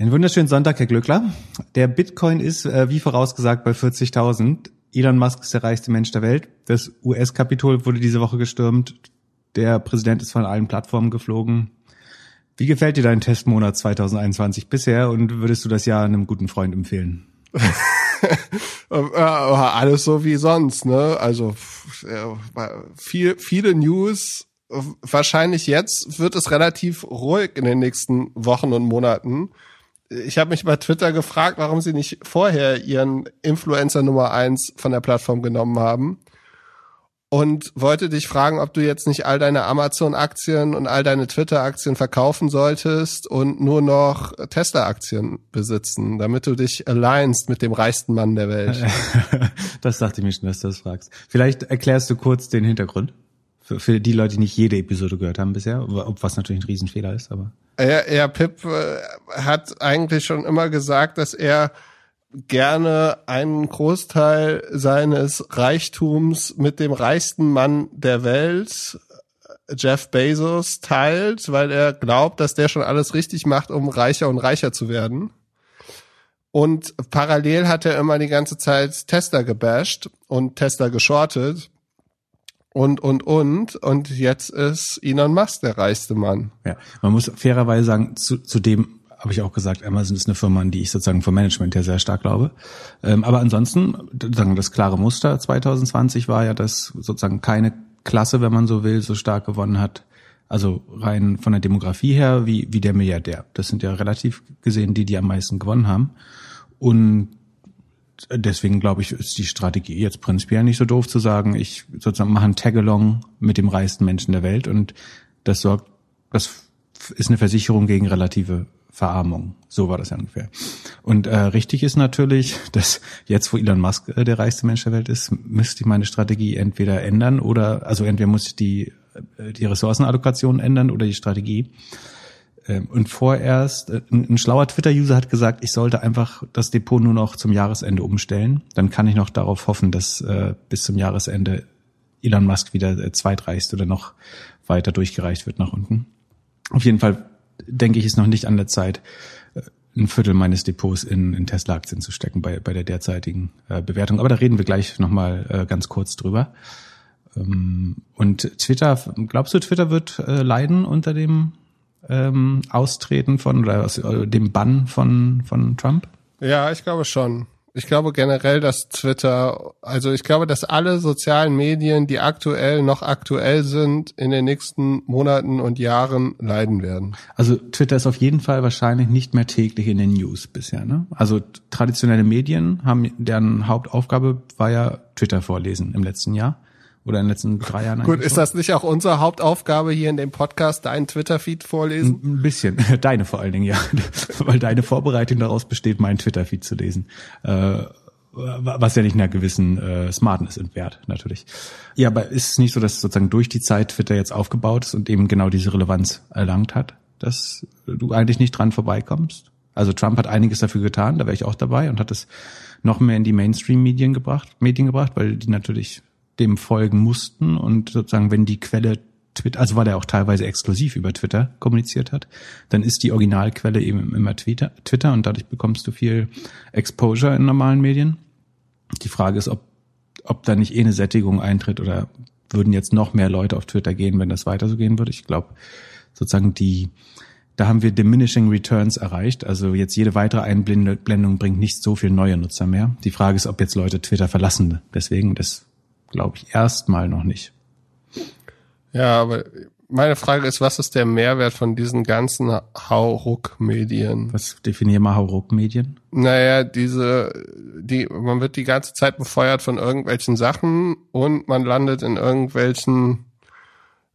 Einen wunderschönen Sonntag, Herr Glückler. Der Bitcoin ist, äh, wie vorausgesagt, bei 40.000. Elon Musk ist der reichste Mensch der Welt. Das US-Kapitol wurde diese Woche gestürmt. Der Präsident ist von allen Plattformen geflogen. Wie gefällt dir dein Testmonat 2021 bisher und würdest du das Jahr einem guten Freund empfehlen? Alles so wie sonst, ne? Also viel, viele News. Wahrscheinlich jetzt wird es relativ ruhig in den nächsten Wochen und Monaten ich habe mich bei Twitter gefragt, warum sie nicht vorher ihren Influencer Nummer eins von der Plattform genommen haben. Und wollte dich fragen, ob du jetzt nicht all deine Amazon-Aktien und all deine Twitter-Aktien verkaufen solltest und nur noch Tesla-Aktien besitzen, damit du dich alignst mit dem reichsten Mann der Welt. das dachte ich mir schon, dass du das fragst. Vielleicht erklärst du kurz den Hintergrund. Für, für die Leute, die nicht jede Episode gehört haben bisher, was natürlich ein Riesenfehler ist, aber. Ja, ja Pip äh, hat eigentlich schon immer gesagt, dass er gerne einen Großteil seines Reichtums mit dem reichsten Mann der Welt, Jeff Bezos, teilt, weil er glaubt, dass der schon alles richtig macht, um reicher und reicher zu werden. Und parallel hat er immer die ganze Zeit Tesla gebasht und Tesla geschortet und, und, und. Und jetzt ist Elon Musk der reichste Mann. Ja, man muss fairerweise sagen, zu, zu dem habe ich auch gesagt, Amazon ist eine Firma, an die ich sozusagen vom Management her sehr stark glaube. Ähm, aber ansonsten, sozusagen das klare Muster 2020 war ja, dass sozusagen keine Klasse, wenn man so will, so stark gewonnen hat. Also rein von der Demografie her wie, wie der Milliardär. Das sind ja relativ gesehen die, die am meisten gewonnen haben. Und deswegen glaube ich, ist die Strategie jetzt prinzipiell nicht so doof zu sagen, ich sozusagen mache ein Tagalong mit dem reichsten Menschen der Welt und das sorgt, das ist eine Versicherung gegen relative Verarmung. So war das ja ungefähr. Und äh, richtig ist natürlich, dass jetzt, wo Elon Musk äh, der reichste Mensch der Welt ist, müsste ich meine Strategie entweder ändern oder, also entweder muss ich die, äh, die Ressourcenallokation ändern oder die Strategie. Ähm, und vorerst, äh, ein schlauer Twitter-User hat gesagt, ich sollte einfach das Depot nur noch zum Jahresende umstellen. Dann kann ich noch darauf hoffen, dass äh, bis zum Jahresende Elon Musk wieder äh, zweitreichst oder noch weiter durchgereicht wird nach unten. Auf jeden Fall denke ich, ist noch nicht an der Zeit, ein Viertel meines Depots in, in Tesla-Aktien zu stecken bei, bei der derzeitigen Bewertung. Aber da reden wir gleich nochmal ganz kurz drüber. Ähm, und Twitter, glaubst du, Twitter wird leiden unter dem ähm, Austreten von oder aus, äh, dem Bann von, von Trump? Ja, ich glaube schon. Ich glaube generell, dass Twitter, also ich glaube, dass alle sozialen Medien, die aktuell noch aktuell sind, in den nächsten Monaten und Jahren leiden werden. Also Twitter ist auf jeden Fall wahrscheinlich nicht mehr täglich in den News bisher. Ne? Also traditionelle Medien haben, deren Hauptaufgabe war ja Twitter vorlesen im letzten Jahr oder in den letzten drei Jahren. Gut, ist das nicht auch unsere Hauptaufgabe hier in dem Podcast, deinen Twitter-Feed vorlesen? Ein bisschen, deine vor allen Dingen, ja, weil deine Vorbereitung daraus besteht, meinen Twitter-Feed zu lesen. Äh, was ja nicht einer gewissen äh, Smartness entbehrt, natürlich. Ja, aber ist es nicht so, dass sozusagen durch die Zeit Twitter jetzt aufgebaut ist und eben genau diese Relevanz erlangt hat, dass du eigentlich nicht dran vorbeikommst? Also Trump hat einiges dafür getan, da wäre ich auch dabei und hat es noch mehr in die Mainstream-Medien gebracht, Medien gebracht, weil die natürlich dem folgen mussten und sozusagen, wenn die Quelle Twitter, also weil er auch teilweise exklusiv über Twitter kommuniziert hat, dann ist die Originalquelle eben immer Twitter, Twitter und dadurch bekommst du viel Exposure in normalen Medien. Die Frage ist, ob, ob da nicht eh eine Sättigung eintritt oder würden jetzt noch mehr Leute auf Twitter gehen, wenn das weiter so gehen würde. Ich glaube, sozusagen die, da haben wir diminishing returns erreicht. Also jetzt jede weitere Einblendung bringt nicht so viel neue Nutzer mehr. Die Frage ist, ob jetzt Leute Twitter verlassen. Deswegen, das glaube ich, erstmal noch nicht. Ja, aber meine Frage ist, was ist der Mehrwert von diesen ganzen Hauruck-Medien? Was definieren mal Hauruck-Medien? Naja, diese, die, man wird die ganze Zeit befeuert von irgendwelchen Sachen und man landet in irgendwelchen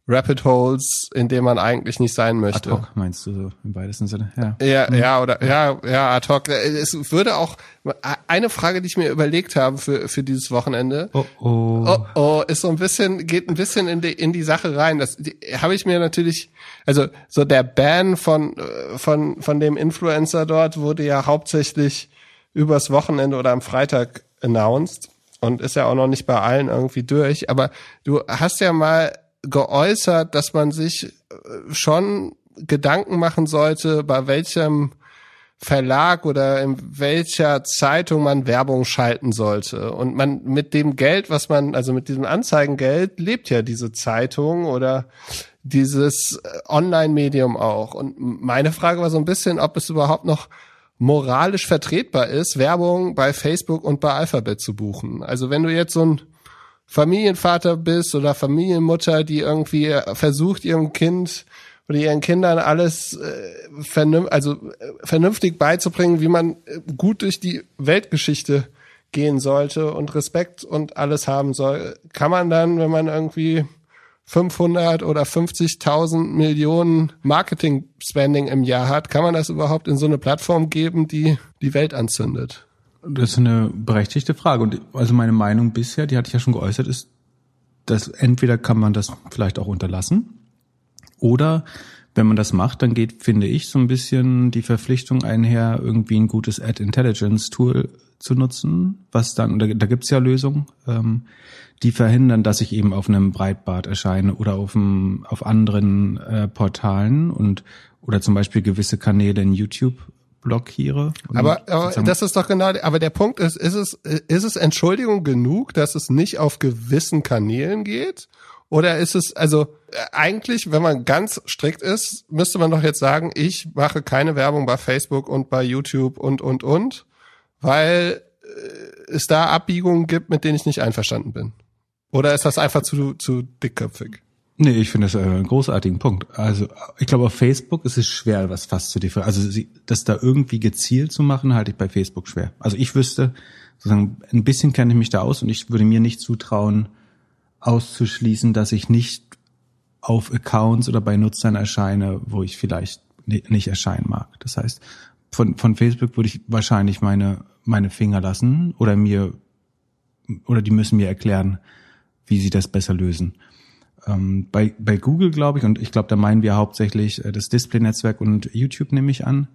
Rapid Holes, in dem man eigentlich nicht sein möchte. Ad hoc meinst du so im weitesten Sinne? Ja. Ja, mhm. ja oder ja, ja, ad hoc. Es würde auch eine Frage, die ich mir überlegt habe für für dieses Wochenende. Oh oh. Oh oh, ist so ein bisschen geht ein bisschen in die in die Sache rein. Das habe ich mir natürlich also so der Ban von von von dem Influencer dort wurde ja hauptsächlich übers Wochenende oder am Freitag announced und ist ja auch noch nicht bei allen irgendwie durch, aber du hast ja mal geäußert, dass man sich äh, schon Gedanken machen sollte, bei welchem Verlag oder in welcher Zeitung man Werbung schalten sollte. Und man mit dem Geld, was man, also mit diesem Anzeigengeld, lebt ja diese Zeitung oder dieses äh, Online-Medium auch. Und meine Frage war so ein bisschen, ob es überhaupt noch moralisch vertretbar ist, Werbung bei Facebook und bei Alphabet zu buchen. Also wenn du jetzt so ein Familienvater bist oder Familienmutter, die irgendwie versucht, ihrem Kind oder ihren Kindern alles äh, vernünf also äh, vernünftig beizubringen, wie man äh, gut durch die Weltgeschichte gehen sollte und Respekt und alles haben soll, kann man dann, wenn man irgendwie 500 oder 50.000 Millionen Marketing-Spending im Jahr hat, kann man das überhaupt in so eine Plattform geben, die die Welt anzündet? Das ist eine berechtigte Frage. Und also meine Meinung bisher, die hatte ich ja schon geäußert, ist, dass entweder kann man das vielleicht auch unterlassen oder wenn man das macht, dann geht, finde ich, so ein bisschen die Verpflichtung einher, irgendwie ein gutes Ad Intelligence Tool zu nutzen, was dann, da, da gibt's ja Lösungen, ähm, die verhindern, dass ich eben auf einem Breitbart erscheine oder auf, einem, auf anderen äh, Portalen und oder zum Beispiel gewisse Kanäle in YouTube blockiere. Aber, aber das ist doch genau, aber der Punkt ist, ist es, ist es Entschuldigung genug, dass es nicht auf gewissen Kanälen geht? Oder ist es, also äh, eigentlich, wenn man ganz strikt ist, müsste man doch jetzt sagen, ich mache keine Werbung bei Facebook und bei YouTube und, und, und, weil äh, es da Abbiegungen gibt, mit denen ich nicht einverstanden bin. Oder ist das einfach zu, zu dickköpfig? Nee, ich finde das einen großartigen Punkt. Also ich glaube, auf Facebook ist es schwer, was fast zu differenzieren. Also das da irgendwie gezielt zu machen, halte ich bei Facebook schwer. Also ich wüsste, sozusagen, ein bisschen kenne ich mich da aus und ich würde mir nicht zutrauen, auszuschließen, dass ich nicht auf Accounts oder bei Nutzern erscheine, wo ich vielleicht nicht erscheinen mag. Das heißt, von, von Facebook würde ich wahrscheinlich meine, meine Finger lassen oder mir, oder die müssen mir erklären, wie sie das besser lösen. Ähm, bei, bei Google glaube ich, und ich glaube, da meinen wir hauptsächlich äh, das Display-Netzwerk und YouTube nehme ich an,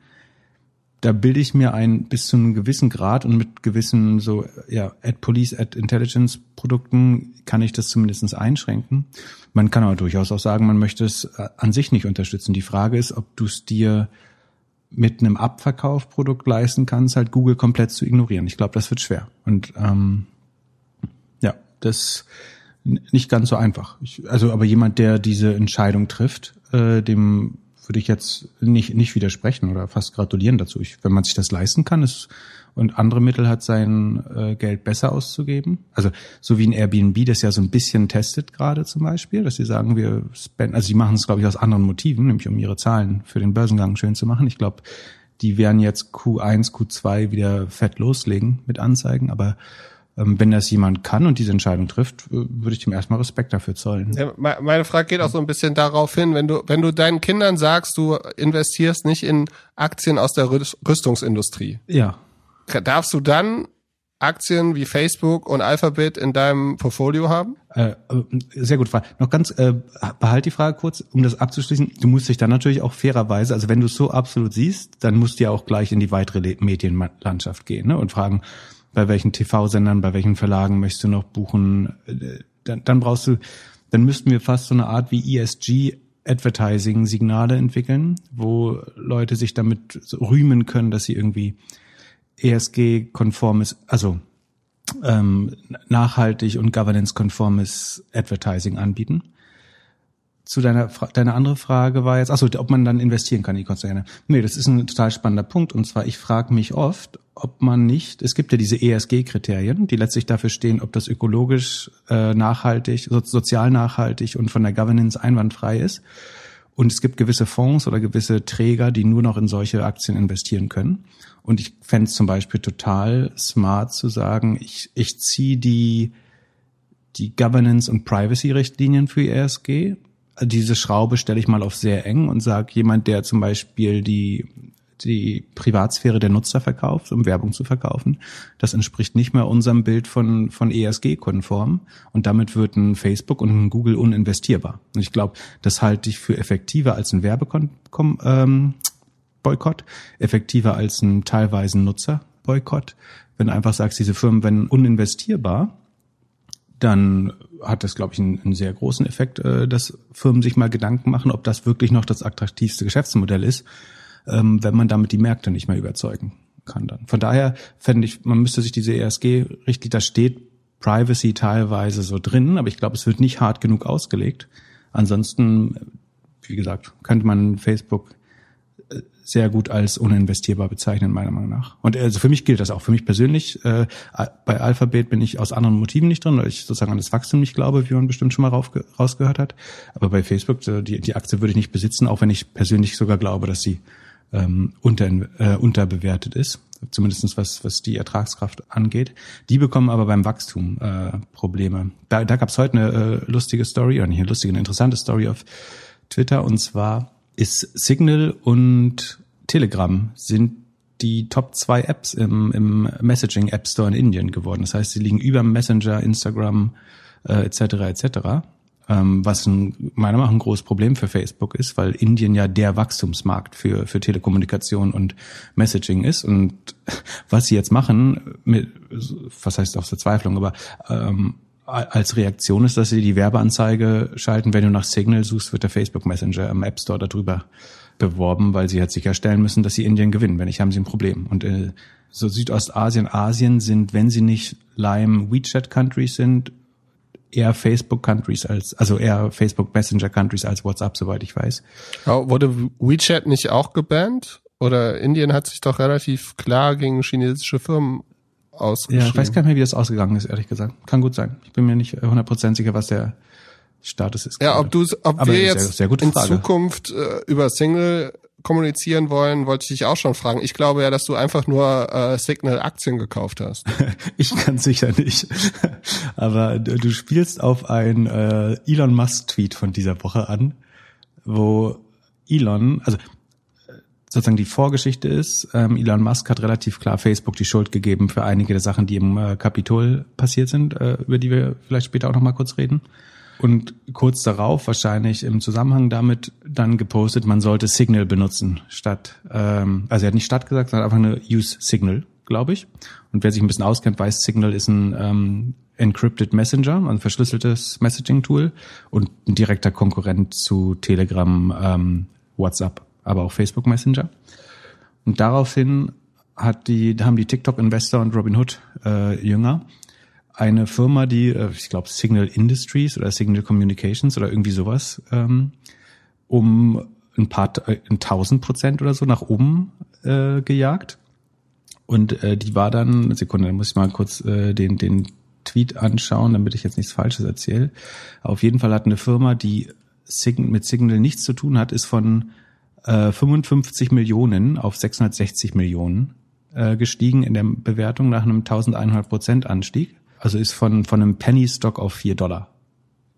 da bilde ich mir ein bis zu einem gewissen Grad und mit gewissen so ja Ad Police, Ad Intelligence Produkten kann ich das zumindestens einschränken. Man kann aber durchaus auch sagen, man möchte es äh, an sich nicht unterstützen. Die Frage ist, ob du es dir mit einem Abverkaufprodukt leisten kannst, halt Google komplett zu ignorieren. Ich glaube, das wird schwer. Und ähm, ja, das nicht ganz so einfach. Ich, also, aber jemand, der diese Entscheidung trifft, äh, dem würde ich jetzt nicht, nicht widersprechen oder fast gratulieren dazu. Ich, wenn man sich das leisten kann ist, und andere Mittel hat, sein äh, Geld besser auszugeben. Also so wie ein Airbnb, das ja so ein bisschen testet gerade zum Beispiel, dass sie sagen, wir spenden, also die machen es, glaube ich, aus anderen Motiven, nämlich um ihre Zahlen für den Börsengang schön zu machen. Ich glaube, die werden jetzt Q1, Q2 wieder fett loslegen mit Anzeigen, aber wenn das jemand kann und diese Entscheidung trifft, äh, würde ich ihm erstmal Respekt dafür zollen. Ja, meine Frage geht auch so ein bisschen darauf hin, wenn du, wenn du deinen Kindern sagst, du investierst nicht in Aktien aus der Rüstungsindustrie. Ja. Darfst du dann Aktien wie Facebook und Alphabet in deinem Portfolio haben? Äh, sehr gut Frage. Noch ganz, äh, behalt die Frage kurz, um das abzuschließen. Du musst dich dann natürlich auch fairerweise, also wenn du es so absolut siehst, dann musst du ja auch gleich in die weitere Medienlandschaft gehen ne, und fragen, bei welchen TV-Sendern, bei welchen Verlagen möchtest du noch buchen, dann, dann brauchst du, dann müssten wir fast so eine Art wie ESG Advertising Signale entwickeln, wo Leute sich damit rühmen können, dass sie irgendwie ESG-konformes, also ähm, nachhaltig und governance-konformes Advertising anbieten zu deiner deine andere Frage war jetzt, achso, ob man dann investieren kann in die Konzerne. Nee, das ist ein total spannender Punkt. Und zwar, ich frage mich oft, ob man nicht, es gibt ja diese ESG-Kriterien, die letztlich dafür stehen, ob das ökologisch äh, nachhaltig, so, sozial nachhaltig und von der Governance einwandfrei ist. Und es gibt gewisse Fonds oder gewisse Träger, die nur noch in solche Aktien investieren können. Und ich fände es zum Beispiel total smart zu sagen, ich, ich ziehe die, die Governance- und Privacy-Richtlinien für ESG diese Schraube stelle ich mal auf sehr eng und sage, jemand, der zum Beispiel die, die Privatsphäre der Nutzer verkauft, um Werbung zu verkaufen, das entspricht nicht mehr unserem Bild von, von ESG-konform und damit wird ein Facebook und ein Google uninvestierbar. Und ich glaube, das halte ich für effektiver als ein Werbeboykott, ähm, effektiver als ein teilweise Nutzerboykott. Wenn du einfach sagst, diese Firmen werden uninvestierbar, dann hat das, glaube ich, einen, einen, sehr großen Effekt, äh, dass Firmen sich mal Gedanken machen, ob das wirklich noch das attraktivste Geschäftsmodell ist. ähm, wenn man damit die Märkte nicht mehr überzeugen kann dann. Von daher fände ich, man müsste sich diese ESG-Richtlinie, da steht Privacy teilweise so drin, aber ich glaube, es wird nicht hart genug ausgelegt. Ansonsten, wie gesagt, könnte man Facebook sehr gut als uninvestierbar bezeichnen, meiner Meinung nach. Und also für mich gilt das auch. Für mich persönlich, äh, bei Alphabet bin ich aus anderen Motiven nicht drin, weil ich sozusagen an das Wachstum nicht glaube, wie man bestimmt schon mal raufge rausgehört hat. Aber bei Facebook, die, die Aktie würde ich nicht besitzen, auch wenn ich persönlich sogar glaube, dass sie ähm, unter, äh, unterbewertet ist, zumindestens was, was die Ertragskraft angeht. Die bekommen aber beim Wachstum äh, Probleme. Da, da gab es heute eine äh, lustige Story, oder nicht eine lustige, eine interessante Story auf Twitter, und zwar ist Signal und Telegram sind die Top zwei Apps im, im Messaging App Store in Indien geworden. Das heißt, sie liegen über Messenger, Instagram äh, etc. etc ähm, was ein, meiner Meinung nach ein großes Problem für Facebook ist, weil Indien ja der Wachstumsmarkt für, für Telekommunikation und Messaging ist. Und was sie jetzt machen, mit, was heißt aus Verzweiflung, aber ähm, als Reaktion ist, dass sie die Werbeanzeige schalten, wenn du nach Signal suchst, wird der Facebook Messenger im App Store darüber beworben, weil sie halt sicherstellen müssen, dass sie Indien gewinnen. Wenn nicht, haben sie ein Problem. Und äh, so Südostasien, Asien sind, wenn sie nicht Lime WeChat Countries sind, eher Facebook Countries als, also eher Facebook Messenger Countries als WhatsApp, soweit ich weiß. Ja, wurde WeChat nicht auch gebannt? Oder Indien hat sich doch relativ klar gegen chinesische Firmen ausgeschrieben. Ja, ich weiß gar nicht mehr, wie das ausgegangen ist, ehrlich gesagt. Kann gut sein. Ich bin mir nicht 100% sicher, was der Status ist. Ja, ob du, ob Aber wir jetzt sehr, sehr in Zukunft äh, über Single kommunizieren wollen, wollte ich dich auch schon fragen. Ich glaube ja, dass du einfach nur äh, Signal-Aktien gekauft hast. ich kann sicher nicht. Aber du, du spielst auf ein äh, Elon Musk-Tweet von dieser Woche an, wo Elon, also sozusagen die Vorgeschichte ist, ähm, Elon Musk hat relativ klar Facebook die Schuld gegeben für einige der Sachen, die im äh, Kapitol passiert sind, äh, über die wir vielleicht später auch noch mal kurz reden. Und kurz darauf wahrscheinlich im Zusammenhang damit dann gepostet, man sollte Signal benutzen statt, ähm, also er hat nicht statt gesagt, sondern einfach eine Use Signal, glaube ich. Und wer sich ein bisschen auskennt, weiß, Signal ist ein ähm, encrypted Messenger, ein verschlüsseltes Messaging-Tool und ein direkter Konkurrent zu Telegram, ähm, WhatsApp, aber auch Facebook Messenger. Und daraufhin hat die, haben die TikTok-Investor und Robinhood äh, Jünger eine Firma, die, äh, ich glaube, Signal Industries oder Signal Communications oder irgendwie sowas, ähm, um ein paar, äh, ein tausend Prozent oder so nach oben äh, gejagt. Und äh, die war dann, Sekunde, da muss ich mal kurz äh, den, den Tweet anschauen, damit ich jetzt nichts Falsches erzähle. Auf jeden Fall hat eine Firma, die Sign mit Signal nichts zu tun hat, ist von äh, 55 Millionen auf 660 Millionen äh, gestiegen in der Bewertung nach einem 1100 Prozent Anstieg also ist von, von einem Penny Stock auf vier Dollar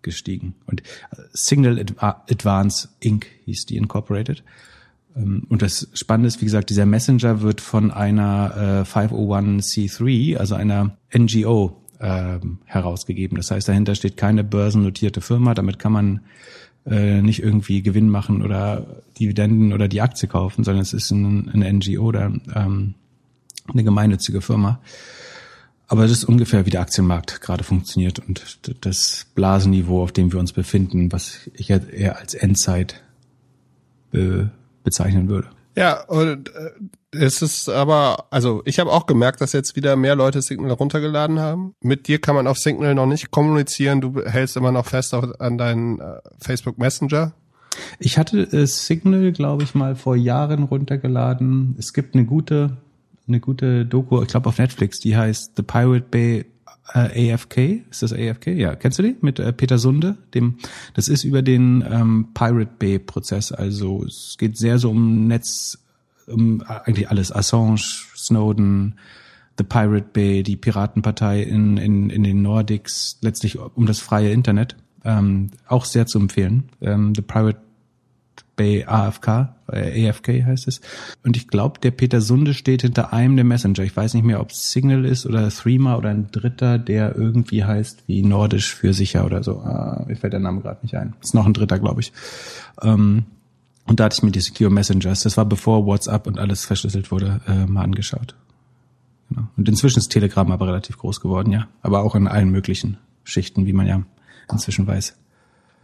gestiegen. Und äh, Signal Advance Inc. hieß die Incorporated. Ähm, und das Spannende ist, wie gesagt, dieser Messenger wird von einer 501c3, äh, also einer NGO, ähm, herausgegeben. Das heißt, dahinter steht keine börsennotierte Firma. Damit kann man äh, nicht irgendwie Gewinn machen oder Dividenden oder die Aktie kaufen, sondern es ist ein, eine NGO oder ähm, eine gemeinnützige Firma. Aber das ist ungefähr, wie der Aktienmarkt gerade funktioniert und das Blasenniveau, auf dem wir uns befinden, was ich eher als Endzeit be bezeichnen würde. Ja, und äh, es ist aber, also ich habe auch gemerkt, dass jetzt wieder mehr Leute Signal runtergeladen haben. Mit dir kann man auf Signal noch nicht kommunizieren. Du hältst immer noch fest an deinen äh, Facebook Messenger. Ich hatte äh, Signal, glaube ich, mal vor Jahren runtergeladen. Es gibt eine gute eine gute Doku, ich glaube auf Netflix, die heißt The Pirate Bay äh, AFK. Ist das AFK? Ja, kennst du die? Mit äh, Peter Sunde, dem, das ist über den ähm, Pirate Bay Prozess. Also es geht sehr so um Netz, um eigentlich alles. Assange, Snowden, The Pirate Bay, die Piratenpartei in, in, in den Nordics, letztlich um das freie Internet. Ähm, auch sehr zu empfehlen. Ähm, The Pirate bei AFK, äh, AFK heißt es. Und ich glaube, der Peter Sunde steht hinter einem der Messenger. Ich weiß nicht mehr, ob Signal ist oder Threema oder ein dritter, der irgendwie heißt wie Nordisch für sicher oder so. Ah, mir fällt der Name gerade nicht ein. Ist noch ein dritter, glaube ich. Ähm, und da hatte ich mir die Secure Messengers, das war bevor WhatsApp und alles verschlüsselt wurde, äh, mal angeschaut. Genau. Und inzwischen ist Telegram aber relativ groß geworden, ja. Aber auch in allen möglichen Schichten, wie man ja inzwischen weiß.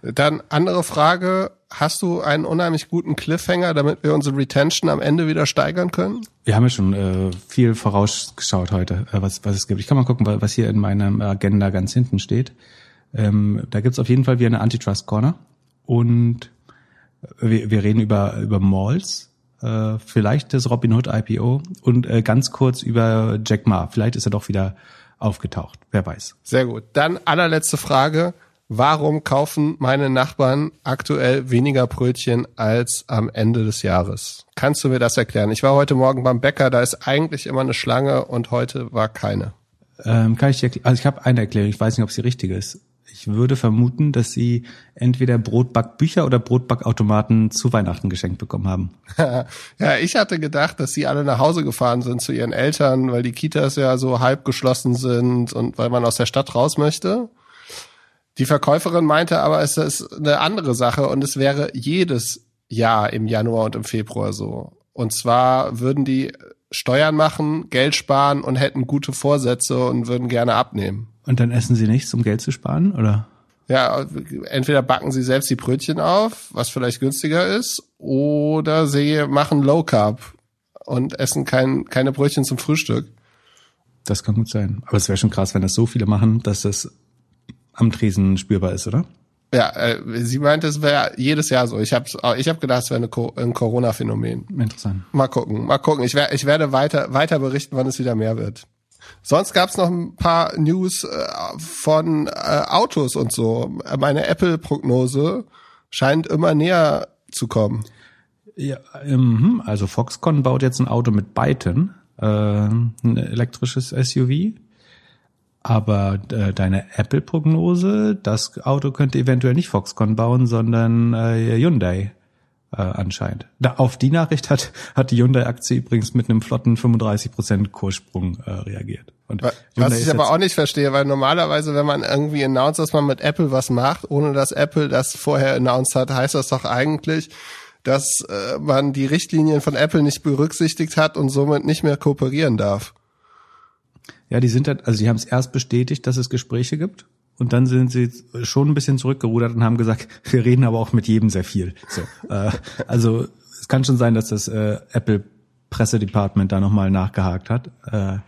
Dann andere Frage, hast du einen unheimlich guten Cliffhanger, damit wir unsere Retention am Ende wieder steigern können? Wir haben ja schon äh, viel vorausgeschaut heute, äh, was, was es gibt. Ich kann mal gucken, was hier in meiner Agenda ganz hinten steht. Ähm, da gibt's auf jeden Fall wieder eine Antitrust Corner und wir, wir reden über, über Malls, äh, vielleicht das Robin Hood IPO und äh, ganz kurz über Jack Ma. Vielleicht ist er doch wieder aufgetaucht. Wer weiß. Sehr gut. Dann allerletzte Frage. Warum kaufen meine Nachbarn aktuell weniger Brötchen als am Ende des Jahres? Kannst du mir das erklären? Ich war heute Morgen beim Bäcker, da ist eigentlich immer eine Schlange und heute war keine. Ähm, kann ich dir, also ich habe eine Erklärung, ich weiß nicht, ob sie richtig ist. Ich würde vermuten, dass sie entweder Brotbackbücher oder Brotbackautomaten zu Weihnachten geschenkt bekommen haben. ja, ich hatte gedacht, dass sie alle nach Hause gefahren sind zu ihren Eltern, weil die Kitas ja so halb geschlossen sind und weil man aus der Stadt raus möchte. Die Verkäuferin meinte aber, es ist eine andere Sache und es wäre jedes Jahr im Januar und im Februar so. Und zwar würden die Steuern machen, Geld sparen und hätten gute Vorsätze und würden gerne abnehmen. Und dann essen sie nichts, um Geld zu sparen, oder? Ja, entweder backen sie selbst die Brötchen auf, was vielleicht günstiger ist, oder sie machen Low Carb und essen kein, keine Brötchen zum Frühstück. Das kann gut sein. Aber es wäre schon krass, wenn das so viele machen, dass das am Tresen spürbar ist, oder? Ja, äh, sie meinte, es wäre jedes Jahr so. Ich habe ich hab gedacht, es wäre ein Corona-Phänomen. Interessant. Mal gucken, mal gucken. Ich, werd, ich werde weiter, weiter berichten, wann es wieder mehr wird. Sonst gab's noch ein paar News äh, von äh, Autos und so. Meine Apple-Prognose scheint immer näher zu kommen. Ja, ähm, also Foxconn baut jetzt ein Auto mit Byton, äh, ein elektrisches SUV. Aber äh, deine Apple-Prognose, das Auto könnte eventuell nicht Foxconn bauen, sondern äh, Hyundai äh, anscheinend. Da, auf die Nachricht hat, hat die Hyundai-Aktie übrigens mit einem flotten 35% Kurssprung äh, reagiert. Und was, was ich aber auch nicht verstehe, weil normalerweise, wenn man irgendwie announced, dass man mit Apple was macht, ohne dass Apple das vorher announced hat, heißt das doch eigentlich, dass äh, man die Richtlinien von Apple nicht berücksichtigt hat und somit nicht mehr kooperieren darf. Ja, die sind halt, also die haben es erst bestätigt, dass es Gespräche gibt. Und dann sind sie schon ein bisschen zurückgerudert und haben gesagt, wir reden aber auch mit jedem sehr viel. So, äh, also es kann schon sein, dass das äh, Apple Pressedepartment da nochmal nachgehakt hat. Äh,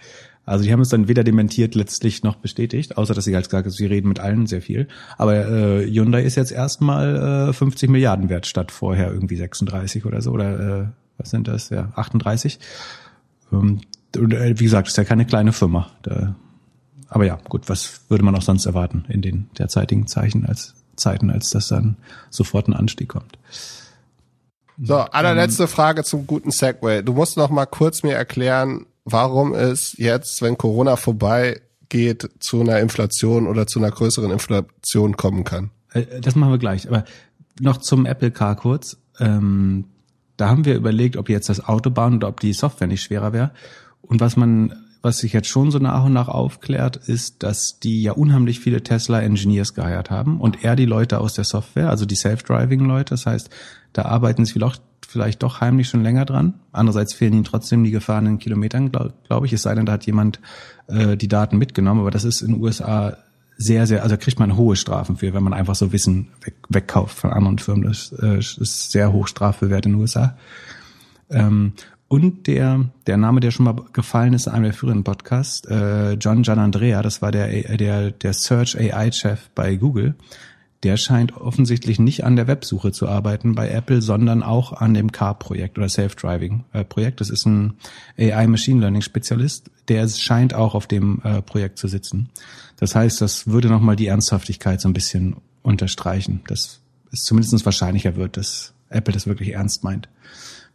also die haben es dann weder dementiert letztlich noch bestätigt, außer dass sie halt gesagt haben, sie reden mit allen sehr viel. Aber äh, Hyundai ist jetzt erstmal äh, 50 Milliarden wert statt vorher irgendwie 36 oder so oder äh, was sind das? Ja, 38. Ähm, und äh, wie gesagt, ist ja keine kleine Firma. Da, aber ja, gut, was würde man auch sonst erwarten in den derzeitigen Zeichen als Zeiten, als das dann sofort ein Anstieg kommt. So, allerletzte ähm, Frage zum guten Segway. Du musst noch mal kurz mir erklären, warum es jetzt, wenn Corona vorbei geht, zu einer Inflation oder zu einer größeren Inflation kommen kann. Äh, das machen wir gleich. Aber noch zum Apple Car kurz. Ähm, da haben wir überlegt, ob jetzt das Auto bauen oder ob die Software nicht schwerer wäre. Und was man, was sich jetzt schon so nach und nach aufklärt, ist, dass die ja unheimlich viele Tesla Engineers geheiert haben und er die Leute aus der Software, also die Self-Driving-Leute. Das heißt, da arbeiten sie vielleicht, vielleicht doch heimlich schon länger dran. Andererseits fehlen ihnen trotzdem die gefahrenen Kilometern, glaube glaub ich. Es sei denn, da hat jemand äh, die Daten mitgenommen. Aber das ist in den USA sehr, sehr, also kriegt man hohe Strafen für, wenn man einfach so Wissen weg, wegkauft von anderen Firmen. Das äh, ist sehr hoch strafbewehrt in den USA. Ähm, und der, der Name, der schon mal gefallen ist in einem der früheren Podcasts, äh, John Gianandrea, das war der, der, der Search AI-Chef bei Google, der scheint offensichtlich nicht an der Websuche zu arbeiten bei Apple, sondern auch an dem Car-Projekt oder Self-Driving-Projekt. Das ist ein AI-Machine Learning-Spezialist, der scheint auch auf dem äh, Projekt zu sitzen. Das heißt, das würde nochmal die Ernsthaftigkeit so ein bisschen unterstreichen, dass es zumindest wahrscheinlicher wird, dass Apple das wirklich ernst meint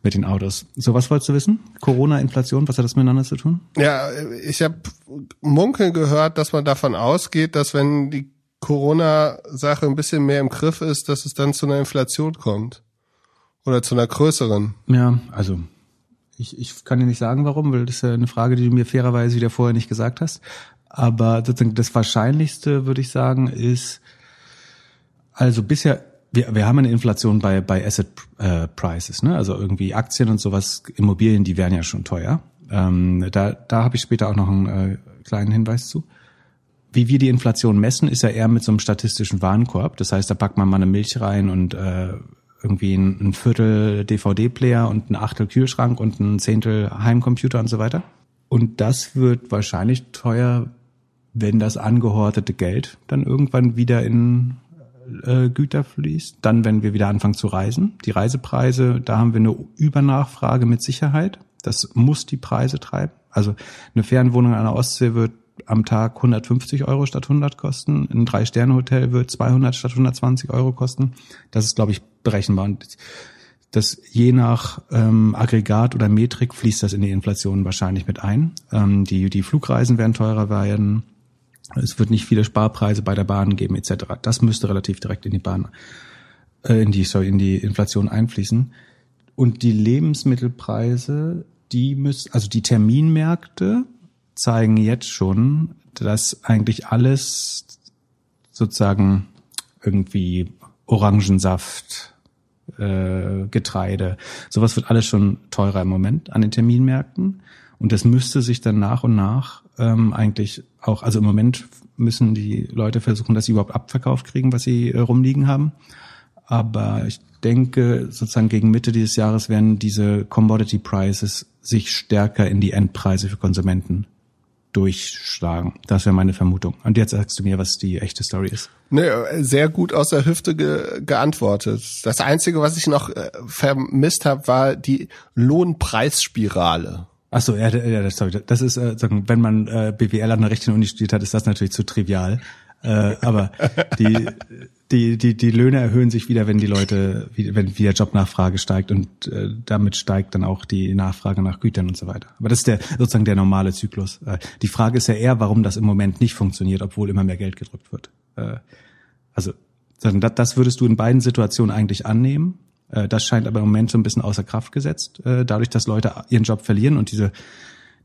mit den Autos. So, was wolltest du wissen? Corona, Inflation, was hat das miteinander zu tun? Ja, ich habe munkeln gehört, dass man davon ausgeht, dass wenn die Corona-Sache ein bisschen mehr im Griff ist, dass es dann zu einer Inflation kommt. Oder zu einer größeren. Ja, also ich, ich kann dir nicht sagen, warum, weil das ist ja eine Frage, die du mir fairerweise wieder vorher nicht gesagt hast. Aber sozusagen das Wahrscheinlichste, würde ich sagen, ist, also bisher wir, wir haben eine Inflation bei, bei Asset äh, Prices, ne? Also irgendwie Aktien und sowas, Immobilien, die wären ja schon teuer. Ähm, da da habe ich später auch noch einen äh, kleinen Hinweis zu. Wie wir die Inflation messen, ist ja eher mit so einem statistischen Warenkorb. Das heißt, da packt man mal eine Milch rein und äh, irgendwie ein, ein Viertel DVD-Player und ein Achtel Kühlschrank und ein Zehntel Heimcomputer und so weiter. Und das wird wahrscheinlich teuer, wenn das angehortete Geld dann irgendwann wieder in äh, Güter fließt. Dann, wenn wir wieder anfangen zu reisen. Die Reisepreise, da haben wir eine Übernachfrage mit Sicherheit. Das muss die Preise treiben. Also eine Fernwohnung an der Ostsee wird am Tag 150 Euro statt 100 kosten. Ein Drei-Sterne-Hotel wird 200 statt 120 Euro kosten. Das ist, glaube ich, berechenbar. Und das je nach ähm, Aggregat oder Metrik fließt das in die Inflation wahrscheinlich mit ein. Ähm, die, die Flugreisen werden teurer werden. Es wird nicht viele Sparpreise bei der Bahn geben etc. Das müsste relativ direkt in die Bahn, äh, in die sorry, in die Inflation einfließen. Und die Lebensmittelpreise, die müssen, also die Terminmärkte zeigen jetzt schon, dass eigentlich alles sozusagen irgendwie Orangensaft, äh, Getreide, sowas wird alles schon teurer im Moment an den Terminmärkten. Und das müsste sich dann nach und nach ähm, eigentlich auch, also im Moment müssen die Leute versuchen, dass sie überhaupt abverkauft kriegen, was sie äh, rumliegen haben. Aber ich denke, sozusagen gegen Mitte dieses Jahres werden diese Commodity Prices sich stärker in die Endpreise für Konsumenten durchschlagen. Das wäre meine Vermutung. Und jetzt sagst du mir, was die echte Story ist. Nee, sehr gut aus der Hüfte ge geantwortet. Das Einzige, was ich noch äh, vermisst habe, war die Lohnpreisspirale. Ach so, ja, ja sorry, das ist, äh, wenn man äh, BWL an der rechten Uni studiert hat, ist das natürlich zu trivial. Äh, aber die, die, die, die Löhne erhöhen sich wieder, wenn die Leute, wenn wieder Jobnachfrage steigt und damit steigt dann auch die Nachfrage nach Gütern und so weiter. Aber das ist der sozusagen der normale Zyklus. Die Frage ist ja eher, warum das im Moment nicht funktioniert, obwohl immer mehr Geld gedrückt wird. Also das würdest du in beiden Situationen eigentlich annehmen. Äh, das scheint aber im Moment so ein bisschen außer Kraft gesetzt, äh, dadurch, dass Leute ihren Job verlieren und diese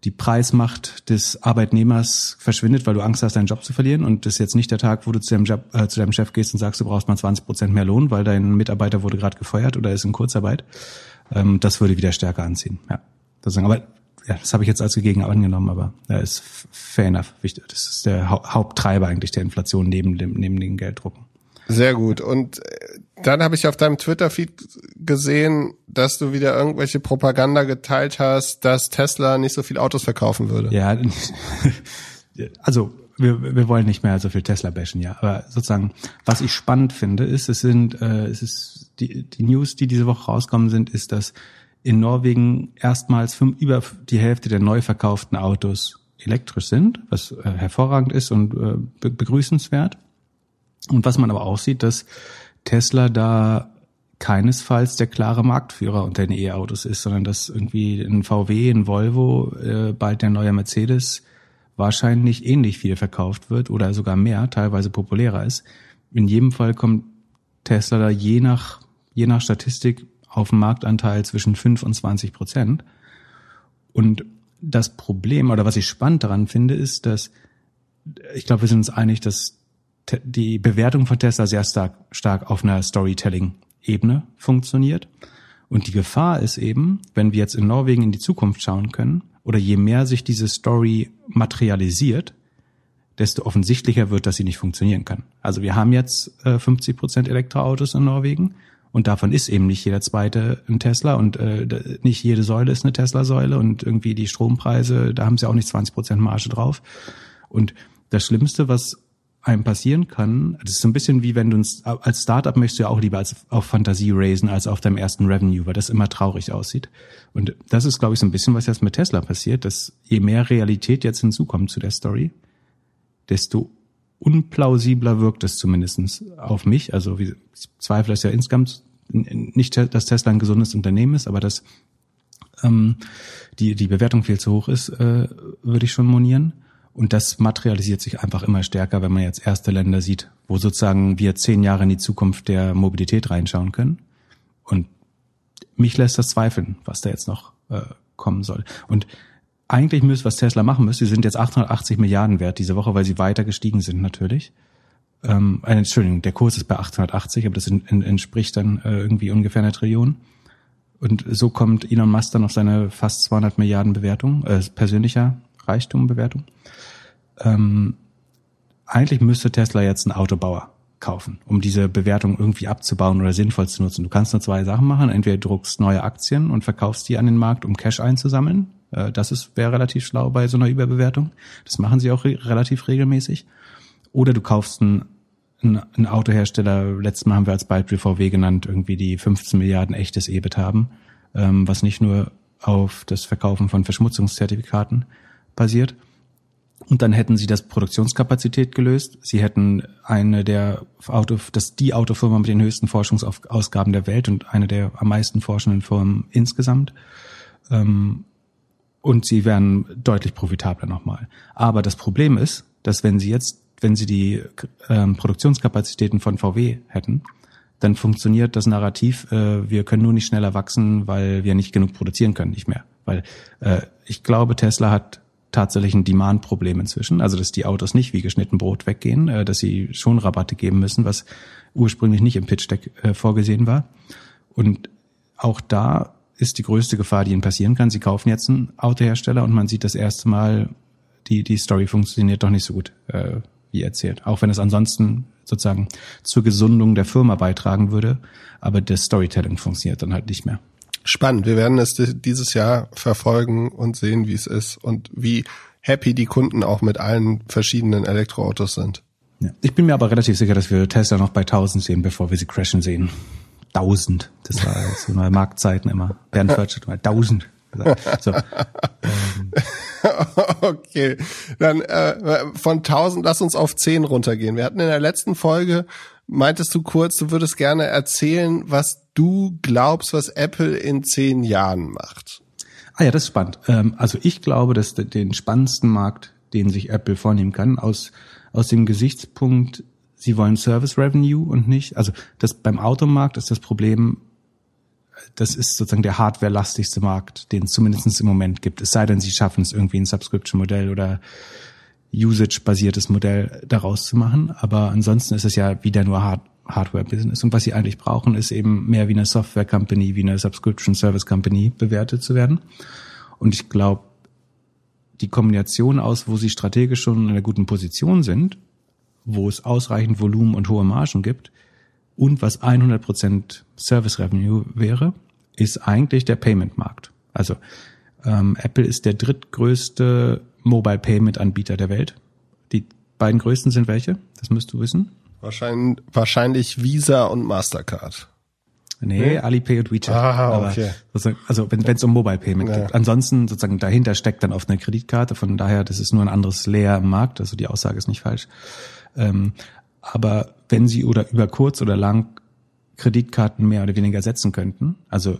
die Preismacht des Arbeitnehmers verschwindet, weil du Angst hast, deinen Job zu verlieren. Und das ist jetzt nicht der Tag, wo du zu deinem, Job, äh, zu deinem Chef gehst und sagst, du brauchst mal 20 Prozent mehr Lohn, weil dein Mitarbeiter wurde gerade gefeuert oder ist in Kurzarbeit. Ähm, das würde wieder stärker anziehen. Ja, sozusagen. Aber ja, das habe ich jetzt als gegeben angenommen, aber ja, ist fair enough. Wichtig. Das ist der Haupttreiber eigentlich der Inflation neben dem neben den Gelddrucken. Sehr gut. Und äh, dann habe ich auf deinem Twitter-Feed gesehen, dass du wieder irgendwelche Propaganda geteilt hast, dass Tesla nicht so viel Autos verkaufen würde. Ja, also wir, wir wollen nicht mehr so viel Tesla bashen, ja. Aber sozusagen, was ich spannend finde, ist, es sind, äh, es ist die, die News, die diese Woche rauskommen sind, ist, dass in Norwegen erstmals fünf, über die Hälfte der neu verkauften Autos elektrisch sind, was äh, hervorragend ist und äh, begrüßenswert. Und was man aber auch sieht, dass Tesla da keinesfalls der klare Marktführer unter den E-Autos ist, sondern dass irgendwie ein VW, ein Volvo, äh, bald der neue Mercedes wahrscheinlich ähnlich viel verkauft wird oder sogar mehr, teilweise populärer ist. In jedem Fall kommt Tesla da je nach, je nach Statistik auf einen Marktanteil zwischen 5 und 20 Prozent. Und das Problem oder was ich spannend daran finde, ist, dass ich glaube, wir sind uns einig, dass die Bewertung von Tesla sehr stark, stark auf einer Storytelling-Ebene funktioniert. Und die Gefahr ist eben, wenn wir jetzt in Norwegen in die Zukunft schauen können, oder je mehr sich diese Story materialisiert, desto offensichtlicher wird, dass sie nicht funktionieren kann. Also wir haben jetzt äh, 50 Prozent Elektroautos in Norwegen und davon ist eben nicht jeder zweite ein Tesla und äh, nicht jede Säule ist eine Tesla-Säule und irgendwie die Strompreise, da haben sie auch nicht 20 Prozent Marge drauf. Und das Schlimmste, was einem passieren kann, das ist so ein bisschen wie wenn du als Startup möchtest du ja auch lieber als auf Fantasie raisen als auf deinem ersten Revenue, weil das immer traurig aussieht. Und das ist, glaube ich, so ein bisschen, was jetzt mit Tesla passiert, dass je mehr Realität jetzt hinzukommt zu der Story, desto unplausibler wirkt es zumindestens auf mich. Also ich zweifle es ja insgesamt nicht, dass Tesla ein gesundes Unternehmen ist, aber dass ähm, die, die Bewertung viel zu hoch ist, äh, würde ich schon monieren. Und das materialisiert sich einfach immer stärker, wenn man jetzt erste Länder sieht, wo sozusagen wir zehn Jahre in die Zukunft der Mobilität reinschauen können. Und mich lässt das zweifeln, was da jetzt noch äh, kommen soll. Und eigentlich müsste, was Tesla machen müsste, sie sind jetzt 880 Milliarden wert diese Woche, weil sie weiter gestiegen sind natürlich. Ähm, äh, Entschuldigung, der Kurs ist bei 880, aber das in, in, entspricht dann äh, irgendwie ungefähr einer Trillion. Und so kommt Elon Musk dann auf seine fast 200 Milliarden Bewertung, äh, persönlicher Reichtumbewertung. Ähm, eigentlich müsste Tesla jetzt ein Autobauer kaufen, um diese Bewertung irgendwie abzubauen oder sinnvoll zu nutzen. Du kannst nur zwei Sachen machen. Entweder du druckst neue Aktien und verkaufst die an den Markt, um Cash einzusammeln. Äh, das wäre relativ schlau bei so einer Überbewertung. Das machen sie auch re relativ regelmäßig. Oder du kaufst einen, einen Autohersteller, letztes Mal haben wir als Beispiel VW genannt, irgendwie die 15 Milliarden echtes EBIT haben, ähm, was nicht nur auf das Verkaufen von Verschmutzungszertifikaten basiert. Und dann hätten sie das Produktionskapazität gelöst. Sie hätten eine der Auto, das die Autofirma mit den höchsten Forschungsausgaben der Welt und eine der am meisten forschenden Firmen insgesamt. Ähm, und sie wären deutlich profitabler nochmal. Aber das Problem ist, dass wenn sie jetzt, wenn sie die ähm, Produktionskapazitäten von VW hätten, dann funktioniert das Narrativ, äh, wir können nur nicht schneller wachsen, weil wir nicht genug produzieren können, nicht mehr. Weil äh, ich glaube, Tesla hat tatsächlich ein Demand-Problem inzwischen, also dass die Autos nicht wie geschnitten Brot weggehen, äh, dass sie schon Rabatte geben müssen, was ursprünglich nicht im Pitch-Deck äh, vorgesehen war. Und auch da ist die größte Gefahr, die ihnen passieren kann. Sie kaufen jetzt einen Autohersteller und man sieht das erste Mal, die, die Story funktioniert doch nicht so gut, äh, wie erzählt. Auch wenn es ansonsten sozusagen zur Gesundung der Firma beitragen würde, aber das Storytelling funktioniert dann halt nicht mehr. Spannend. Wir werden es dieses Jahr verfolgen und sehen, wie es ist und wie happy die Kunden auch mit allen verschiedenen Elektroautos sind. Ja. Ich bin mir aber relativ sicher, dass wir Tesla noch bei 1000 sehen, bevor wir sie crashen sehen. 1000. Das war so neue Marktzeiten immer. Bernd Förtschert mal 1000. So. Ähm. Okay, dann äh, von 1000 lass uns auf 10 runtergehen. Wir hatten in der letzten Folge, meintest du kurz, du würdest gerne erzählen, was du glaubst, was Apple in 10 Jahren macht. Ah ja, das ist spannend. Ähm, also ich glaube, dass den spannendsten Markt, den sich Apple vornehmen kann, aus, aus dem Gesichtspunkt sie wollen Service Revenue und nicht, also das beim Automarkt ist das Problem, das ist sozusagen der hardware-lastigste Markt, den es zumindest im Moment gibt. Es sei denn, sie schaffen es irgendwie ein Subscription-Modell oder Usage-basiertes Modell daraus zu machen. Aber ansonsten ist es ja wieder nur Hard Hardware-Business. Und was sie eigentlich brauchen, ist eben mehr wie eine Software-Company, wie eine Subscription-Service-Company bewertet zu werden. Und ich glaube, die Kombination aus, wo sie strategisch schon in einer guten Position sind wo es ausreichend Volumen und hohe Margen gibt und was 100% Service Revenue wäre, ist eigentlich der Payment-Markt. Also ähm, Apple ist der drittgrößte Mobile Payment Anbieter der Welt. Die beiden größten sind welche? Das müsst du wissen. Wahrscheinlich, wahrscheinlich Visa und Mastercard. Nee, nee, Alipay und WeChat. Ah, okay. Also wenn es um Mobile Payment ja. geht. Ansonsten sozusagen dahinter steckt dann oft eine Kreditkarte. Von daher, das ist nur ein anderes Layer im Markt. Also die Aussage ist nicht falsch. Ähm, aber wenn sie oder über kurz oder lang Kreditkarten mehr oder weniger setzen könnten, also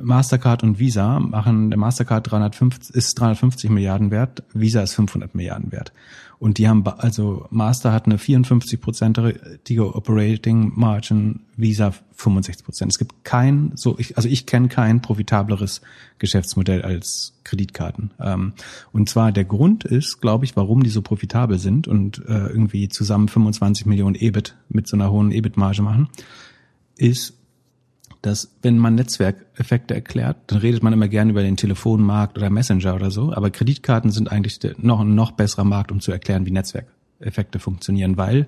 Mastercard und Visa machen, der Mastercard 350, ist 350 Milliarden wert, Visa ist 500 Milliarden wert. Und die haben, also Master hat eine 54-prozentige Operating Margin, Visa 65 Prozent. Es gibt kein, so ich, also ich kenne kein profitableres Geschäftsmodell als Kreditkarten. Ähm, und zwar der Grund ist, glaube ich, warum die so profitabel sind und äh, irgendwie zusammen 25 Millionen EBIT mit so einer hohen EBIT-Marge machen, ist, dass wenn man Netzwerkeffekte erklärt, dann redet man immer gerne über den Telefonmarkt oder Messenger oder so, aber Kreditkarten sind eigentlich noch ein noch besserer Markt, um zu erklären, wie Netzwerkeffekte funktionieren, weil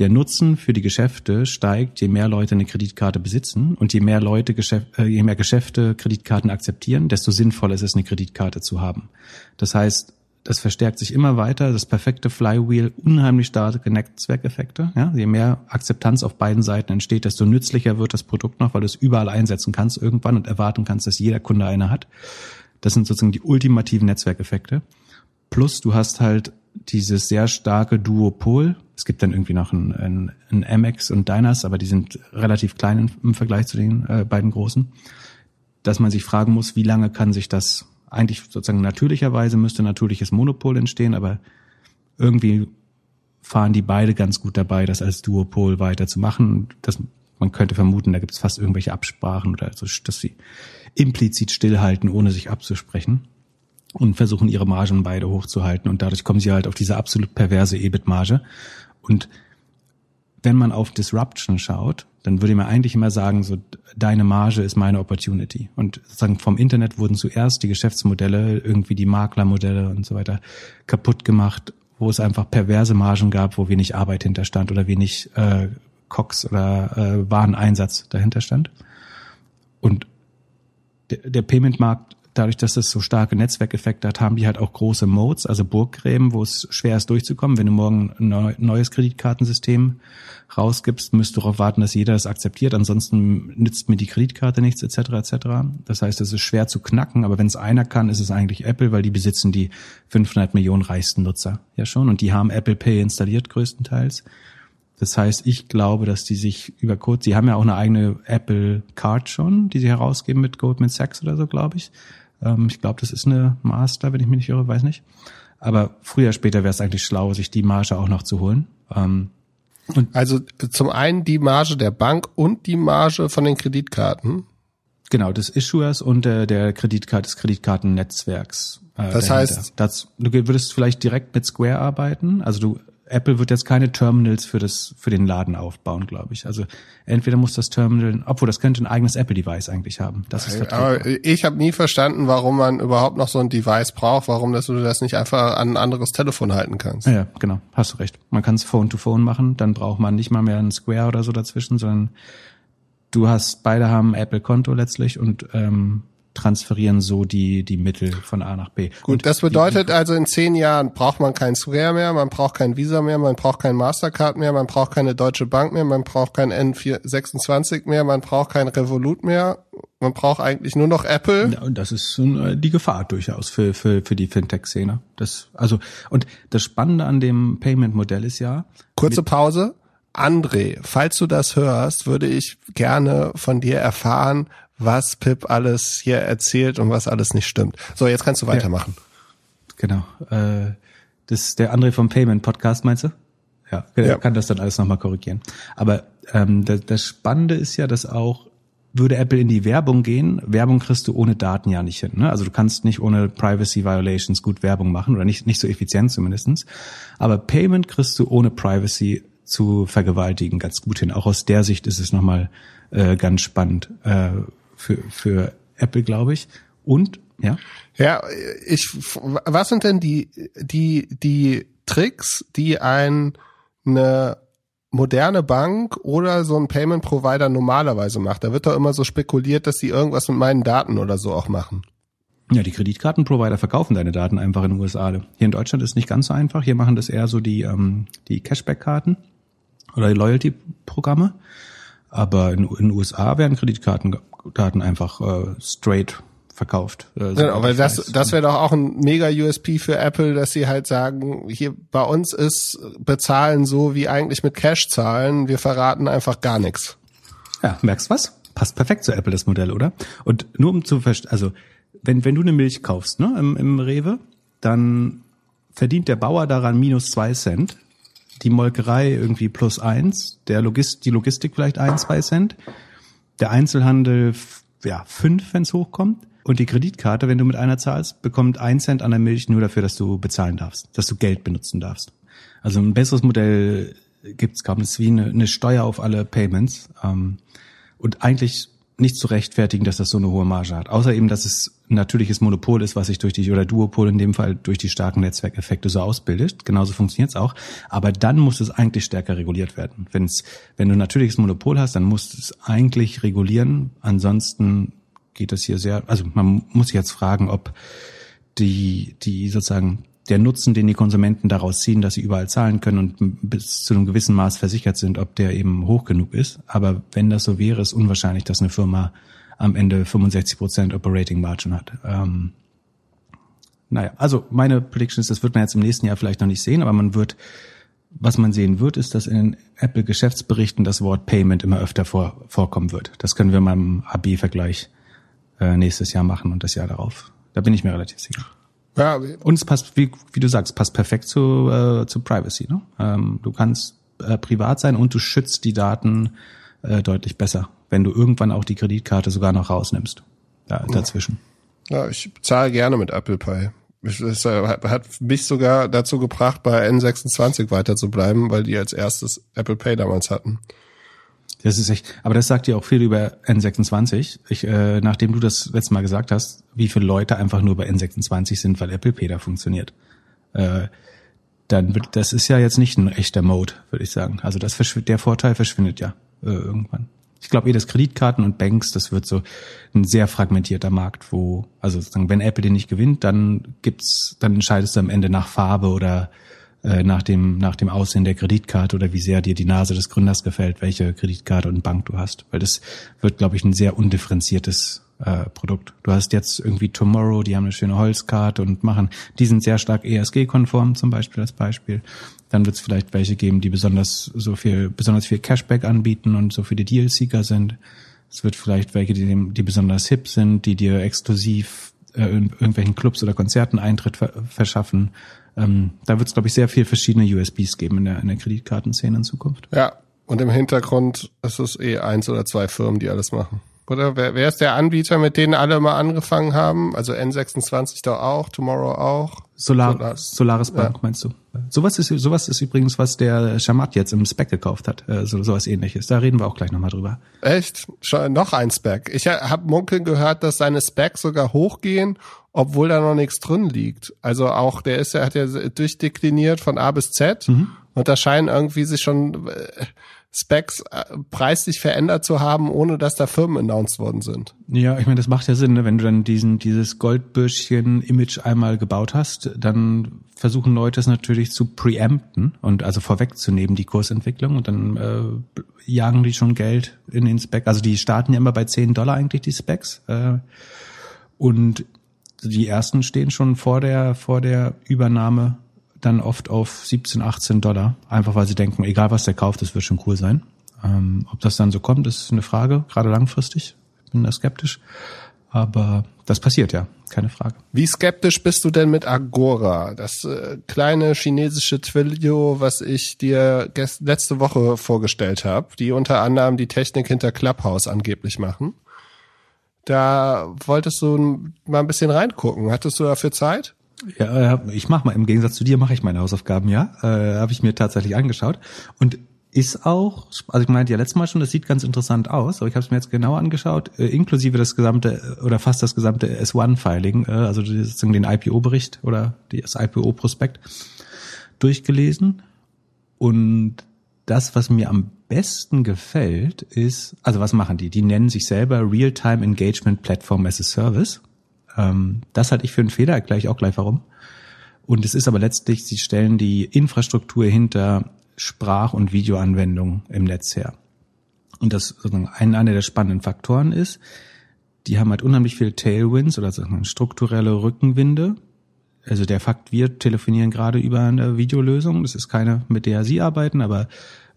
der Nutzen für die Geschäfte steigt, je mehr Leute eine Kreditkarte besitzen und je mehr Leute, äh, je mehr Geschäfte Kreditkarten akzeptieren, desto sinnvoller ist es, eine Kreditkarte zu haben. Das heißt, das verstärkt sich immer weiter, das perfekte Flywheel, unheimlich starke Netzwerkeffekte. Ja? Je mehr Akzeptanz auf beiden Seiten entsteht, desto nützlicher wird das Produkt noch, weil du es überall einsetzen kannst irgendwann und erwarten kannst, dass jeder Kunde eine hat. Das sind sozusagen die ultimativen Netzwerkeffekte. Plus du hast halt dieses sehr starke Duopol. Es gibt dann irgendwie noch ein, ein, ein Amex und Dynas, aber die sind relativ klein im, im Vergleich zu den äh, beiden großen. Dass man sich fragen muss, wie lange kann sich das eigentlich sozusagen natürlicherweise müsste natürliches Monopol entstehen, aber irgendwie fahren die beide ganz gut dabei, das als Duopol weiterzumachen. Das, man könnte vermuten, da gibt es fast irgendwelche Absprachen oder so, dass sie implizit stillhalten, ohne sich abzusprechen und versuchen ihre Margen beide hochzuhalten und dadurch kommen sie halt auf diese absolut perverse EBIT-Marge. Und wenn man auf Disruption schaut, dann würde man eigentlich immer sagen, so deine Marge ist meine Opportunity. Und sozusagen vom Internet wurden zuerst die Geschäftsmodelle, irgendwie die Maklermodelle und so weiter kaputt gemacht, wo es einfach perverse Margen gab, wo wenig Arbeit hinterstand oder wenig äh, Cox oder äh, Wareneinsatz dahinter stand. Und der, der Payment-Markt dadurch, dass es so starke Netzwerkeffekte hat, haben die halt auch große Modes, also Burggräben, wo es schwer ist durchzukommen. Wenn du morgen ein neues Kreditkartensystem rausgibst, müsst du darauf warten, dass jeder es akzeptiert. Ansonsten nützt mir die Kreditkarte nichts, etc. etc. Das heißt, es ist schwer zu knacken, aber wenn es einer kann, ist es eigentlich Apple, weil die besitzen die 500 Millionen reichsten Nutzer ja schon und die haben Apple Pay installiert größtenteils. Das heißt, ich glaube, dass die sich über kurz, sie haben ja auch eine eigene Apple Card schon, die sie herausgeben mit Goldman Sachs oder so, glaube ich. Ähm, ich glaube, das ist eine Master, wenn ich mich nicht irre, weiß nicht. Aber früher, später wäre es eigentlich schlau, sich die Marge auch noch zu holen. Ähm, und also zum einen die Marge der Bank und die Marge von den Kreditkarten. Genau, des Issuers und der, der Kreditkarte, des Kreditkartennetzwerks. Äh, das dahinter. heißt, das, du würdest vielleicht direkt mit Square arbeiten. Also du Apple wird jetzt keine Terminals für das für den Laden aufbauen, glaube ich. Also entweder muss das Terminal, obwohl das könnte ein eigenes Apple-Device eigentlich haben. Das ist Aber ich habe nie verstanden, warum man überhaupt noch so ein Device braucht, warum das, du das nicht einfach an ein anderes Telefon halten kannst. Ja, genau, hast du recht. Man kann es Phone-to-Phone machen, dann braucht man nicht mal mehr ein Square oder so dazwischen, sondern du hast, beide haben Apple-Konto letztlich und ähm, transferieren so die, die Mittel von A nach B. Gut, und das bedeutet also in zehn Jahren braucht man kein Square mehr, man braucht kein Visa mehr, man braucht kein Mastercard mehr, man braucht keine Deutsche Bank mehr, man braucht kein N426 mehr, man braucht kein Revolut mehr, man braucht eigentlich nur noch Apple. Ja, und das ist äh, die Gefahr durchaus für, für, für die Fintech-Szene. Das, also, und das Spannende an dem Payment-Modell ist ja. Kurze Pause. André, falls du das hörst, würde ich gerne von dir erfahren, was Pip alles hier erzählt und was alles nicht stimmt. So, jetzt kannst du weitermachen. Ja, genau. Äh, das ist der André vom Payment Podcast, meinst du? Ja, er ja. kann das dann alles nochmal korrigieren. Aber ähm, das, das Spannende ist ja, dass auch würde Apple in die Werbung gehen, Werbung kriegst du ohne Daten ja nicht hin. Ne? Also du kannst nicht ohne Privacy Violations gut Werbung machen oder nicht, nicht so effizient zumindestens. Aber Payment kriegst du ohne Privacy zu vergewaltigen ganz gut hin. Auch aus der Sicht ist es nochmal äh, ganz spannend. Äh, für, für Apple, glaube ich. Und, ja? Ja, ich, was sind denn die, die, die Tricks, die ein, eine moderne Bank oder so ein Payment Provider normalerweise macht? Da wird doch immer so spekuliert, dass sie irgendwas mit meinen Daten oder so auch machen. Ja, die Kreditkartenprovider verkaufen deine Daten einfach in den USA. Hier in Deutschland ist es nicht ganz so einfach. Hier machen das eher so die, ähm, die Cashback-Karten oder die Loyalty-Programme. Aber in, den USA werden Kreditkarten Daten einfach äh, straight verkauft. Äh, so ja, aber das, das wäre doch auch ein mega USP für Apple, dass sie halt sagen, hier bei uns ist bezahlen so wie eigentlich mit Cash zahlen, wir verraten einfach gar nichts. Ja, merkst was? Passt perfekt zu Apple das Modell, oder? Und nur um zu verstehen, also wenn, wenn du eine Milch kaufst, ne, im, im Rewe, dann verdient der Bauer daran minus zwei Cent, die Molkerei irgendwie plus eins, der Logist, die Logistik vielleicht ein, zwei Cent der Einzelhandel ja fünf, wenn es hochkommt. Und die Kreditkarte, wenn du mit einer zahlst, bekommt ein Cent an der Milch nur dafür, dass du bezahlen darfst, dass du Geld benutzen darfst. Also ein besseres Modell gibt's kaum. Das ist wie eine, eine Steuer auf alle Payments. Ähm, und eigentlich nicht zu rechtfertigen, dass das so eine hohe Marge hat. Außer eben, dass es ein natürliches Monopol ist, was sich durch die, oder Duopol in dem Fall, durch die starken Netzwerkeffekte so ausbildet. Genauso funktioniert es auch. Aber dann muss es eigentlich stärker reguliert werden. Wenn's, wenn du ein natürliches Monopol hast, dann musst du es eigentlich regulieren. Ansonsten geht das hier sehr, also man muss sich jetzt fragen, ob die, die sozusagen der Nutzen, den die Konsumenten daraus ziehen, dass sie überall zahlen können und bis zu einem gewissen Maß versichert sind, ob der eben hoch genug ist. Aber wenn das so wäre, ist unwahrscheinlich, dass eine Firma am Ende 65 Prozent Operating Margin hat. Ähm, naja, also meine Prediction ist, das wird man jetzt im nächsten Jahr vielleicht noch nicht sehen, aber man wird, was man sehen wird, ist, dass in den Apple-Geschäftsberichten das Wort Payment immer öfter vor, vorkommen wird. Das können wir mal im AB-Vergleich äh, nächstes Jahr machen und das Jahr darauf. Da bin ich mir relativ sicher. Ja, und es passt, wie, wie du sagst, passt perfekt zu, äh, zu Privacy. Ne? Ähm, du kannst äh, privat sein und du schützt die Daten äh, deutlich besser, wenn du irgendwann auch die Kreditkarte sogar noch rausnimmst. Da, dazwischen. Ja, ich zahle gerne mit Apple Pay. Das äh, hat mich sogar dazu gebracht, bei N26 weiter zu bleiben, weil die als erstes Apple Pay damals hatten. Das ist echt, aber das sagt dir auch viel über N26. Ich, äh, nachdem du das letzte Mal gesagt hast, wie viele Leute einfach nur bei N26 sind, weil Apple Pay da funktioniert. Äh, dann wird, das ist ja jetzt nicht ein echter Mode, würde ich sagen. Also das der Vorteil verschwindet ja äh, irgendwann. Ich glaube eh, dass Kreditkarten und Banks, das wird so ein sehr fragmentierter Markt, wo, also sozusagen, wenn Apple den nicht gewinnt, dann gibt's, dann entscheidest du am Ende nach Farbe oder äh, nach dem, nach dem Aussehen der Kreditkarte oder wie sehr dir die Nase des Gründers gefällt, welche Kreditkarte und Bank du hast. Weil das wird, glaube ich, ein sehr undifferenziertes äh, Produkt. Du hast jetzt irgendwie Tomorrow, die haben eine schöne Holzkarte und machen, die sind sehr stark ESG-konform zum Beispiel als Beispiel. Dann wird es vielleicht welche geben, die besonders so viel, besonders viel Cashback anbieten und so viele Deal-Seeker sind. Es wird vielleicht welche, die, die besonders hip sind, die dir exklusiv äh, in irgendwelchen Clubs oder Konzerten Eintritt ver verschaffen. Ähm, da wird es, glaube ich, sehr viel verschiedene USBs geben in der, in der Kreditkartenszene in Zukunft. Ja, und im Hintergrund ist es eh eins oder zwei Firmen, die alles machen. Oder wer, wer ist der Anbieter, mit denen alle mal angefangen haben? Also N26 da auch, Tomorrow auch. Solar, Solar. Solaris Bank ja. meinst du? Sowas ist sowas ist übrigens, was der Shamat jetzt im Spec gekauft hat. Äh, so sowas ähnliches. Da reden wir auch gleich nochmal drüber. Echt? Schon noch ein Spec. Ich habe munkeln gehört, dass seine Specs sogar hochgehen, obwohl da noch nichts drin liegt. Also auch der ist ja hat ja durchdekliniert von A bis Z mhm. und da scheinen irgendwie sich schon äh, Specs äh, preislich verändert zu haben, ohne dass da Firmen announced worden sind. Ja, ich meine, das macht ja Sinn, ne? wenn du dann diesen dieses Goldbürschchen-Image einmal gebaut hast, dann versuchen Leute es natürlich zu preempten und also vorwegzunehmen die Kursentwicklung und dann äh, jagen die schon Geld in den Spec. Also die starten ja immer bei 10 Dollar eigentlich die Specs äh, und die ersten stehen schon vor der vor der Übernahme dann oft auf 17, 18 Dollar, einfach weil sie denken, egal was der kauft, das wird schon cool sein. Ähm, ob das dann so kommt, ist eine Frage, gerade langfristig. Bin da skeptisch. Aber das passiert ja, keine Frage. Wie skeptisch bist du denn mit Agora? Das äh, kleine chinesische Twilio, was ich dir letzte Woche vorgestellt habe, die unter anderem die Technik hinter Clubhouse angeblich machen. Da wolltest du mal ein bisschen reingucken. Hattest du dafür Zeit? Ja, ich mache mal, im Gegensatz zu dir mache ich meine Hausaufgaben, ja. Äh, Habe ich mir tatsächlich angeschaut. Und ist auch, also ich meinte ja letztes Mal schon, das sieht ganz interessant aus, aber ich habe es mir jetzt genau angeschaut, äh, inklusive das gesamte oder fast das gesamte S1-Filing, äh, also sozusagen den IPO-Bericht oder das IPO-Prospekt durchgelesen. Und das, was mir am besten gefällt, ist, also was machen die? Die nennen sich selber Real-Time Engagement Platform as a Service. Ähm, das halte ich für einen Fehler, erkläre ich auch gleich warum. Und es ist aber letztlich, sie stellen die Infrastruktur hinter Sprach- und Videoanwendungen im Netz her. Und das sozusagen ein, einer der spannenden Faktoren ist, die haben halt unheimlich viel Tailwinds oder sozusagen strukturelle Rückenwinde. Also der Fakt, wir telefonieren gerade über eine Videolösung. Das ist keine, mit der Sie arbeiten, aber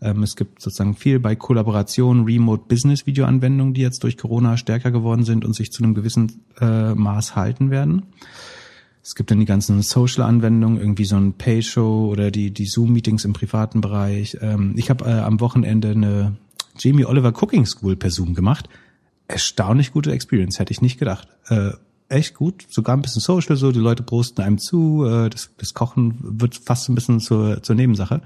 ähm, es gibt sozusagen viel bei Kollaboration, Remote Business Videoanwendungen, die jetzt durch Corona stärker geworden sind und sich zu einem gewissen äh, Maß halten werden. Es gibt dann die ganzen Social-Anwendungen, irgendwie so ein Pay-Show oder die, die Zoom-Meetings im privaten Bereich. Ähm, ich habe äh, am Wochenende eine Jamie Oliver Cooking School per Zoom gemacht. Erstaunlich gute Experience, hätte ich nicht gedacht. Äh, echt gut, sogar ein bisschen Social so, die Leute posten einem zu, äh, das, das Kochen wird fast ein bisschen zur, zur Nebensache.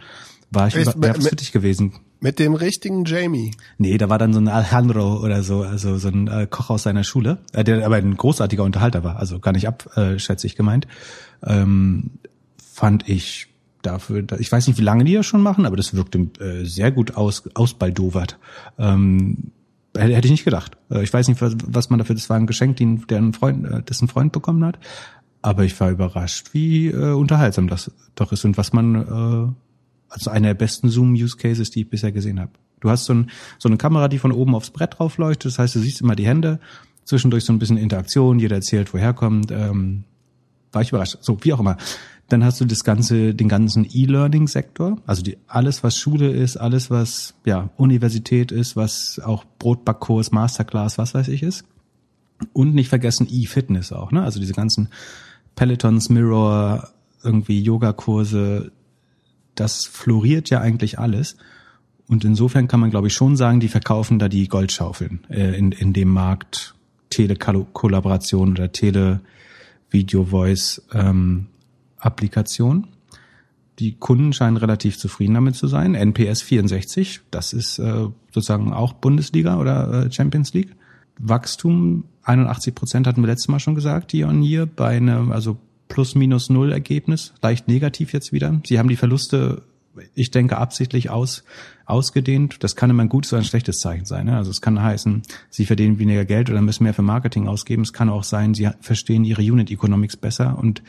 War ich Echt, über, für dich gewesen. Mit dem richtigen Jamie. Nee, da war dann so ein Alejandro oder so, also so ein äh, Koch aus seiner Schule, äh, der aber ein großartiger Unterhalter war, also gar nicht abschätzig äh, gemeint. Ähm, fand ich dafür, ich weiß nicht, wie lange die das schon machen, aber das wirkte äh, sehr gut aus, ausbaldowert. Ähm, hätte ich nicht gedacht. Äh, ich weiß nicht, was, man dafür, das war ein Geschenk, den, der ein Freund, äh, dessen Freund bekommen hat. Aber ich war überrascht, wie äh, unterhaltsam das doch ist und was man also einer der besten Zoom-Use-Cases, die ich bisher gesehen habe. Du hast so, ein, so eine Kamera, die von oben aufs Brett drauf leuchtet. Das heißt, du siehst immer die Hände, zwischendurch so ein bisschen Interaktion, jeder erzählt, woher kommt. Ähm, war ich überrascht. So, wie auch immer. Dann hast du das ganze, den ganzen E-Learning-Sektor, also die, alles, was Schule ist, alles, was ja Universität ist, was auch Brotbackkurs, Masterclass, was weiß ich ist. Und nicht vergessen E-Fitness auch, ne? Also diese ganzen Pelotons, Mirror, irgendwie Yogakurse, das floriert ja eigentlich alles. Und insofern kann man, glaube ich, schon sagen, die verkaufen da die Goldschaufeln äh, in, in dem Markt Telekollaboration oder Tele-Video-Voice-Applikation. Ähm, die Kunden scheinen relativ zufrieden damit zu sein. NPS 64, das ist äh, sozusagen auch Bundesliga oder äh, Champions League. Wachstum 81 Prozent hatten wir letztes Mal schon gesagt, year on year, bei einer, also plus minus null Ergebnis, leicht negativ jetzt wieder. Sie haben die Verluste, ich denke, absichtlich aus, ausgedehnt. Das kann immer ein gutes oder ein schlechtes Zeichen sein. Ne? Also es kann heißen, sie verdienen weniger Geld oder müssen mehr für Marketing ausgeben. Es kann auch sein, sie verstehen ihre Unit Economics besser und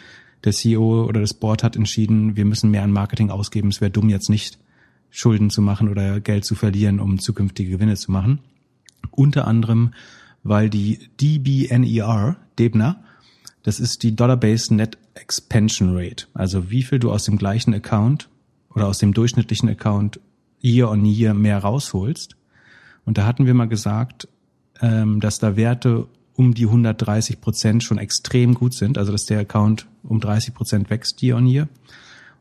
der CEO oder das Board hat entschieden, wir müssen mehr an Marketing ausgeben. Es wäre dumm, jetzt nicht Schulden zu machen oder Geld zu verlieren, um zukünftige Gewinne zu machen. Unter anderem, weil die DBNER, Debner, das ist die Dollar-Based Net Expansion Rate. Also wie viel du aus dem gleichen Account oder aus dem durchschnittlichen Account year on year mehr rausholst. Und da hatten wir mal gesagt, ähm, dass da Werte um die 130 Prozent schon extrem gut sind, also dass der Account um 30 Prozent wächst year on year.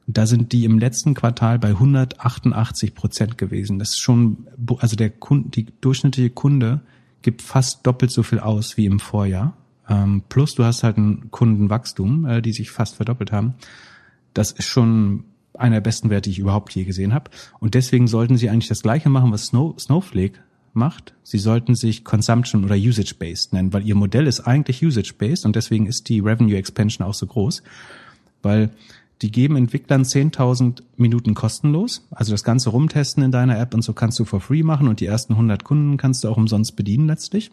Und da sind die im letzten Quartal bei 188 Prozent gewesen. Das ist schon, also der Kunde, die durchschnittliche Kunde gibt fast doppelt so viel aus wie im Vorjahr. Ähm, plus du hast halt ein Kundenwachstum, äh, die sich fast verdoppelt haben. Das ist schon einer der besten Werte, die ich überhaupt je gesehen habe. Und deswegen sollten sie eigentlich das Gleiche machen, was Snow, Snowflake macht. Sie sollten sich Consumption oder Usage-Based nennen, weil ihr Modell ist eigentlich Usage-Based und deswegen ist die Revenue Expansion auch so groß, weil die geben Entwicklern 10.000 Minuten kostenlos, also das ganze Rumtesten in deiner App und so kannst du for free machen und die ersten 100 Kunden kannst du auch umsonst bedienen letztlich.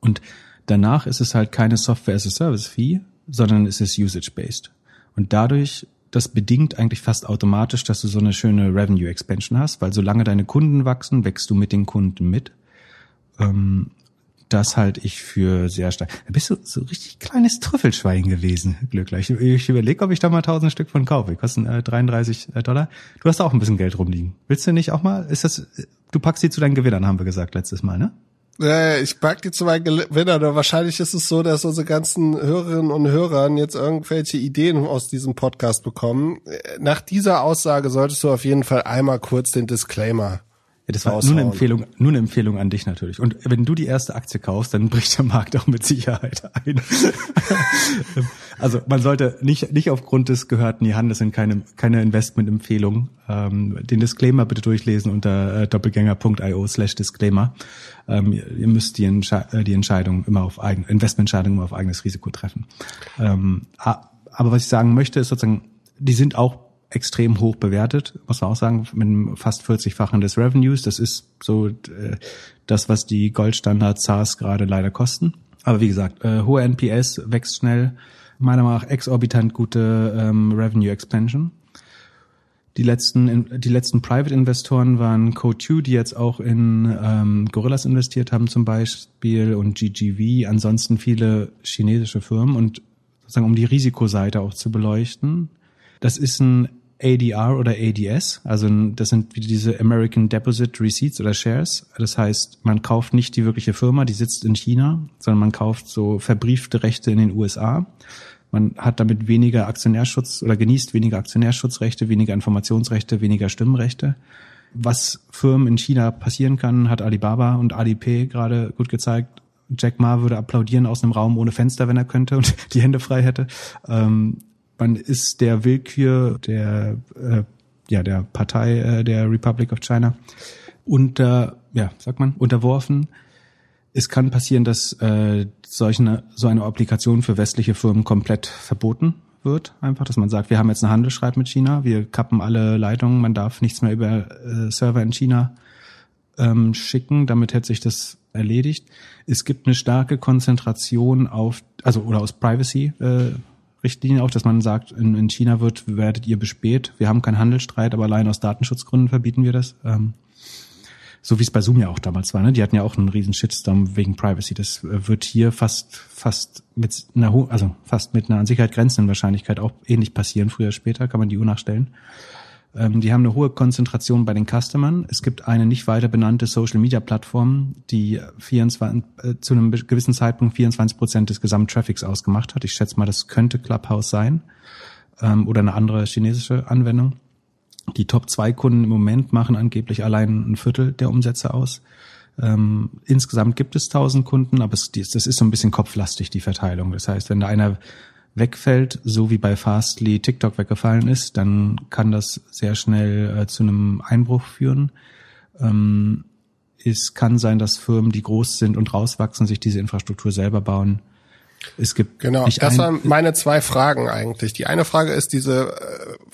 Und danach ist es halt keine Software as a Service Fee, sondern es ist Usage-Based. Und dadurch das bedingt eigentlich fast automatisch, dass du so eine schöne Revenue Expansion hast, weil solange deine Kunden wachsen, wächst du mit den Kunden mit. Ähm, das halte ich für sehr stark. Da bist du so richtig kleines Trüffelschwein gewesen, glücklich. Ich, überlege, ob ich da mal tausend Stück von kaufe. Die kosten äh, 33 äh, Dollar. Du hast auch ein bisschen Geld rumliegen. Willst du nicht auch mal? Ist das? Du packst die zu deinen Gewinnern, haben wir gesagt letztes Mal, ne? Ich pack die zu meinen Gewinnern. Oder wahrscheinlich ist es so, dass unsere ganzen Hörerinnen und Hörer jetzt irgendwelche Ideen aus diesem Podcast bekommen. Nach dieser Aussage solltest du auf jeden Fall einmal kurz den Disclaimer das war nur eine Empfehlung, nur eine Empfehlung an dich natürlich. Und wenn du die erste Aktie kaufst, dann bricht der Markt auch mit Sicherheit ein. also man sollte nicht nicht aufgrund des gehörten die Hand, das sind keine keine Investmentempfehlungen. Ähm, den Disclaimer bitte durchlesen unter äh, doppelgänger.io/slash Disclaimer. Ähm, ihr müsst die, Entsche äh, die Entscheidung immer auf eigen Investmententscheidung immer auf eigenes Risiko treffen. Ähm, aber was ich sagen möchte, ist sozusagen, die sind auch extrem hoch bewertet, muss man auch sagen, mit einem fast 40-fachen des Revenues. Das ist so äh, das, was die Goldstandard SaaS gerade leider kosten. Aber wie gesagt, äh, hohe NPS wächst schnell, meiner Meinung nach exorbitant gute ähm, Revenue Expansion. Die letzten, die letzten Private-Investoren waren Co2, die jetzt auch in ähm, Gorillas investiert haben zum Beispiel und GGV, ansonsten viele chinesische Firmen und sozusagen um die Risikoseite auch zu beleuchten. Das ist ein ADR oder ADS. Also das sind wie diese American Deposit Receipts oder Shares. Das heißt, man kauft nicht die wirkliche Firma, die sitzt in China, sondern man kauft so verbriefte Rechte in den USA. Man hat damit weniger Aktionärschutz oder genießt weniger Aktionärschutzrechte, weniger Informationsrechte, weniger Stimmrechte. Was Firmen in China passieren kann, hat Alibaba und Alipay gerade gut gezeigt. Jack Ma würde applaudieren aus einem Raum ohne Fenster, wenn er könnte und die Hände frei hätte. Ähm, man ist der Willkür der, äh, ja, der Partei äh, der Republic of China unter, ja, sagt man, unterworfen. Es kann passieren, dass äh, solche, so eine Applikation für westliche Firmen komplett verboten wird. Einfach, dass man sagt, wir haben jetzt einen Handelsstreit mit China, wir kappen alle Leitungen, man darf nichts mehr über äh, Server in China ähm, schicken. Damit hätte sich das erledigt. Es gibt eine starke Konzentration auf, also oder aus Privacy äh, Richtlinie auch, dass man sagt, in, in China wird, werdet ihr bespäht. Wir haben keinen Handelsstreit, aber allein aus Datenschutzgründen verbieten wir das. Ähm, so wie es bei Zoom ja auch damals war. Ne? Die hatten ja auch einen riesen Shitstorm wegen Privacy. Das äh, wird hier fast fast mit einer also fast mit einer an Sicherheit grenzenden Wahrscheinlichkeit auch ähnlich passieren. Früher später kann man die Uhr nachstellen. Ähm, die haben eine hohe Konzentration bei den Customern. Es gibt eine nicht weiter benannte Social-Media-Plattform, die 24, äh, zu einem gewissen Zeitpunkt 24 Prozent des Gesamttraffics ausgemacht hat. Ich schätze mal, das könnte Clubhouse sein ähm, oder eine andere chinesische Anwendung. Die Top 2 Kunden im Moment machen angeblich allein ein Viertel der Umsätze aus. Ähm, insgesamt gibt es 1000 Kunden, aber es, das ist so ein bisschen kopflastig, die Verteilung. Das heißt, wenn da einer wegfällt, so wie bei Fastly TikTok weggefallen ist, dann kann das sehr schnell äh, zu einem Einbruch führen. Ähm, es kann sein, dass Firmen, die groß sind und rauswachsen, sich diese Infrastruktur selber bauen. Es gibt genau. das waren meine zwei Fragen eigentlich. Die eine Frage ist diese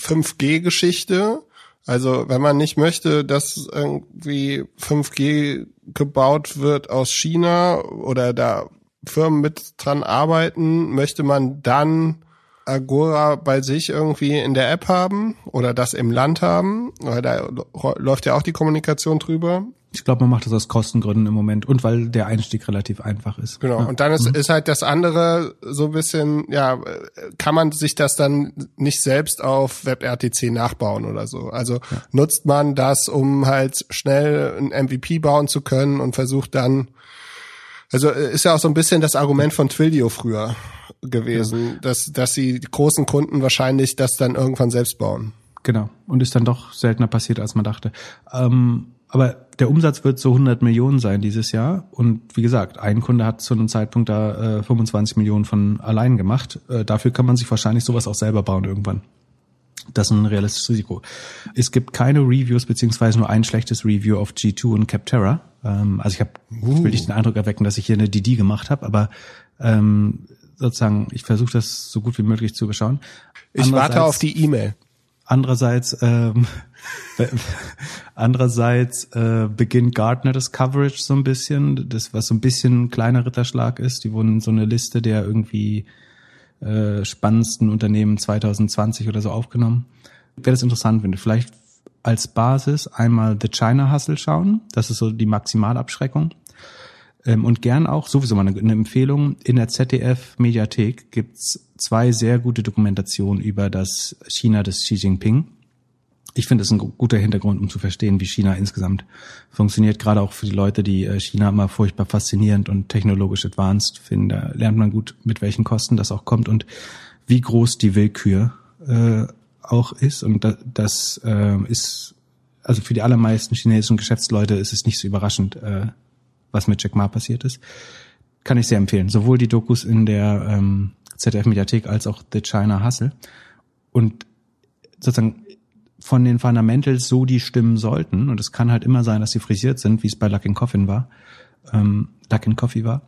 5G-Geschichte. Äh, also wenn man nicht möchte, dass irgendwie 5G gebaut wird aus China oder da Firmen mit dran arbeiten, möchte man dann Agora bei sich irgendwie in der App haben oder das im Land haben, weil da läuft ja auch die Kommunikation drüber. Ich glaube, man macht das aus Kostengründen im Moment und weil der Einstieg relativ einfach ist. Genau. Ja. Und dann ist, mhm. ist halt das andere so ein bisschen, ja, kann man sich das dann nicht selbst auf WebRTC nachbauen oder so. Also ja. nutzt man das, um halt schnell ein MVP bauen zu können und versucht dann, also ist ja auch so ein bisschen das Argument von Twilio früher gewesen, ja. dass, dass sie die großen Kunden wahrscheinlich das dann irgendwann selbst bauen. Genau. Und ist dann doch seltener passiert, als man dachte. Ähm, aber der Umsatz wird so 100 Millionen sein dieses Jahr. Und wie gesagt, ein Kunde hat zu einem Zeitpunkt da äh, 25 Millionen von allein gemacht. Äh, dafür kann man sich wahrscheinlich sowas auch selber bauen irgendwann. Das ist ein realistisches Risiko. Es gibt keine Reviews, beziehungsweise nur ein schlechtes Review auf G2 und Capterra. Ähm, also ich habe, uh. will nicht den Eindruck erwecken, dass ich hier eine DD gemacht habe, aber ähm, sozusagen, ich versuche das so gut wie möglich zu beschauen. Ich warte auf die E-Mail. Andererseits, ähm, andererseits äh, beginnt Gartner das Coverage so ein bisschen, das was so ein bisschen ein kleiner Ritterschlag ist. Die wurden in so eine Liste der irgendwie äh, spannendsten Unternehmen 2020 oder so aufgenommen. Wer das interessant findet, vielleicht als Basis einmal The China Hustle schauen. Das ist so die Maximalabschreckung. Ähm, und gern auch, sowieso mal eine, eine Empfehlung, in der ZDF-Mediathek gibt's zwei sehr gute Dokumentationen über das China des Xi Jinping. Ich finde es ein guter Hintergrund, um zu verstehen, wie China insgesamt funktioniert, gerade auch für die Leute, die äh, China immer furchtbar faszinierend und technologisch advanced finden. Da lernt man gut, mit welchen Kosten das auch kommt und wie groß die Willkür äh, auch ist. Und das, das äh, ist, also für die allermeisten chinesischen Geschäftsleute ist es nicht so überraschend, äh, was mit Jack Ma passiert ist. Kann ich sehr empfehlen. Sowohl die Dokus in der ähm, ZDF-Mediathek als auch The China Hustle. Und sozusagen von den Fundamentals so die stimmen sollten, und es kann halt immer sein, dass sie frisiert sind, wie es bei Luck in Coffin war, ähm, Luck in Coffee war.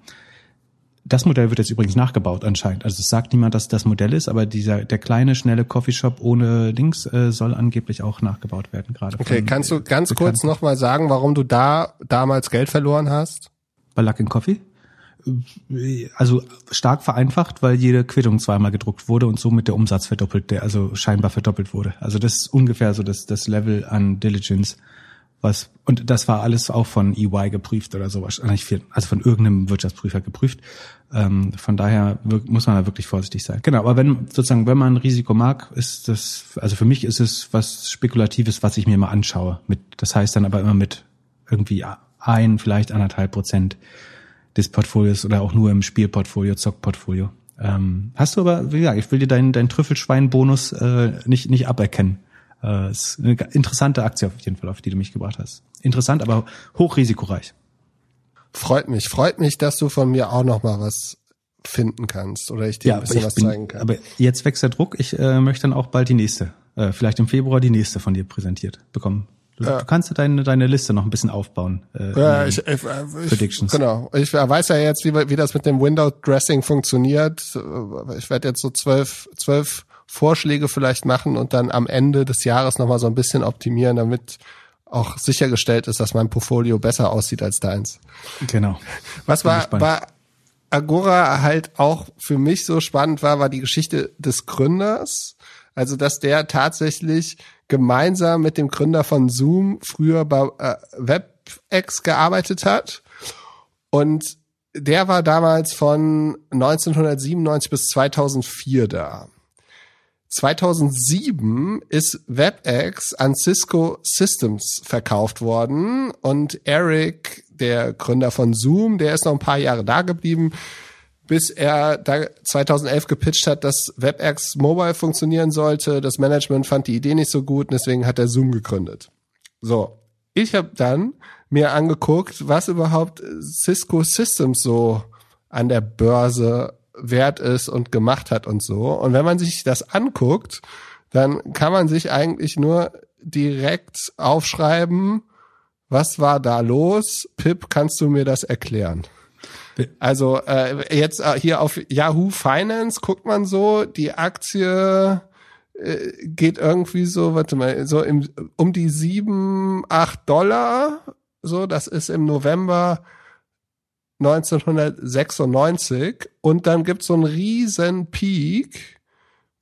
Das Modell wird jetzt übrigens nachgebaut anscheinend. Also es sagt niemand, dass das Modell ist, aber dieser der kleine schnelle Coffeeshop ohne Links äh, soll angeblich auch nachgebaut werden gerade. Okay, kannst du ganz kurz noch mal sagen, warum du da damals Geld verloren hast? Bei Luck in Coffee? also stark vereinfacht, weil jede Quittung zweimal gedruckt wurde und somit der Umsatz verdoppelt, der also scheinbar verdoppelt wurde. Also das ist ungefähr so das, das Level an Diligence, was und das war alles auch von EY geprüft oder so wahrscheinlich viel, also von irgendeinem Wirtschaftsprüfer geprüft. Ähm, von daher muss man da wirklich vorsichtig sein. Genau, aber wenn sozusagen wenn man Risiko mag, ist das also für mich ist es was spekulatives, was ich mir mal anschaue. Mit das heißt dann aber immer mit irgendwie ein vielleicht anderthalb Prozent des Portfolios oder auch nur im Spielportfolio, Zockportfolio. Ähm, hast du aber, wie gesagt, ich will dir deinen dein Trüffelschwein-Bonus äh, nicht, nicht aberkennen. Äh, ist eine interessante Aktie auf jeden Fall, auf die du mich gebracht hast. Interessant, aber hochrisikoreich. Freut mich, freut mich, dass du von mir auch noch mal was finden kannst oder ich dir ja, ein bisschen was bin, zeigen kann. Aber jetzt wächst der Druck. Ich äh, möchte dann auch bald die nächste, äh, vielleicht im Februar die nächste von dir präsentiert bekommen. Du, ja. du kannst deine, deine Liste noch ein bisschen aufbauen. Äh, ja, ich, ich, Predictions. genau. Ich weiß ja jetzt, wie, wie das mit dem Window Dressing funktioniert. Ich werde jetzt so zwölf, zwölf Vorschläge vielleicht machen und dann am Ende des Jahres nochmal so ein bisschen optimieren, damit auch sichergestellt ist, dass mein Portfolio besser aussieht als deins. Genau. Was war, war Agora halt auch für mich so spannend war, war die Geschichte des Gründers. Also, dass der tatsächlich gemeinsam mit dem Gründer von Zoom früher bei äh, WebEx gearbeitet hat. Und der war damals von 1997 bis 2004 da. 2007 ist WebEx an Cisco Systems verkauft worden und Eric, der Gründer von Zoom, der ist noch ein paar Jahre da geblieben bis er da 2011 gepitcht hat, dass WebEx Mobile funktionieren sollte. Das Management fand die Idee nicht so gut und deswegen hat er Zoom gegründet. So, ich habe dann mir angeguckt, was überhaupt Cisco Systems so an der Börse wert ist und gemacht hat und so. Und wenn man sich das anguckt, dann kann man sich eigentlich nur direkt aufschreiben, was war da los? Pip, kannst du mir das erklären? Also äh, jetzt äh, hier auf Yahoo Finance guckt man so, die Aktie äh, geht irgendwie so, warte mal, so im, um die sieben, acht Dollar. So, das ist im November 1996. Und dann gibt's so einen riesen Peak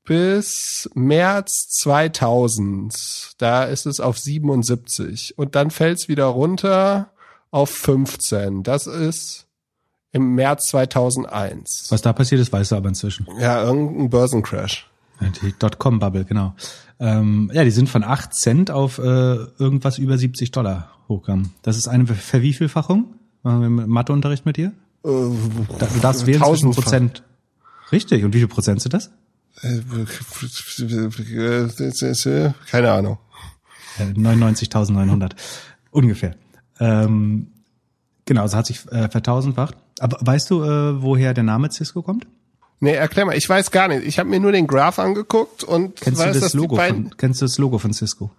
bis März 2000. Da ist es auf 77. Und dann fällt's wieder runter auf 15. Das ist im März 2001. Was da passiert ist, weißt du aber inzwischen. Ja, irgendein Börsencrash. Die Dotcom-Bubble, genau. Ähm, ja, die sind von 8 Cent auf äh, irgendwas über 70 Dollar hochgegangen. Das ist eine Verwievielfachung. Machen wir Matheunterricht mit dir? Äh, du darfst wählen zwischen Prozent. Richtig. Und wie viel Prozent sind das? Keine Ahnung. 99.900. Ungefähr. Ähm, genau, also hat sich äh, vertausendfacht. Aber weißt du, äh, woher der Name Cisco kommt? Nee, erklär mal. Ich weiß gar nicht. Ich habe mir nur den Graph angeguckt und kennst weiß, du das Logo von, kennst du das Logo von Cisco?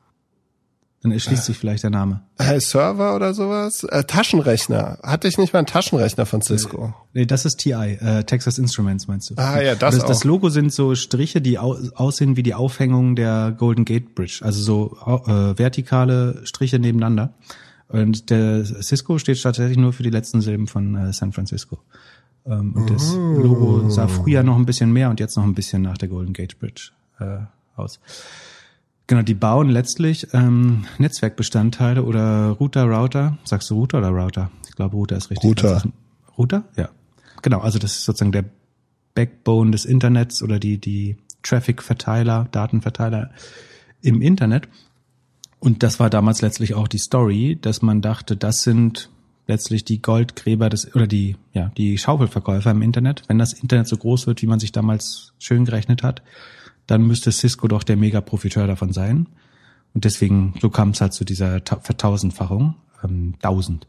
Dann erschließt äh, sich vielleicht der Name. Äh, Server oder sowas? Äh, Taschenrechner. Hatte ich nicht mal einen Taschenrechner von Cisco? Nee, das ist TI, äh, Texas Instruments meinst du? Ah ja, das, das auch. Das Logo sind so Striche, die au aussehen wie die Aufhängung der Golden Gate Bridge. Also so äh, vertikale Striche nebeneinander. Und der Cisco steht tatsächlich nur für die letzten Silben von äh, San Francisco. Ähm, und das Logo sah früher noch ein bisschen mehr und jetzt noch ein bisschen nach der Golden Gate Bridge äh, aus. Genau, die bauen letztlich ähm, Netzwerkbestandteile oder Router, Router. Sagst du Router oder Router? Ich glaube, Router ist richtig. Router. Router? Ja. Genau, also das ist sozusagen der Backbone des Internets oder die, die Traffic-Verteiler, Datenverteiler im Internet. Und das war damals letztlich auch die Story, dass man dachte, das sind letztlich die Goldgräber des oder die ja die Schaufelverkäufer im Internet. Wenn das Internet so groß wird, wie man sich damals schön gerechnet hat, dann müsste Cisco doch der Mega-Profiteur davon sein. Und deswegen so kam es halt zu dieser Vertausendfachung, ähm, tausend.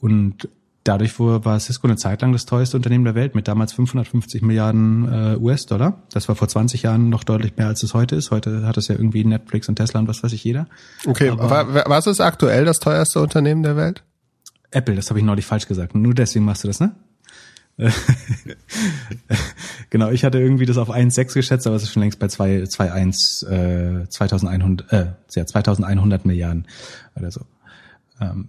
Und dadurch war Cisco eine Zeit lang das teuerste Unternehmen der Welt mit damals 550 Milliarden äh, US-Dollar. Das war vor 20 Jahren noch deutlich mehr, als es heute ist. Heute hat es ja irgendwie Netflix und Tesla und was weiß ich jeder. Okay, Aber, was ist aktuell das teuerste Unternehmen der Welt? Apple, das habe ich neulich falsch gesagt. Nur deswegen machst du das, ne? genau, ich hatte irgendwie das auf 1,6 geschätzt, aber es ist schon längst bei 2,1, äh, 2100, äh, ja, 2100 Milliarden oder so. Ähm,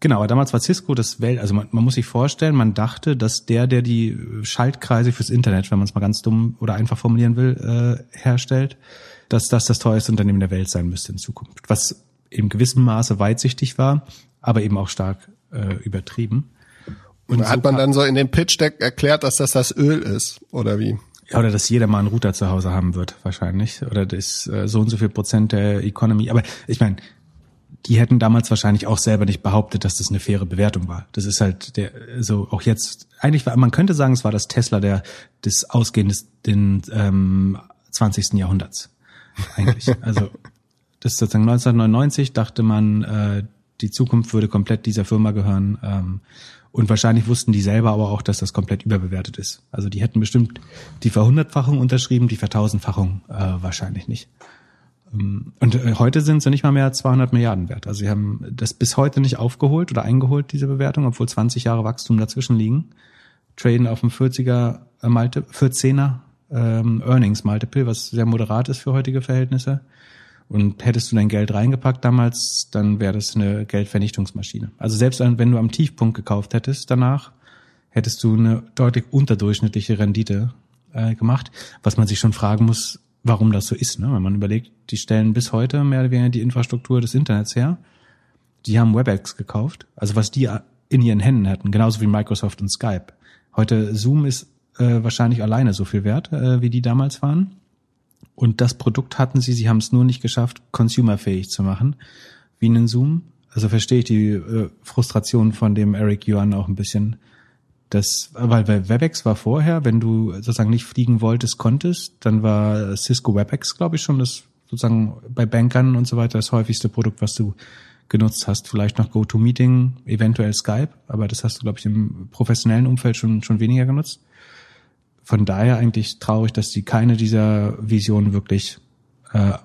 genau, aber damals war Cisco das Welt, also man, man muss sich vorstellen, man dachte, dass der, der die Schaltkreise fürs Internet, wenn man es mal ganz dumm oder einfach formulieren will, äh, herstellt, dass das das teuerste Unternehmen der Welt sein müsste in Zukunft. Was in gewissem Maße weitsichtig war, aber eben auch stark äh, übertrieben. Und hat man dann so in dem Pitch-Deck erklärt, dass das das Öl ist, oder wie? Ja, oder dass jeder mal einen Router zu Hause haben wird, wahrscheinlich. Oder das äh, so und so viel Prozent der Economy. Aber ich meine, die hätten damals wahrscheinlich auch selber nicht behauptet, dass das eine faire Bewertung war. Das ist halt der, so auch jetzt, eigentlich war, man könnte sagen, es war das Tesla der, des ausgehenden ähm, 20. Jahrhunderts. Eigentlich. also, das ist sozusagen 1999 dachte man, äh, die Zukunft würde komplett dieser Firma gehören. Ähm, und wahrscheinlich wussten die selber aber auch, dass das komplett überbewertet ist. Also die hätten bestimmt die Verhundertfachung unterschrieben, die Vertausendfachung äh, wahrscheinlich nicht. Ähm, und äh, heute sind sie nicht mal mehr 200 Milliarden wert. Also sie haben das bis heute nicht aufgeholt oder eingeholt, diese Bewertung, obwohl 20 Jahre Wachstum dazwischen liegen. Traden auf dem 40er äh, Malte, 14er ähm, Earnings Multiple, was sehr moderat ist für heutige Verhältnisse. Und hättest du dein Geld reingepackt damals, dann wäre das eine Geldvernichtungsmaschine. Also selbst wenn du am Tiefpunkt gekauft hättest danach, hättest du eine deutlich unterdurchschnittliche Rendite äh, gemacht, was man sich schon fragen muss, warum das so ist. Ne? Wenn man überlegt, die stellen bis heute mehr oder weniger die Infrastruktur des Internets her. Die haben WebEx gekauft, also was die in ihren Händen hatten, genauso wie Microsoft und Skype. Heute Zoom ist äh, wahrscheinlich alleine so viel wert, äh, wie die damals waren. Und das Produkt hatten sie, sie haben es nur nicht geschafft, consumerfähig zu machen, wie einen Zoom. Also verstehe ich die äh, Frustration von dem Eric Yuan auch ein bisschen. Das, weil WebEx war vorher, wenn du sozusagen nicht fliegen wolltest, konntest, dann war Cisco WebEx, glaube ich, schon das sozusagen bei Bankern und so weiter das häufigste Produkt, was du genutzt hast. Vielleicht noch GoToMeeting, eventuell Skype, aber das hast du, glaube ich, im professionellen Umfeld schon, schon weniger genutzt von daher eigentlich traurig, dass sie keine dieser Visionen wirklich äh,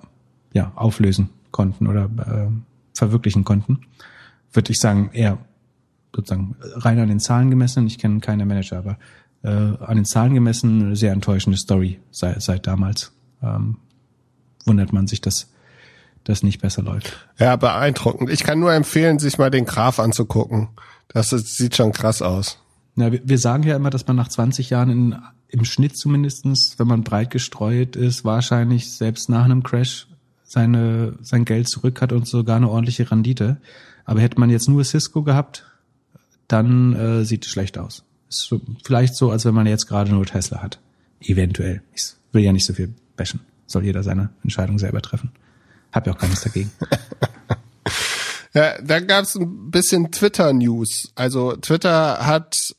ja, auflösen konnten oder äh, verwirklichen konnten. Würde ich sagen, eher sozusagen rein an den Zahlen gemessen, ich kenne keine Manager, aber äh, an den Zahlen gemessen eine sehr enttäuschende Story seit, seit damals. Ähm, wundert man sich, dass das nicht besser läuft. Ja, beeindruckend. Ich kann nur empfehlen, sich mal den Graph anzugucken. Das sieht schon krass aus. Wir, wir sagen ja immer, dass man nach 20 Jahren in, im Schnitt zumindestens, wenn man breit gestreut ist, wahrscheinlich selbst nach einem Crash seine, sein Geld zurück hat und sogar eine ordentliche Rendite. Aber hätte man jetzt nur Cisco gehabt, dann äh, sieht es schlecht aus. Ist so, vielleicht so, als wenn man jetzt gerade nur Tesla hat. Eventuell. Ich will ja nicht so viel bashen. Soll jeder seine Entscheidung selber treffen. Hab ja auch gar nichts dagegen. ja, da gab's ein bisschen Twitter-News. Also Twitter hat,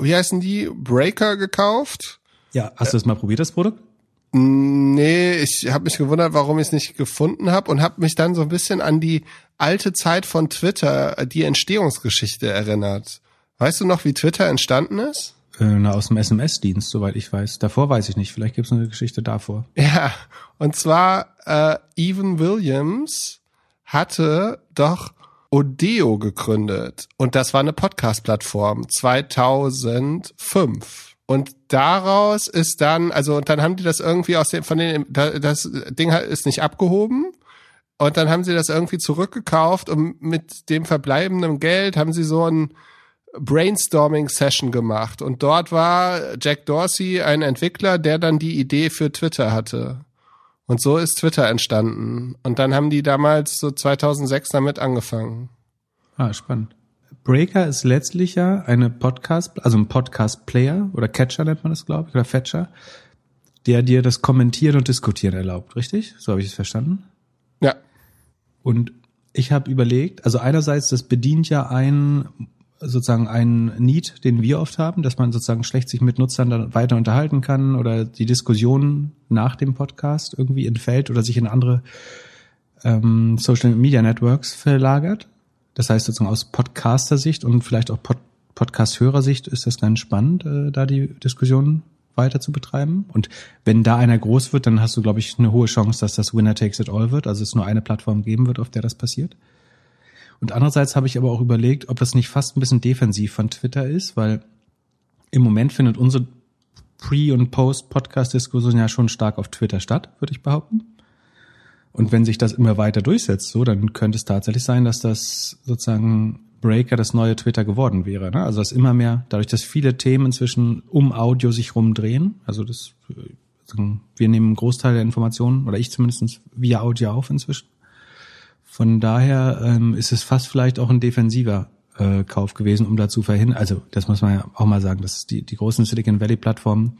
wie heißen die, Breaker gekauft. Ja, hast du das mal probiert, das Produkt? Nee, ich habe mich gewundert, warum ich es nicht gefunden habe und habe mich dann so ein bisschen an die alte Zeit von Twitter, die Entstehungsgeschichte erinnert. Weißt du noch, wie Twitter entstanden ist? Äh, na, aus dem SMS-Dienst, soweit ich weiß. Davor weiß ich nicht. Vielleicht gibt es eine Geschichte davor. Ja, und zwar äh, Evan Williams hatte doch Odeo gegründet und das war eine Podcast-Plattform 2005. Und daraus ist dann, also und dann haben die das irgendwie aus dem, von den, das Ding ist nicht abgehoben. Und dann haben sie das irgendwie zurückgekauft und mit dem verbleibenden Geld haben sie so ein Brainstorming-Session gemacht. Und dort war Jack Dorsey ein Entwickler, der dann die Idee für Twitter hatte. Und so ist Twitter entstanden. Und dann haben die damals so 2006 damit angefangen. Ah, spannend. Breaker ist letztlich ja eine Podcast, also ein Podcast-Player oder Catcher nennt man das, glaube ich, oder Fetcher, der dir das Kommentieren und Diskutieren erlaubt, richtig? So habe ich es verstanden? Ja. Und ich habe überlegt, also einerseits, das bedient ja ein sozusagen einen Need, den wir oft haben, dass man sozusagen schlecht sich mit Nutzern dann weiter unterhalten kann oder die Diskussion nach dem Podcast irgendwie entfällt oder sich in andere ähm, Social Media Networks verlagert. Das heißt sozusagen aus Podcaster-Sicht und vielleicht auch Pod Podcast-Hörer-Sicht ist das ganz spannend, äh, da die Diskussion weiter zu betreiben. Und wenn da einer groß wird, dann hast du, glaube ich, eine hohe Chance, dass das Winner takes it all wird, also es nur eine Plattform geben wird, auf der das passiert. Und andererseits habe ich aber auch überlegt, ob das nicht fast ein bisschen defensiv von Twitter ist, weil im Moment findet unsere Pre- und Post-Podcast-Diskussion ja schon stark auf Twitter statt, würde ich behaupten. Und wenn sich das immer weiter durchsetzt, so, dann könnte es tatsächlich sein, dass das sozusagen Breaker das neue Twitter geworden wäre. Ne? Also dass immer mehr, dadurch, dass viele Themen inzwischen um Audio sich rumdrehen, also das, wir nehmen einen Großteil der Informationen, oder ich zumindest via Audio auf inzwischen. Von daher ähm, ist es fast vielleicht auch ein defensiver äh, Kauf gewesen, um dazu verhindern. Also das muss man ja auch mal sagen, dass die, die großen Silicon Valley Plattformen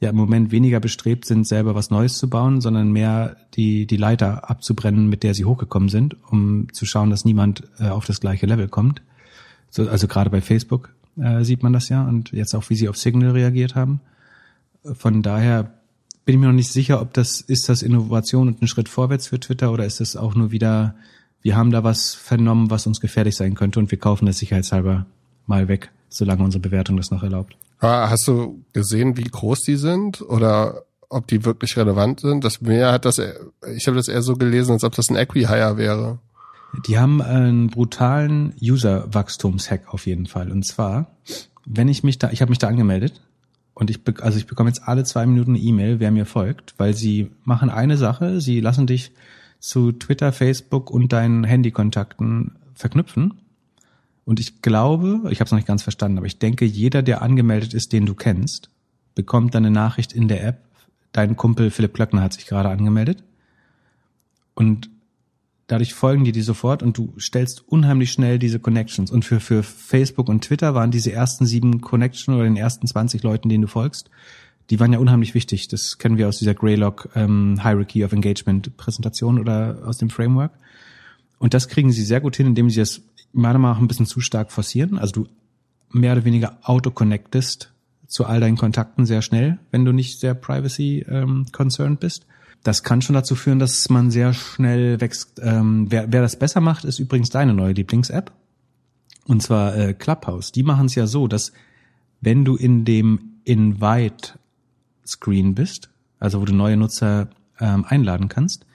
ja im Moment weniger bestrebt sind, selber was Neues zu bauen, sondern mehr die, die Leiter abzubrennen, mit der sie hochgekommen sind, um zu schauen, dass niemand äh, auf das gleiche Level kommt. So, also gerade bei Facebook äh, sieht man das ja und jetzt auch, wie sie auf Signal reagiert haben. Von daher bin ich mir noch nicht sicher, ob das ist das Innovation und ein Schritt vorwärts für Twitter oder ist das auch nur wieder, wir haben da was vernommen, was uns gefährlich sein könnte und wir kaufen das sicherheitshalber mal weg, solange unsere Bewertung das noch erlaubt. Hast du gesehen, wie groß die sind oder ob die wirklich relevant sind? Das mir hat das, ich habe das eher so gelesen, als ob das ein Equihire wäre. Die haben einen brutalen User-Wachstumshack auf jeden Fall. Und zwar, wenn ich mich da, ich habe mich da angemeldet und ich, also ich bekomme jetzt alle zwei Minuten eine E-Mail, wer mir folgt, weil sie machen eine Sache, sie lassen dich zu Twitter, Facebook und deinen Handykontakten verknüpfen. Und ich glaube, ich habe es noch nicht ganz verstanden, aber ich denke, jeder, der angemeldet ist, den du kennst, bekommt dann eine Nachricht in der App, dein Kumpel Philipp Klöckner hat sich gerade angemeldet. Und Dadurch folgen die die sofort und du stellst unheimlich schnell diese Connections. Und für, für Facebook und Twitter waren diese ersten sieben Connections oder den ersten 20 Leuten, denen du folgst, die waren ja unheimlich wichtig. Das kennen wir aus dieser Greylock ähm, Hierarchy of Engagement Präsentation oder aus dem Framework. Und das kriegen sie sehr gut hin, indem sie das meiner Meinung nach ein bisschen zu stark forcieren. Also du mehr oder weniger auto-connectest zu all deinen Kontakten sehr schnell, wenn du nicht sehr privacy ähm, concerned bist. Das kann schon dazu führen, dass man sehr schnell wächst. Ähm, wer, wer das besser macht, ist übrigens deine neue Lieblings-App. Und zwar äh, Clubhouse. Die machen es ja so, dass wenn du in dem Invite-Screen bist, also wo du neue Nutzer ähm, einladen kannst,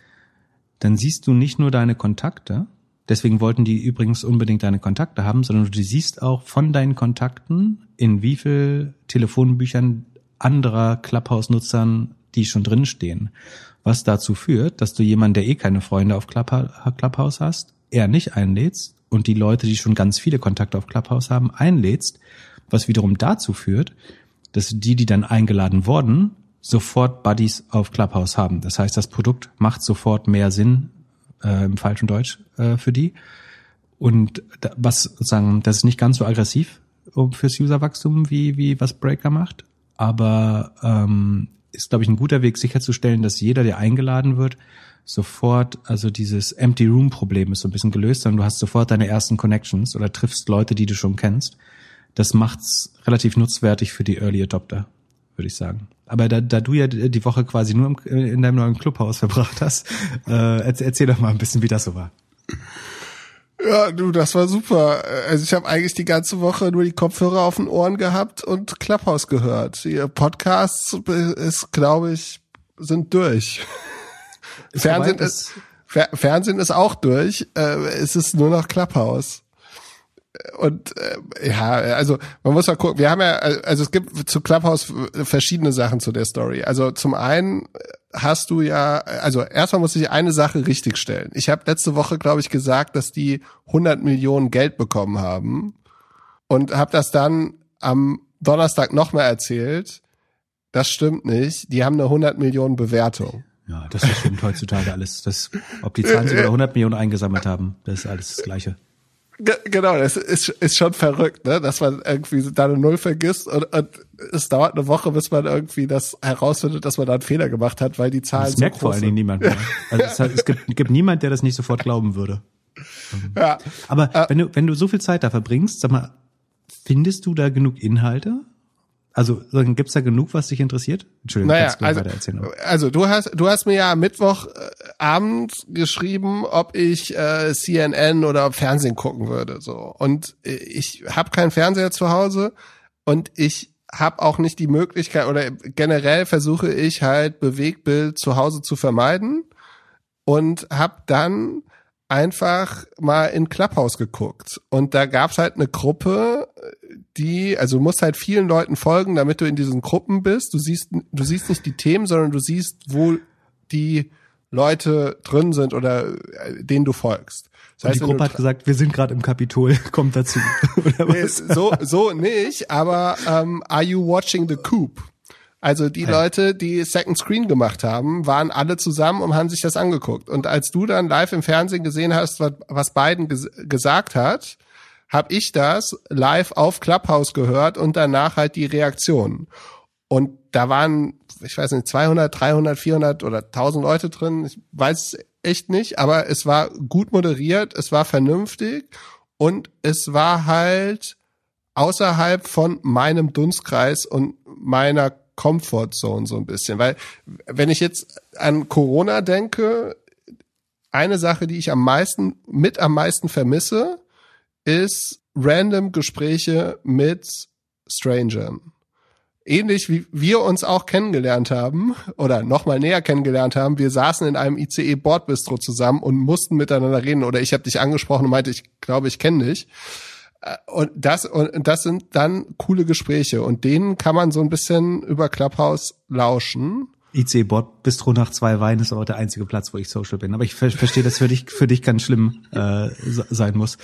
dann siehst du nicht nur deine Kontakte, Deswegen wollten die übrigens unbedingt deine Kontakte haben, sondern du siehst auch von deinen Kontakten, in wie viel Telefonbüchern anderer Clubhouse-Nutzern die schon drinstehen. Was dazu führt, dass du jemanden, der eh keine Freunde auf Clubhouse hast, eher nicht einlädst und die Leute, die schon ganz viele Kontakte auf Clubhouse haben, einlädst, was wiederum dazu führt, dass die, die dann eingeladen wurden, sofort Buddies auf Clubhouse haben. Das heißt, das Produkt macht sofort mehr Sinn äh, im falschen Deutsch äh, für die. Und da, was sozusagen, das ist nicht ganz so aggressiv fürs Userwachstum, wie, wie was Breaker macht, aber ähm, ist, glaube ich, ein guter Weg sicherzustellen, dass jeder, der eingeladen wird, sofort, also dieses Empty Room Problem ist so ein bisschen gelöst, sondern du hast sofort deine ersten Connections oder triffst Leute, die du schon kennst. Das macht's relativ nutzwertig für die Early Adopter, würde ich sagen. Aber da, da du ja die Woche quasi nur im, in deinem neuen Clubhaus verbracht hast, äh, erzähl doch mal ein bisschen, wie das so war. Ja, du, das war super. Also ich habe eigentlich die ganze Woche nur die Kopfhörer auf den Ohren gehabt und Clubhouse gehört. Die Podcasts ist, glaube ich, sind durch. Ist Fernsehen ist, Fernsehen ist auch durch. Äh, es ist nur noch Clubhouse und äh, ja, also man muss mal gucken. Wir haben ja, also es gibt zu Clubhouse verschiedene Sachen zu der Story. Also zum einen hast du ja, also erstmal muss ich eine Sache richtigstellen. Ich habe letzte Woche, glaube ich, gesagt, dass die 100 Millionen Geld bekommen haben und habe das dann am Donnerstag nochmal erzählt. Das stimmt nicht. Die haben eine 100 Millionen Bewertung. Ja, das stimmt heutzutage alles. Das, ob die 20 oder 100 Millionen eingesammelt haben, das ist alles das Gleiche. Genau, das ist, ist schon verrückt, ne? dass man irgendwie da eine Null vergisst und, und es dauert eine Woche, bis man irgendwie das herausfindet, dass man da einen Fehler gemacht hat, weil die Zahlen das so merkt vor allen Dingen niemand mehr. Also es, hat, es gibt, gibt niemand, der das nicht sofort glauben würde. Ja. Aber äh, wenn du wenn du so viel Zeit da verbringst, sag mal, findest du da genug Inhalte? Also gibt's da genug, was dich interessiert? Entschuldigung, naja, also, also du hast du hast mir ja am Mittwochabend geschrieben, ob ich äh, CNN oder Fernsehen gucken würde. So und ich habe keinen Fernseher zu Hause und ich habe auch nicht die Möglichkeit oder generell versuche ich halt Bewegbild zu Hause zu vermeiden und habe dann einfach mal in Clubhouse geguckt und da gab's halt eine Gruppe, die, also du musst halt vielen Leuten folgen, damit du in diesen Gruppen bist. Du siehst, du siehst nicht die Themen, sondern du siehst, wo die Leute drin sind oder äh, denen du folgst. Das heißt, die Gruppe hat gesagt, wir sind gerade im Kapitol, kommt dazu. nee, so, so nicht, aber ähm, Are you watching the coup? Also die ja. Leute, die Second Screen gemacht haben, waren alle zusammen und haben sich das angeguckt. Und als du dann live im Fernsehen gesehen hast, was, Biden ges gesagt hat, habe ich das live auf Clubhouse gehört und danach halt die Reaktionen. Und da waren, ich weiß nicht, 200, 300, 400 oder 1000 Leute drin. Ich weiß echt nicht, aber es war gut moderiert, es war vernünftig und es war halt außerhalb von meinem Dunstkreis und meiner Comfortzone so ein bisschen. Weil wenn ich jetzt an Corona denke, eine Sache, die ich am meisten, mit am meisten vermisse, ist random Gespräche mit Strangern. Ähnlich wie wir uns auch kennengelernt haben oder nochmal näher kennengelernt haben. Wir saßen in einem ICE Bordbistro zusammen und mussten miteinander reden oder ich habe dich angesprochen und meinte, ich glaube, ich kenne dich. Äh, und das, und das sind dann coole Gespräche und denen kann man so ein bisschen über Clubhouse lauschen. IC Bord Bistro nach zwei Weinen ist aber der einzige Platz, wo ich social bin. Aber ich ver verstehe, dass für dich für dich ganz schlimm äh, sein muss.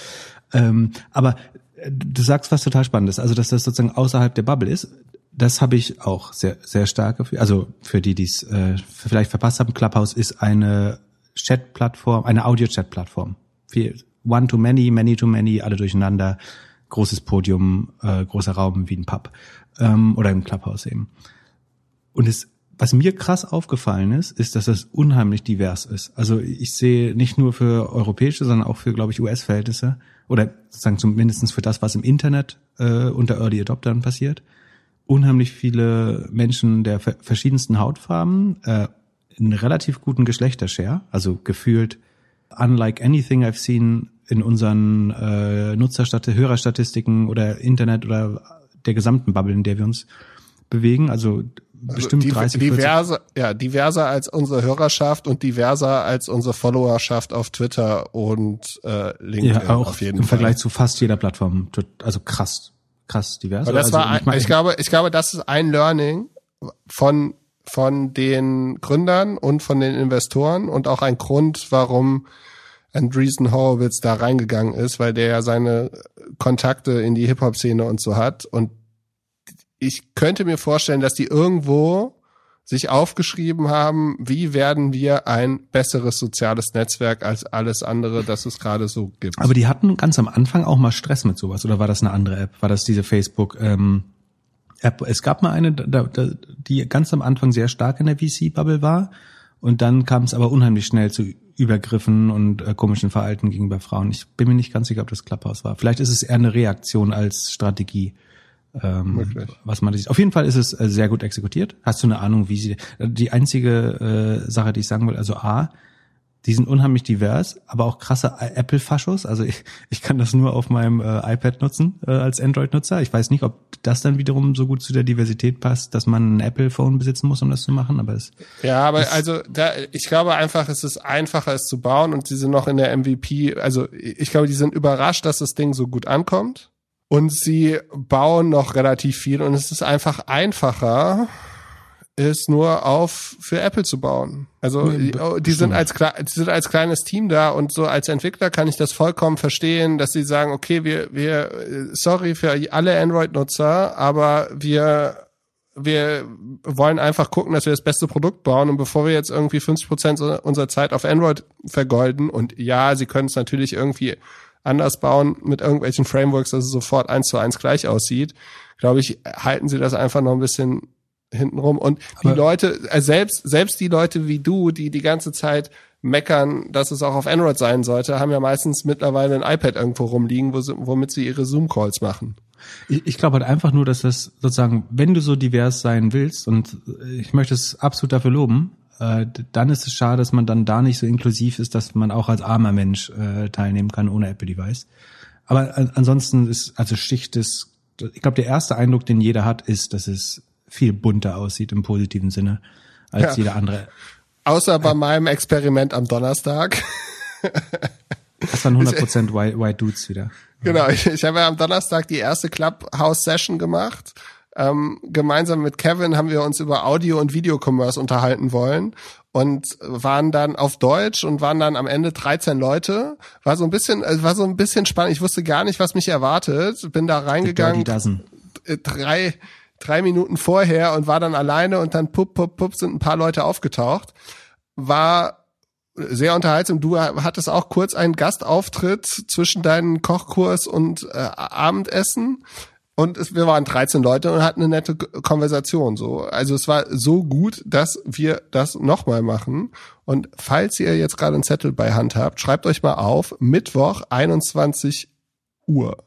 Ähm, aber äh, du sagst was total Spannendes, also dass das sozusagen außerhalb der Bubble ist. Das habe ich auch sehr sehr stark. Also für die, die es äh, vielleicht verpasst haben, Clubhouse ist eine Chat-Plattform, eine Audio-Chat-Plattform. One to many, many to many, alle durcheinander, großes Podium, äh, großer Raum wie ein Pub ähm, oder im Clubhouse eben. Und es, was mir krass aufgefallen ist, ist, dass das unheimlich divers ist. Also ich sehe nicht nur für europäische, sondern auch für, glaube ich, US-Verhältnisse oder sozusagen zumindestens für das, was im Internet äh, unter Early Adoptern passiert, unheimlich viele Menschen der verschiedensten Hautfarben, äh, einen relativ guten Geschlechtershare, also gefühlt unlike anything I've seen in unseren äh, Nutzerstatistik, Hörerstatistiken oder Internet oder der gesamten Bubble, in der wir uns bewegen. Also bestimmt die, 30, diverse, ja, diverser als unsere Hörerschaft und diverser als unsere Followerschaft auf Twitter und äh, LinkedIn ja, auch auf jeden im Fall. Vergleich zu fast jeder Plattform. Also krass, krass divers. Aber das also, war, ein, ich, mein, ich glaube, ich glaube, das ist ein Learning von von den Gründern und von den Investoren und auch ein Grund, warum Andreessen Horowitz da reingegangen ist, weil der ja seine Kontakte in die Hip-Hop-Szene und so hat. Und ich könnte mir vorstellen, dass die irgendwo sich aufgeschrieben haben, wie werden wir ein besseres soziales Netzwerk als alles andere, das es gerade so gibt. Aber die hatten ganz am Anfang auch mal Stress mit sowas, oder war das eine andere App? War das diese Facebook ähm? Es gab mal eine, die ganz am Anfang sehr stark in der VC-Bubble war. Und dann kam es aber unheimlich schnell zu Übergriffen und äh, komischen Verhalten gegenüber Frauen. Ich bin mir nicht ganz sicher, ob das Clubhouse war. Vielleicht ist es eher eine Reaktion als Strategie. Ähm, was man sieht. Auf jeden Fall ist es äh, sehr gut exekutiert. Hast du eine Ahnung, wie sie die einzige äh, Sache, die ich sagen will, also A, die sind unheimlich divers, aber auch krasse Apple-Faschos. Also ich, ich kann das nur auf meinem äh, iPad nutzen äh, als Android-Nutzer. Ich weiß nicht, ob das dann wiederum so gut zu der Diversität passt, dass man ein Apple-Phone besitzen muss, um das zu machen. Aber es ja, aber also da, ich glaube einfach, es ist einfacher, es zu bauen und sie sind noch in der MVP. Also ich glaube, die sind überrascht, dass das Ding so gut ankommt und sie bauen noch relativ viel und es ist einfach einfacher, es nur auf für Apple zu bauen. Also die, die sind als die sind als kleines Team da und so als Entwickler kann ich das vollkommen verstehen, dass sie sagen, okay, wir wir sorry für alle Android-Nutzer, aber wir wir wollen einfach gucken, dass wir das beste Produkt bauen und bevor wir jetzt irgendwie 50 Prozent unserer Zeit auf Android vergolden und ja, sie können es natürlich irgendwie anders bauen mit irgendwelchen Frameworks, dass es sofort eins zu eins gleich aussieht, glaube ich, halten sie das einfach noch ein bisschen hintenrum. Und die Aber Leute, äh, selbst, selbst die Leute wie du, die die ganze Zeit meckern, dass es auch auf Android sein sollte, haben ja meistens mittlerweile ein iPad irgendwo rumliegen, wo womit sie ihre Zoom-Calls machen. Ich, ich glaube halt einfach nur, dass das sozusagen, wenn du so divers sein willst, und ich möchte es absolut dafür loben, äh, dann ist es schade, dass man dann da nicht so inklusiv ist, dass man auch als armer Mensch äh, teilnehmen kann ohne Apple-Device. Aber an, ansonsten ist, also Schicht ist, ich glaube, der erste Eindruck, den jeder hat, ist, dass es viel bunter aussieht im positiven Sinne als ja. jeder andere. Außer bei meinem Experiment am Donnerstag. Das waren 100% White, White Dudes wieder. Genau, ich, ich habe ja am Donnerstag die erste Clubhouse-Session gemacht ähm, gemeinsam mit Kevin haben wir uns über Audio- und Videocommerce unterhalten wollen und waren dann auf Deutsch und waren dann am Ende 13 Leute. War so ein bisschen, äh, war so ein bisschen spannend. Ich wusste gar nicht, was mich erwartet. Bin da reingegangen. Äh, drei, drei Minuten vorher und war dann alleine und dann pup, pup, pup sind ein paar Leute aufgetaucht. War sehr unterhaltsam. Du hattest auch kurz einen Gastauftritt zwischen deinen Kochkurs und äh, Abendessen. Und es, wir waren 13 Leute und hatten eine nette Konversation. So, also es war so gut, dass wir das nochmal machen. Und falls ihr jetzt gerade einen Zettel bei Hand habt, schreibt euch mal auf Mittwoch 21 Uhr.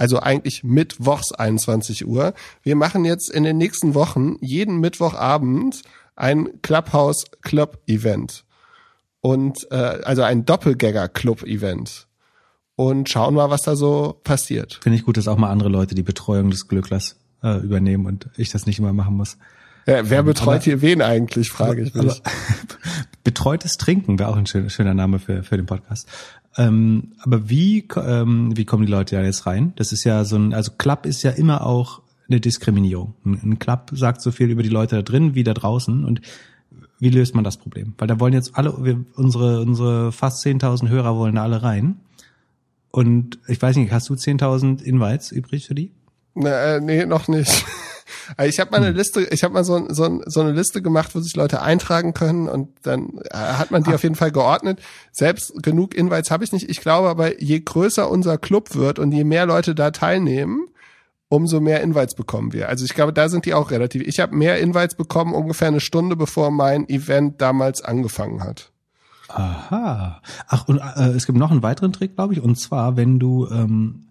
Also eigentlich Mittwochs 21 Uhr. Wir machen jetzt in den nächsten Wochen jeden Mittwochabend ein Clubhouse Club Event und äh, also ein Doppelgänger Club Event und schauen mal, was da so passiert. Finde ich gut, dass auch mal andere Leute die Betreuung des Glücklers äh, übernehmen und ich das nicht immer machen muss. Ja, wer betreut aber, hier wen eigentlich, frage ich mich. betreutes Trinken wäre auch ein schöner, schöner Name für, für den Podcast. Ähm, aber wie, ähm, wie kommen die Leute ja jetzt rein? Das ist ja so ein, also Club ist ja immer auch eine Diskriminierung. Ein, Club sagt so viel über die Leute da drin wie da draußen und wie löst man das Problem? Weil da wollen jetzt alle, wir, unsere, unsere fast 10.000 Hörer wollen da alle rein. Und ich weiß nicht, hast du 10.000 Invites übrig für die? Na, äh, nee, noch nicht. Ich habe mal eine hm. Liste, ich habe mal so, so, so eine Liste gemacht, wo sich Leute eintragen können und dann äh, hat man die Ach. auf jeden Fall geordnet. Selbst genug Invites habe ich nicht. Ich glaube aber, je größer unser Club wird und je mehr Leute da teilnehmen, umso mehr Invites bekommen wir. Also ich glaube, da sind die auch relativ. Ich habe mehr Invites bekommen ungefähr eine Stunde bevor mein Event damals angefangen hat. Aha. Ach, und äh, es gibt noch einen weiteren Trick, glaube ich, und zwar, wenn du, ähm,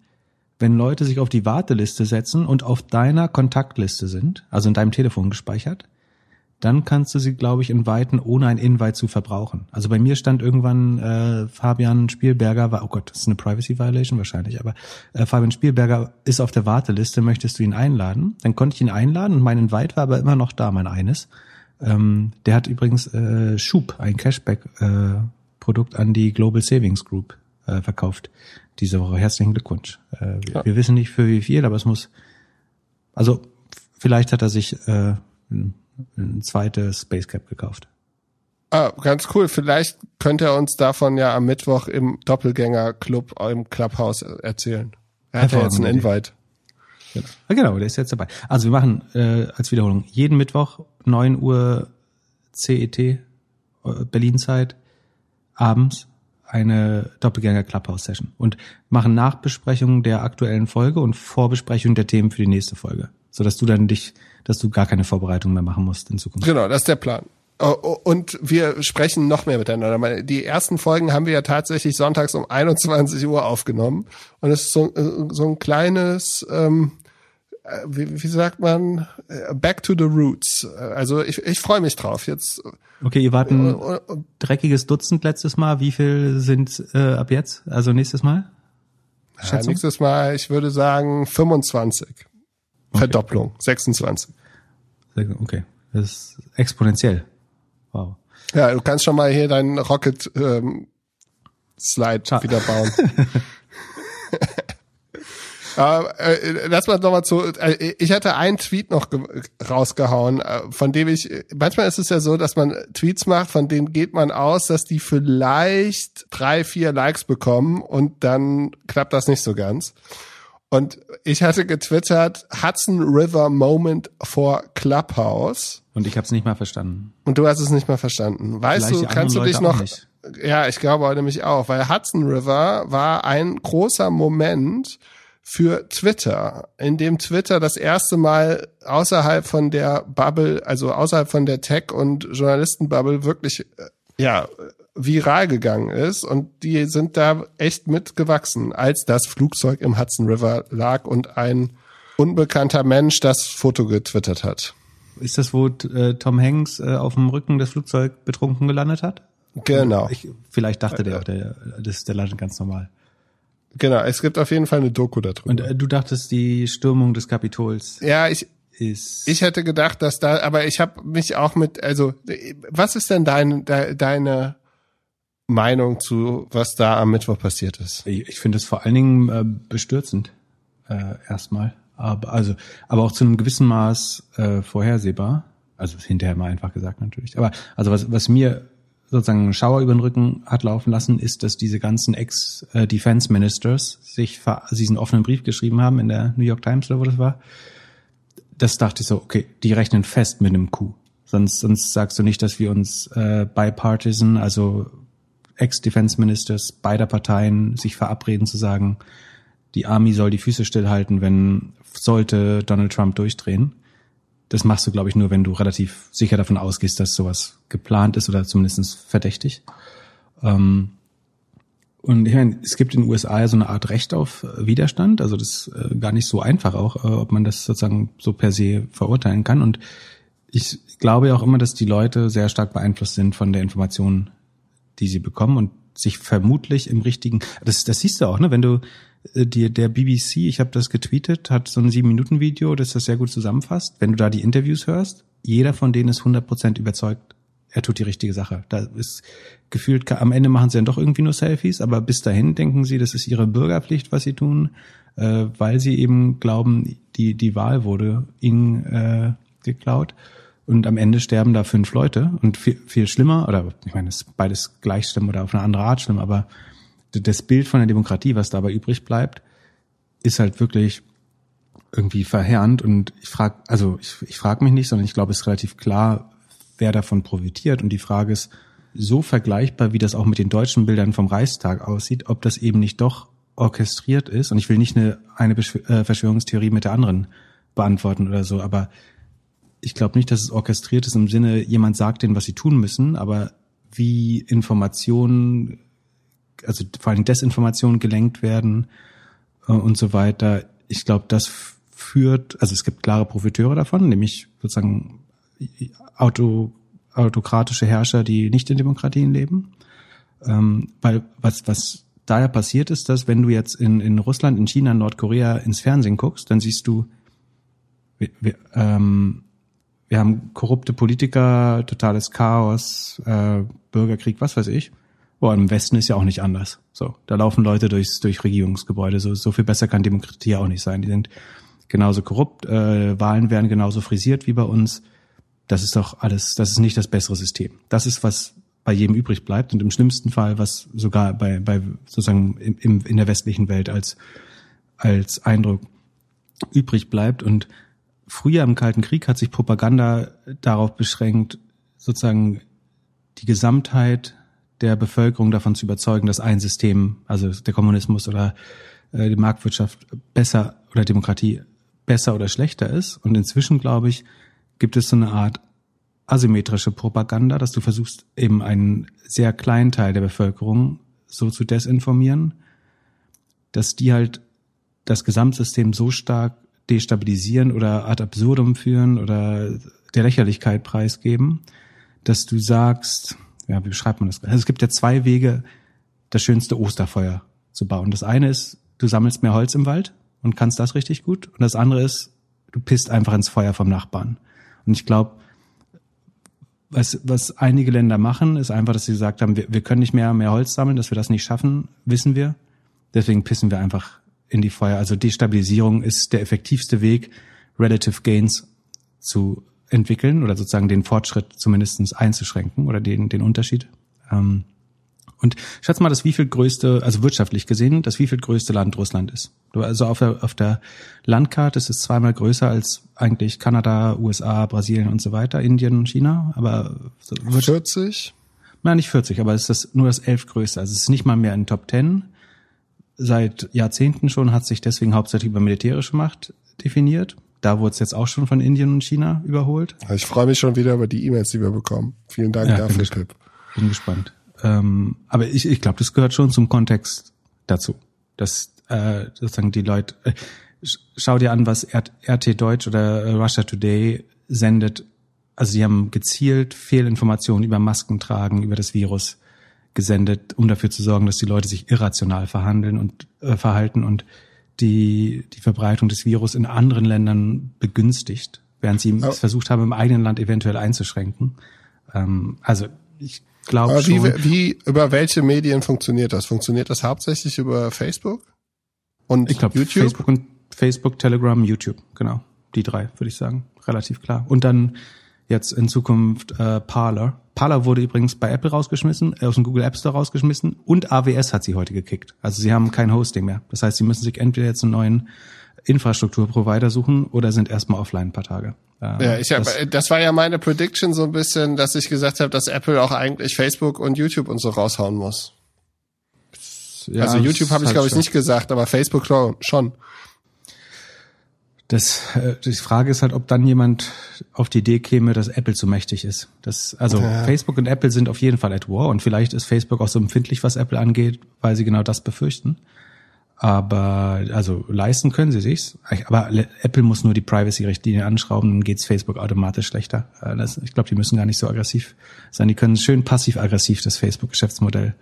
wenn Leute sich auf die Warteliste setzen und auf deiner Kontaktliste sind, also in deinem Telefon gespeichert, dann kannst du sie, glaube ich, inviten, ohne ein Invite zu verbrauchen. Also bei mir stand irgendwann äh, Fabian Spielberger, war, oh Gott, das ist eine Privacy Violation wahrscheinlich, aber äh, Fabian Spielberger ist auf der Warteliste, möchtest du ihn einladen? Dann konnte ich ihn einladen und mein Invite war aber immer noch da, mein eines. Ähm, der hat übrigens äh, Schub, ein Cashback-Produkt äh, an die Global Savings Group äh, verkauft diese Woche. Herzlichen Glückwunsch. Äh, ja. Wir wissen nicht für wie viel, aber es muss, also vielleicht hat er sich äh, ein zweites Space Cap gekauft. Ah, ganz cool. Vielleicht könnte er uns davon ja am Mittwoch im Doppelgänger-Club im Clubhouse erzählen. Er hat ja jetzt einen Invite. Genau. Ah, genau, der ist jetzt dabei. Also wir machen äh, als Wiederholung jeden Mittwoch 9 Uhr CET äh, Berlin-Zeit abends eine Doppelgänger Clubhouse Session und machen Nachbesprechungen der aktuellen Folge und Vorbesprechung der Themen für die nächste Folge, so dass du dann dich dass du gar keine Vorbereitung mehr machen musst in Zukunft. Genau, das ist der Plan. Oh, oh, und wir sprechen noch mehr miteinander. Die ersten Folgen haben wir ja tatsächlich sonntags um 21 Uhr aufgenommen. Und es ist so, äh, so ein kleines, ähm, äh, wie, wie sagt man, äh, back to the roots. Also ich, ich freue mich drauf. Jetzt. Okay, ihr wart ein dreckiges Dutzend letztes Mal. Wie viel sind äh, ab jetzt? Also nächstes Mal? Ja, nächstes Mal, ich würde sagen 25. Okay. Verdopplung, 26. Okay, das ist exponentiell. Wow. Ja, du kannst schon mal hier deinen Rocket ähm, Slide ah. wieder bauen. äh, lass mal nochmal zu. Äh, ich hatte einen Tweet noch rausgehauen, äh, von dem ich. Manchmal ist es ja so, dass man Tweets macht, von denen geht man aus, dass die vielleicht drei, vier Likes bekommen und dann klappt das nicht so ganz. Und ich hatte getwittert, Hudson River Moment for Clubhouse. Und ich habe es nicht mal verstanden. Und du hast es nicht mal verstanden. Weißt Vielleicht du, kannst du dich noch... Ja, ich glaube nämlich auch, weil Hudson River war ein großer Moment für Twitter, in dem Twitter das erste Mal außerhalb von der Bubble, also außerhalb von der Tech- und Journalistenbubble wirklich, äh, ja, viral gegangen ist und die sind da echt mitgewachsen, als das Flugzeug im Hudson River lag und ein unbekannter Mensch das Foto getwittert hat. Ist das, wo äh, Tom Hanks äh, auf dem Rücken des Flugzeugs betrunken gelandet hat? Genau. Ich, vielleicht dachte der auch, der, das, der landet ganz normal. Genau, es gibt auf jeden Fall eine Doku darüber. Und äh, du dachtest, die Stürmung des Kapitols. Ja, ich, ist. Ich hätte gedacht, dass da, aber ich habe mich auch mit, also, was ist denn dein, de, deine Meinung zu, was da am Mittwoch passiert ist? Ich, ich finde es vor allen Dingen äh, bestürzend, äh, erstmal. Aber, also, aber auch zu einem gewissen Maß äh, vorhersehbar. Also hinterher mal einfach gesagt natürlich. Aber also was, was mir sozusagen einen Schauer über den Rücken hat laufen lassen, ist, dass diese ganzen Ex-Defense Ministers sich diesen offenen Brief geschrieben haben in der New York Times oder wo das war. Das dachte ich so, okay, die rechnen fest mit einem Coup. Sonst, sonst sagst du nicht, dass wir uns äh, bipartisan, also Ex-Defense Ministers beider Parteien sich verabreden zu sagen, die Army soll die Füße stillhalten, wenn sollte Donald Trump durchdrehen. Das machst du, glaube ich, nur, wenn du relativ sicher davon ausgehst, dass sowas geplant ist oder zumindest verdächtig. Ähm, und ich meine, es gibt in den USA so eine Art Recht auf Widerstand, also das ist äh, gar nicht so einfach auch, äh, ob man das sozusagen so per se verurteilen kann. Und ich glaube ja auch immer, dass die Leute sehr stark beeinflusst sind von der Information, die sie bekommen und sich vermutlich im richtigen, das, das siehst du auch, ne, wenn du äh, dir der BBC, ich habe das getweetet, hat so ein sieben Minuten Video, das das sehr gut zusammenfasst. Wenn du da die Interviews hörst, jeder von denen ist 100% überzeugt, er tut die richtige Sache. Da ist gefühlt, am Ende machen sie dann doch irgendwie nur Selfies, aber bis dahin denken sie, das ist ihre Bürgerpflicht, was sie tun, äh, weil sie eben glauben, die, die Wahl wurde ihnen äh, geklaut. Und am Ende sterben da fünf Leute und viel, viel schlimmer, oder ich meine, es ist beides gleich schlimm oder auf eine andere Art schlimm, aber das Bild von der Demokratie, was dabei übrig bleibt, ist halt wirklich irgendwie verheerend und ich frage, also ich, ich frage mich nicht, sondern ich glaube, es ist relativ klar, wer davon profitiert. Und die Frage ist so vergleichbar, wie das auch mit den deutschen Bildern vom Reichstag aussieht, ob das eben nicht doch orchestriert ist. Und ich will nicht eine, eine äh, Verschwörungstheorie mit der anderen beantworten oder so, aber ich glaube nicht, dass es orchestriert ist im Sinne, jemand sagt denen, was sie tun müssen, aber wie Informationen, also vor allem Desinformationen gelenkt werden äh, und so weiter. Ich glaube, das führt, also es gibt klare Profiteure davon, nämlich sozusagen Auto, autokratische Herrscher, die nicht in Demokratien leben. Ähm, weil was, was da ja passiert ist, dass wenn du jetzt in, in Russland, in China, in Nordkorea ins Fernsehen guckst, dann siehst du, wir, wir, ähm, wir haben korrupte Politiker, totales Chaos, äh, Bürgerkrieg, was weiß ich. Boah, im Westen ist ja auch nicht anders. So, da laufen Leute durchs, durch Regierungsgebäude. So, so viel besser kann Demokratie auch nicht sein. Die sind genauso korrupt, äh, Wahlen werden genauso frisiert wie bei uns. Das ist doch alles, das ist nicht das bessere System. Das ist, was bei jedem übrig bleibt und im schlimmsten Fall, was sogar bei, bei sozusagen im, im, in der westlichen Welt als, als Eindruck übrig bleibt. Und früher im Kalten Krieg hat sich Propaganda darauf beschränkt, sozusagen die Gesamtheit der Bevölkerung davon zu überzeugen, dass ein System, also der Kommunismus oder äh, die Marktwirtschaft besser oder Demokratie besser oder schlechter ist. Und inzwischen, glaube ich, gibt es so eine Art asymmetrische Propaganda, dass du versuchst, eben einen sehr kleinen Teil der Bevölkerung so zu desinformieren, dass die halt das Gesamtsystem so stark destabilisieren oder ad absurdum führen oder der Lächerlichkeit preisgeben, dass du sagst, ja, wie beschreibt man das? Also es gibt ja zwei Wege, das schönste Osterfeuer zu bauen. Das eine ist, du sammelst mehr Holz im Wald und kannst das richtig gut. Und das andere ist, du pisst einfach ins Feuer vom Nachbarn. Und ich glaube, was, was einige Länder machen, ist einfach, dass sie gesagt haben, wir, wir können nicht mehr, mehr Holz sammeln, dass wir das nicht schaffen, wissen wir. Deswegen pissen wir einfach in die Feuer. Also Destabilisierung ist der effektivste Weg, Relative Gains zu entwickeln oder sozusagen den Fortschritt zumindestens einzuschränken oder den, den Unterschied. Ähm, und schätze mal, das wie viel größte, also wirtschaftlich gesehen, das wie viel größte Land Russland ist. Also auf der, auf der Landkarte ist es zweimal größer als eigentlich Kanada, USA, Brasilien und so weiter, Indien und China, aber so 40? Nein, nicht 40, aber es ist das, nur das elf größte. Also es ist nicht mal mehr in Top Ten. Seit Jahrzehnten schon hat sich deswegen hauptsächlich über militärische Macht definiert. Da wurde es jetzt auch schon von Indien und China überholt. Ich freue mich schon wieder über die E-Mails, die wir bekommen. Vielen Dank ja, dafür, bin Tipp. Bin gespannt. Ähm, aber ich, ich glaube, das gehört schon zum Kontext dazu. Dass äh, sozusagen die Leute, äh, schau dir an, was RT Deutsch oder äh, Russia Today sendet. Also sie haben gezielt Fehlinformationen über Masken tragen, über das Virus gesendet, um dafür zu sorgen, dass die Leute sich irrational verhandeln und äh, verhalten und die, die Verbreitung des Virus in anderen Ländern begünstigt, während sie es versucht haben, im eigenen Land eventuell einzuschränken. Ähm, also ich glaube schon. Wie, wie, über welche Medien funktioniert das? Funktioniert das hauptsächlich über Facebook? Und ich glaube YouTube? Facebook und Facebook, Telegram, YouTube, genau. Die drei, würde ich sagen. Relativ klar. Und dann jetzt in Zukunft äh, Parler. Parler wurde übrigens bei Apple rausgeschmissen, äh, aus dem Google App Store rausgeschmissen und AWS hat sie heute gekickt. Also sie haben kein Hosting mehr. Das heißt, sie müssen sich entweder jetzt einen neuen Infrastrukturprovider suchen oder sind erstmal offline ein paar Tage. Äh, ja, ich hab, das, das war ja meine Prediction so ein bisschen, dass ich gesagt habe, dass Apple auch eigentlich Facebook und YouTube und so raushauen muss. Ja, also YouTube habe ich halt glaube ich nicht gesagt, aber Facebook schon. Das, äh, die Frage ist halt, ob dann jemand auf die Idee käme, dass Apple zu mächtig ist. Das, also ja. Facebook und Apple sind auf jeden Fall at war und vielleicht ist Facebook auch so empfindlich, was Apple angeht, weil sie genau das befürchten. Aber also leisten können sie sich's. Aber Apple muss nur die Privacy-Richtlinie anschrauben, dann geht's Facebook automatisch schlechter. Äh, das, ich glaube, die müssen gar nicht so aggressiv sein. Die können schön passiv-aggressiv das Facebook-Geschäftsmodell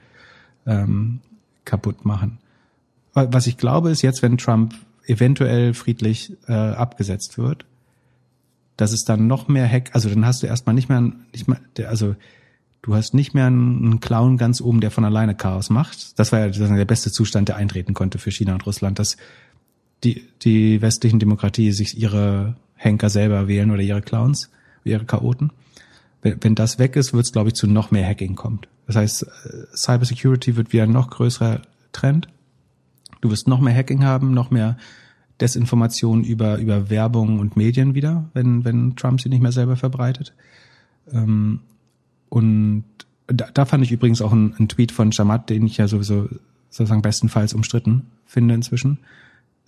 ähm, kaputt machen. Was ich glaube, ist jetzt, wenn Trump eventuell friedlich äh, abgesetzt wird, dass es dann noch mehr Hack, also dann hast du erstmal nicht mehr, nicht mehr, also du hast nicht mehr einen Clown ganz oben, der von alleine Chaos macht. Das war ja der beste Zustand, der eintreten konnte für China und Russland, dass die, die westlichen Demokratie sich ihre Henker selber wählen oder ihre Clowns, ihre Chaoten. Wenn, wenn das weg ist, wird es, glaube ich, zu noch mehr Hacking kommt. Das heißt, äh, Cybersecurity wird wieder ein noch größerer Trend. Du wirst noch mehr Hacking haben, noch mehr Desinformation über, über Werbung und Medien wieder, wenn, wenn Trump sie nicht mehr selber verbreitet. Ähm, und da, da fand ich übrigens auch einen, einen Tweet von Shamat, den ich ja sowieso sozusagen bestenfalls umstritten finde inzwischen,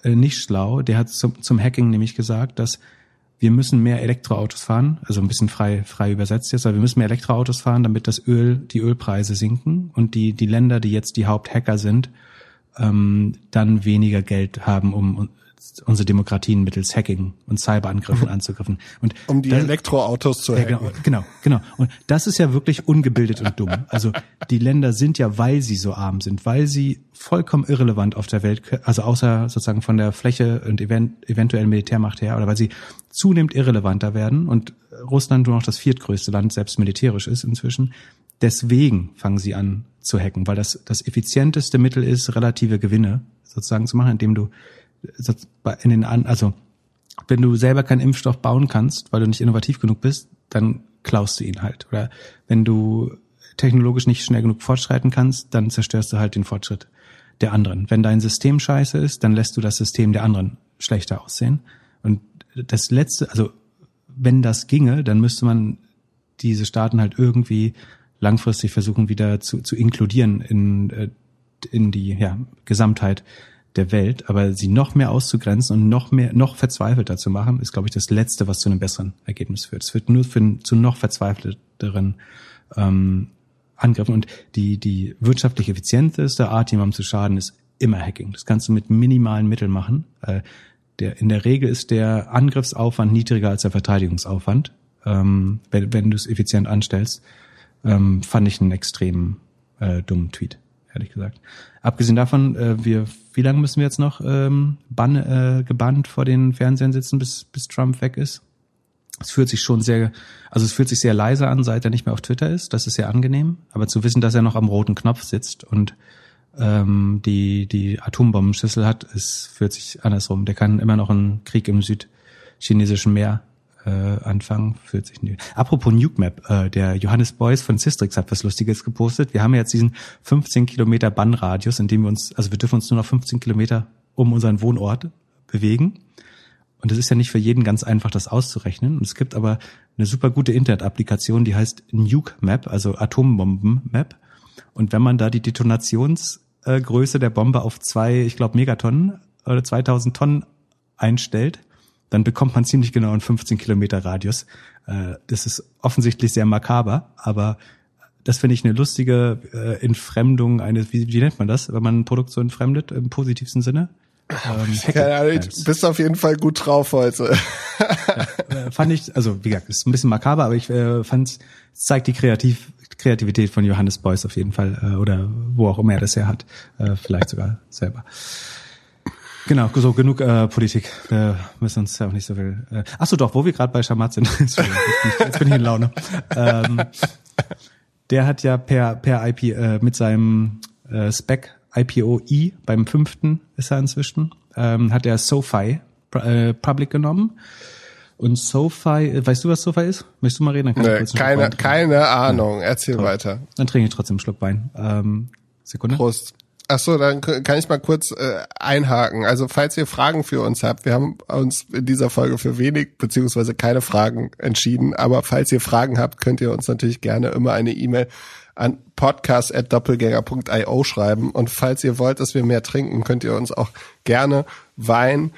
äh, nicht schlau. Der hat zum, zum Hacking nämlich gesagt, dass wir müssen mehr Elektroautos fahren, also ein bisschen frei, frei übersetzt jetzt, aber wir müssen mehr Elektroautos fahren, damit das Öl, die Ölpreise sinken und die, die Länder, die jetzt die Haupthacker sind, ähm, dann weniger Geld haben, um unsere Demokratien mittels Hacking und Cyberangriffen anzugriffen. Und um die das, Elektroautos zu hacken. Ja, genau, genau, genau. Und das ist ja wirklich ungebildet und dumm. Also die Länder sind ja, weil sie so arm sind, weil sie vollkommen irrelevant auf der Welt, also außer sozusagen von der Fläche und event, eventuell Militärmacht her, oder weil sie zunehmend irrelevanter werden und Russland nur noch das viertgrößte Land selbst militärisch ist inzwischen. Deswegen fangen sie an zu hacken, weil das das effizienteste Mittel ist, relative Gewinne sozusagen zu machen, indem du in den an, also wenn du selber keinen Impfstoff bauen kannst, weil du nicht innovativ genug bist, dann klaust du ihn halt. Oder wenn du technologisch nicht schnell genug fortschreiten kannst, dann zerstörst du halt den Fortschritt der anderen. Wenn dein System scheiße ist, dann lässt du das System der anderen schlechter aussehen. Und das letzte, also wenn das ginge, dann müsste man diese Staaten halt irgendwie langfristig versuchen wieder zu, zu inkludieren in, äh, in die ja, Gesamtheit der Welt, aber sie noch mehr auszugrenzen und noch mehr, noch verzweifelter zu machen, ist, glaube ich, das Letzte, was zu einem besseren Ergebnis führt. Es wird nur für, zu noch verzweifelteren ähm, Angriffen und die, die wirtschaftlich effizienteste Art, jemandem zu schaden, ist immer Hacking. Das kannst du mit minimalen Mitteln machen. Äh, der, in der Regel ist der Angriffsaufwand niedriger als der Verteidigungsaufwand, ähm, wenn, wenn du es effizient anstellst. Ähm, fand ich einen extrem äh, dummen Tweet ehrlich gesagt. Abgesehen davon, äh, wir, wie lange müssen wir jetzt noch ähm, ban, äh, gebannt vor den Fernsehern sitzen, bis, bis Trump weg ist? Es fühlt sich schon sehr, also es fühlt sich sehr leise an, seit er nicht mehr auf Twitter ist. Das ist sehr angenehm. Aber zu wissen, dass er noch am roten Knopf sitzt und ähm, die die Atombombenschüssel hat, es fühlt sich andersrum. Der kann immer noch einen Krieg im südchinesischen Meer äh, anfangen. 40 Newton. Apropos Nuke Map, äh, der Johannes Beuys von Systrix hat was Lustiges gepostet. Wir haben jetzt diesen 15 Kilometer Bannradius, in dem wir uns, also wir dürfen uns nur noch 15 Kilometer um unseren Wohnort bewegen. Und es ist ja nicht für jeden ganz einfach, das auszurechnen. Und es gibt aber eine super gute Internet-Applikation, die heißt Nuke Map, also Atombomben Map. Und wenn man da die Detonationsgröße der Bombe auf zwei, ich glaube, Megatonnen oder 2000 Tonnen einstellt, dann bekommt man ziemlich genau einen 15 Kilometer Radius. Äh, das ist offensichtlich sehr makaber, aber das finde ich eine lustige äh, Entfremdung eines, wie, wie nennt man das, wenn man ein Produkt so entfremdet im positivsten Sinne? Ähm, Ahnung, du bist auf jeden Fall gut drauf heute. ja, äh, fand ich, also wie gesagt, ist ein bisschen makaber, aber ich äh, fand es zeigt die Kreativ Kreativität von Johannes Beuys auf jeden Fall äh, oder wo auch immer er das her hat, äh, vielleicht sogar selber. Genau, so genug äh, Politik. Wir müssen uns ja auch nicht so viel. Äh, ach so, doch, wo wir gerade bei Schamat sind. jetzt, bin ich, jetzt bin ich in Laune. Ähm, der hat ja per per IP äh, mit seinem äh, Spec IPO E beim fünften ist er inzwischen ähm, hat er SoFi äh, Public genommen. Und SoFi, weißt du, was SoFi ist? Möchtest du mal reden? Dann kann nee, ich keine, keine Ahnung. Ja. Erzähl Toll. weiter. Dann trinke ich trotzdem einen Schluck Wein. Ähm, Sekunde. Prost. Ach so, dann kann ich mal kurz äh, einhaken. Also falls ihr Fragen für uns habt, wir haben uns in dieser Folge für wenig beziehungsweise keine Fragen entschieden, aber falls ihr Fragen habt, könnt ihr uns natürlich gerne immer eine E-Mail an podcast@doppelgänger.io schreiben und falls ihr wollt, dass wir mehr trinken, könnt ihr uns auch gerne Wein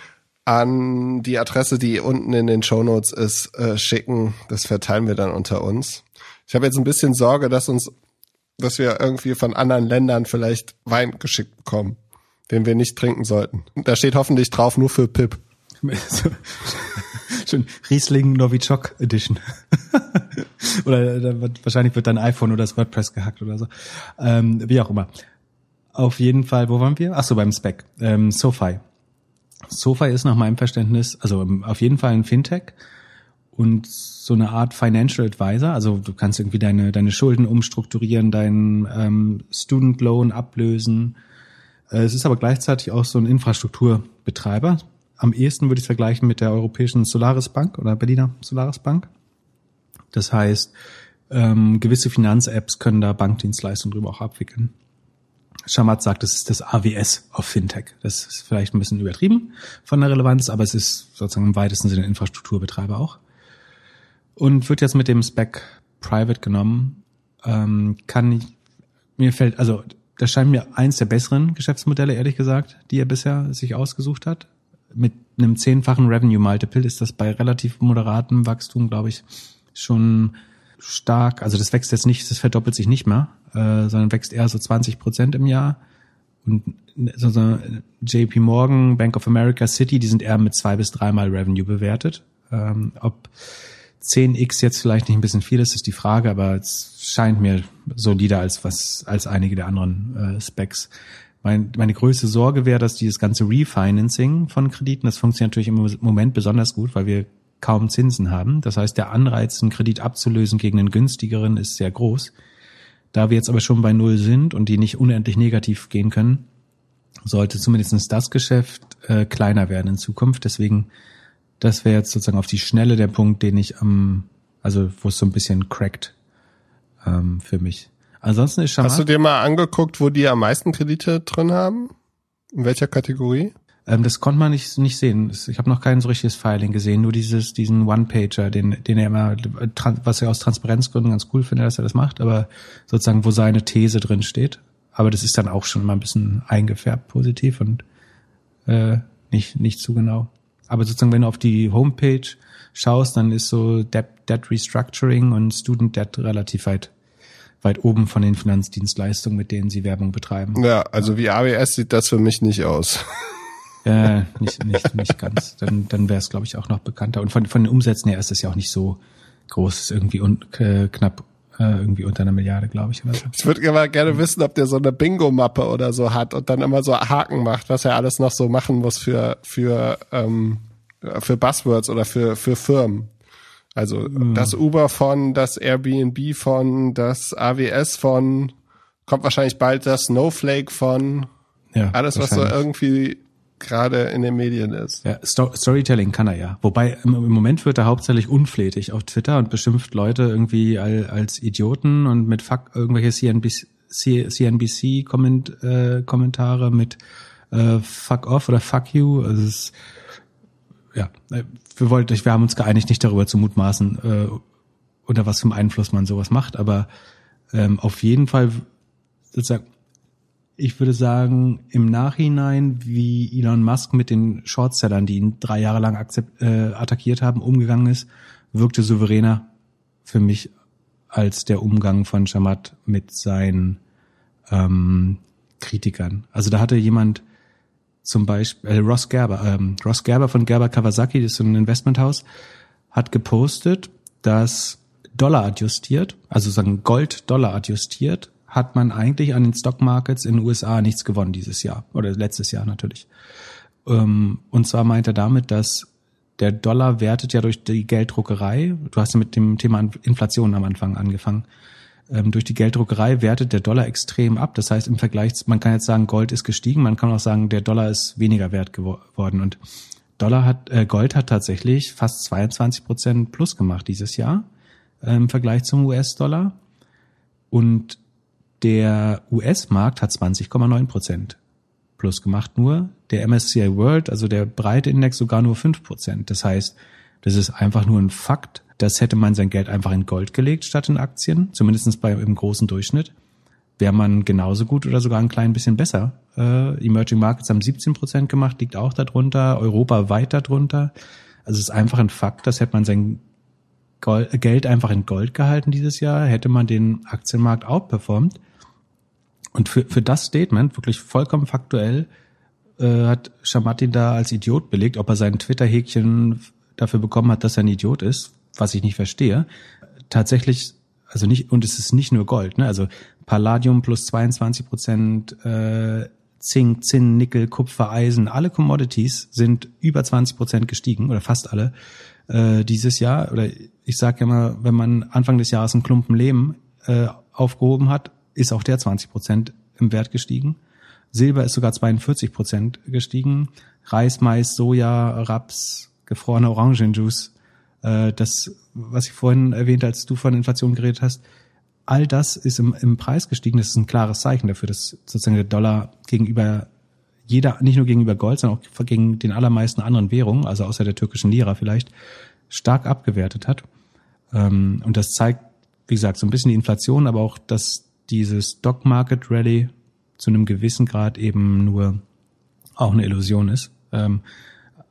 an die Adresse, die unten in den Show Notes ist, äh, schicken. Das verteilen wir dann unter uns. Ich habe jetzt ein bisschen Sorge, dass uns dass wir irgendwie von anderen Ländern vielleicht Wein geschickt bekommen, den wir nicht trinken sollten. Da steht hoffentlich drauf nur für Pip. Schon Riesling Novichok Edition. oder wird, wahrscheinlich wird dein iPhone oder das WordPress gehackt oder so. Ähm, wie auch immer. Auf jeden Fall, wo waren wir? Ach so, beim Spec. Ähm, SoFi. SoFi ist nach meinem Verständnis, also auf jeden Fall ein Fintech und so eine Art Financial Advisor. Also du kannst irgendwie deine, deine Schulden umstrukturieren, deinen ähm, Student Loan ablösen. Äh, es ist aber gleichzeitig auch so ein Infrastrukturbetreiber. Am ehesten würde ich es vergleichen mit der Europäischen Solaris Bank oder Berliner Solaris Bank. Das heißt, ähm, gewisse Finanz-Apps können da Bankdienstleistungen drüber auch abwickeln. Shamat sagt, das ist das AWS auf Fintech. Das ist vielleicht ein bisschen übertrieben von der Relevanz, aber es ist sozusagen im weitesten Sinne Infrastrukturbetreiber auch und wird jetzt mit dem Spec Private genommen. Ähm, kann ich, mir fällt, also das scheint mir eins der besseren Geschäftsmodelle, ehrlich gesagt, die er bisher sich ausgesucht hat. Mit einem zehnfachen Revenue Multiple ist das bei relativ moderatem Wachstum, glaube ich, schon stark. Also das wächst jetzt nicht, das verdoppelt sich nicht mehr, äh, sondern wächst eher so 20 Prozent im Jahr und also JP Morgan, Bank of America, City, die sind eher mit zwei bis dreimal Revenue bewertet. Ähm, ob 10x jetzt vielleicht nicht ein bisschen viel ist, ist die Frage, aber es scheint mir solider als was als einige der anderen äh, Specs. Mein, meine größte Sorge wäre, dass dieses ganze Refinancing von Krediten, das funktioniert natürlich im Moment besonders gut, weil wir kaum Zinsen haben. Das heißt, der Anreiz, einen Kredit abzulösen gegen einen günstigeren, ist sehr groß. Da wir jetzt aber schon bei Null sind und die nicht unendlich negativ gehen können, sollte zumindest das Geschäft äh, kleiner werden in Zukunft. Deswegen das wäre jetzt sozusagen auf die Schnelle der Punkt, den ich am, also wo es so ein bisschen crackt ähm, für mich. Ansonsten ist Shamat, Hast du dir mal angeguckt, wo die am meisten Kredite drin haben? In welcher Kategorie? Ähm, das konnte man nicht, nicht sehen. Ich habe noch kein so richtiges Filing gesehen, nur dieses, diesen One-Pager, den, den er immer, was er aus Transparenzgründen ganz cool findet, dass er das macht, aber sozusagen, wo seine These drin steht. Aber das ist dann auch schon mal ein bisschen eingefärbt positiv und äh, nicht, nicht zu genau. Aber sozusagen, wenn du auf die Homepage schaust, dann ist so Debt, Debt Restructuring und Student Debt relativ weit weit oben von den Finanzdienstleistungen, mit denen sie Werbung betreiben. Ja, also wie AWS sieht das für mich nicht aus. Ja, nicht, nicht, nicht ganz. Dann, dann wäre es, glaube ich, auch noch bekannter. Und von, von den Umsätzen her ist es ja auch nicht so groß, ist irgendwie un, äh, knapp äh, irgendwie unter einer Milliarde, glaube ich. Oder so. Ich würde immer gerne wissen, ob der so eine Bingo-Mappe oder so hat und dann immer so Haken macht, was er alles noch so machen muss für, für, ähm, für Buzzwords oder für, für Firmen. Also mhm. das Uber von, das Airbnb von, das AWS von, kommt wahrscheinlich bald das Snowflake von. Ja, alles, was so irgendwie gerade in den Medien ist. Ja, Sto Storytelling kann er ja. Wobei im, Moment wird er hauptsächlich unflätig auf Twitter und beschimpft Leute irgendwie als, Idioten und mit Fuck irgendwelche CNBC, CNBC Komment, äh, mit äh, Fuck off oder Fuck you. Also es ist, ja, wir wollten, wir haben uns geeinigt, nicht darüber zu mutmaßen, äh, unter was für einem Einfluss man sowas macht, aber ähm, auf jeden Fall sozusagen ich würde sagen, im Nachhinein, wie Elon Musk mit den Shortsellern, die ihn drei Jahre lang akzept, äh, attackiert haben, umgegangen ist, wirkte souveräner für mich als der Umgang von Shamat mit seinen ähm, Kritikern. Also da hatte jemand zum Beispiel, äh, Ross Gerber, ähm, Ross Gerber von Gerber Kawasaki, das ist so ein Investmenthaus, hat gepostet, dass Dollar adjustiert, also sagen Gold Dollar adjustiert, hat man eigentlich an den Stock Markets in den USA nichts gewonnen dieses Jahr oder letztes Jahr natürlich. Ähm, und zwar meint er damit, dass der Dollar wertet ja durch die Gelddruckerei. Du hast ja mit dem Thema Inflation am Anfang angefangen. Ähm, durch die Gelddruckerei wertet der Dollar extrem ab. Das heißt, im Vergleich, man kann jetzt sagen, Gold ist gestiegen, man kann auch sagen, der Dollar ist weniger wert geworden. Und Dollar hat, äh, Gold hat tatsächlich fast 22 Prozent plus gemacht dieses Jahr äh, im Vergleich zum US-Dollar. Und der US-Markt hat 20,9 Prozent plus gemacht nur. Der MSCI World, also der breite Index, sogar nur 5 Prozent. Das heißt, das ist einfach nur ein Fakt. Das hätte man sein Geld einfach in Gold gelegt statt in Aktien, zumindest bei im großen Durchschnitt. Wäre man genauso gut oder sogar ein klein bisschen besser. Äh, Emerging Markets haben 17 Prozent gemacht, liegt auch darunter, Europa weit darunter. Also es ist einfach ein Fakt, das hätte man sein Gold, Geld einfach in Gold gehalten dieses Jahr, hätte man den Aktienmarkt outperformt. Und für, für das Statement, wirklich vollkommen faktuell, äh, hat Shamati da als Idiot belegt, ob er sein Twitter-Häkchen dafür bekommen hat, dass er ein Idiot ist, was ich nicht verstehe. Tatsächlich, also nicht, und es ist nicht nur Gold, ne? Also Palladium plus 22 Prozent, äh, Zink, Zinn, Nickel, Kupfer, Eisen, alle Commodities sind über 20 Prozent gestiegen oder fast alle äh, dieses Jahr. Oder ich sage ja immer, wenn man Anfang des Jahres einen Klumpen Lehm äh, aufgehoben hat, ist auch der 20 Prozent im Wert gestiegen. Silber ist sogar 42 Prozent gestiegen. Reis, Mais, Soja, Raps, gefrorene Orangenjuice, äh, das, was ich vorhin erwähnt, als du von Inflation geredet hast, all das ist im, im Preis gestiegen. Das ist ein klares Zeichen dafür, dass sozusagen der Dollar gegenüber jeder, nicht nur gegenüber Gold, sondern auch gegen den allermeisten anderen Währungen, also außer der türkischen Lira vielleicht, stark abgewertet hat. Ähm, und das zeigt, wie gesagt, so ein bisschen die Inflation, aber auch, dass diese Stock Market Rally zu einem gewissen Grad eben nur auch eine Illusion ist. Ähm,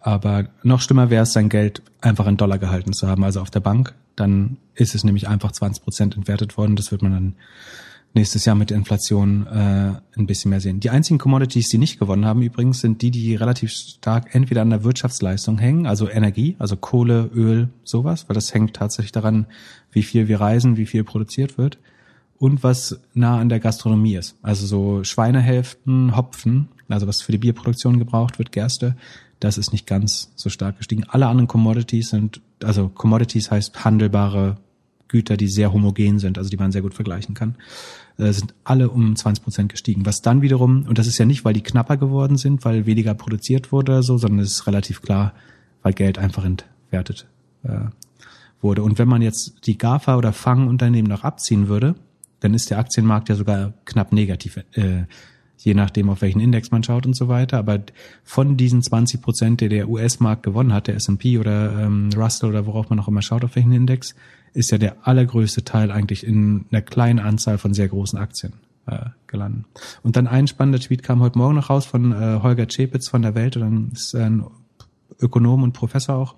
aber noch schlimmer wäre es, sein Geld einfach in Dollar gehalten zu haben, also auf der Bank. Dann ist es nämlich einfach 20 Prozent entwertet worden. Das wird man dann nächstes Jahr mit der Inflation äh, ein bisschen mehr sehen. Die einzigen Commodities, die nicht gewonnen haben übrigens, sind die, die relativ stark entweder an der Wirtschaftsleistung hängen, also Energie, also Kohle, Öl, sowas, weil das hängt tatsächlich daran, wie viel wir reisen, wie viel produziert wird und was nah an der Gastronomie ist. Also so Schweinehälften, Hopfen, also was für die Bierproduktion gebraucht wird, Gerste, das ist nicht ganz so stark gestiegen. Alle anderen Commodities sind, also Commodities heißt handelbare Güter, die sehr homogen sind, also die man sehr gut vergleichen kann, äh, sind alle um 20 Prozent gestiegen. Was dann wiederum, und das ist ja nicht, weil die knapper geworden sind, weil weniger produziert wurde oder so, sondern es ist relativ klar, weil Geld einfach entwertet äh, wurde. Und wenn man jetzt die GAFA oder Fangunternehmen noch abziehen würde, dann ist der Aktienmarkt ja sogar knapp negativ, äh, je nachdem, auf welchen Index man schaut und so weiter. Aber von diesen 20 Prozent, die der US-Markt gewonnen hat, der S&P oder ähm, Russell oder worauf man auch immer schaut, auf welchen Index, ist ja der allergrößte Teil eigentlich in einer kleinen Anzahl von sehr großen Aktien äh, gelandet. Und dann ein spannender Tweet kam heute Morgen noch raus von äh, Holger Czepitz von der Welt, oder ist ein Ökonom und Professor auch.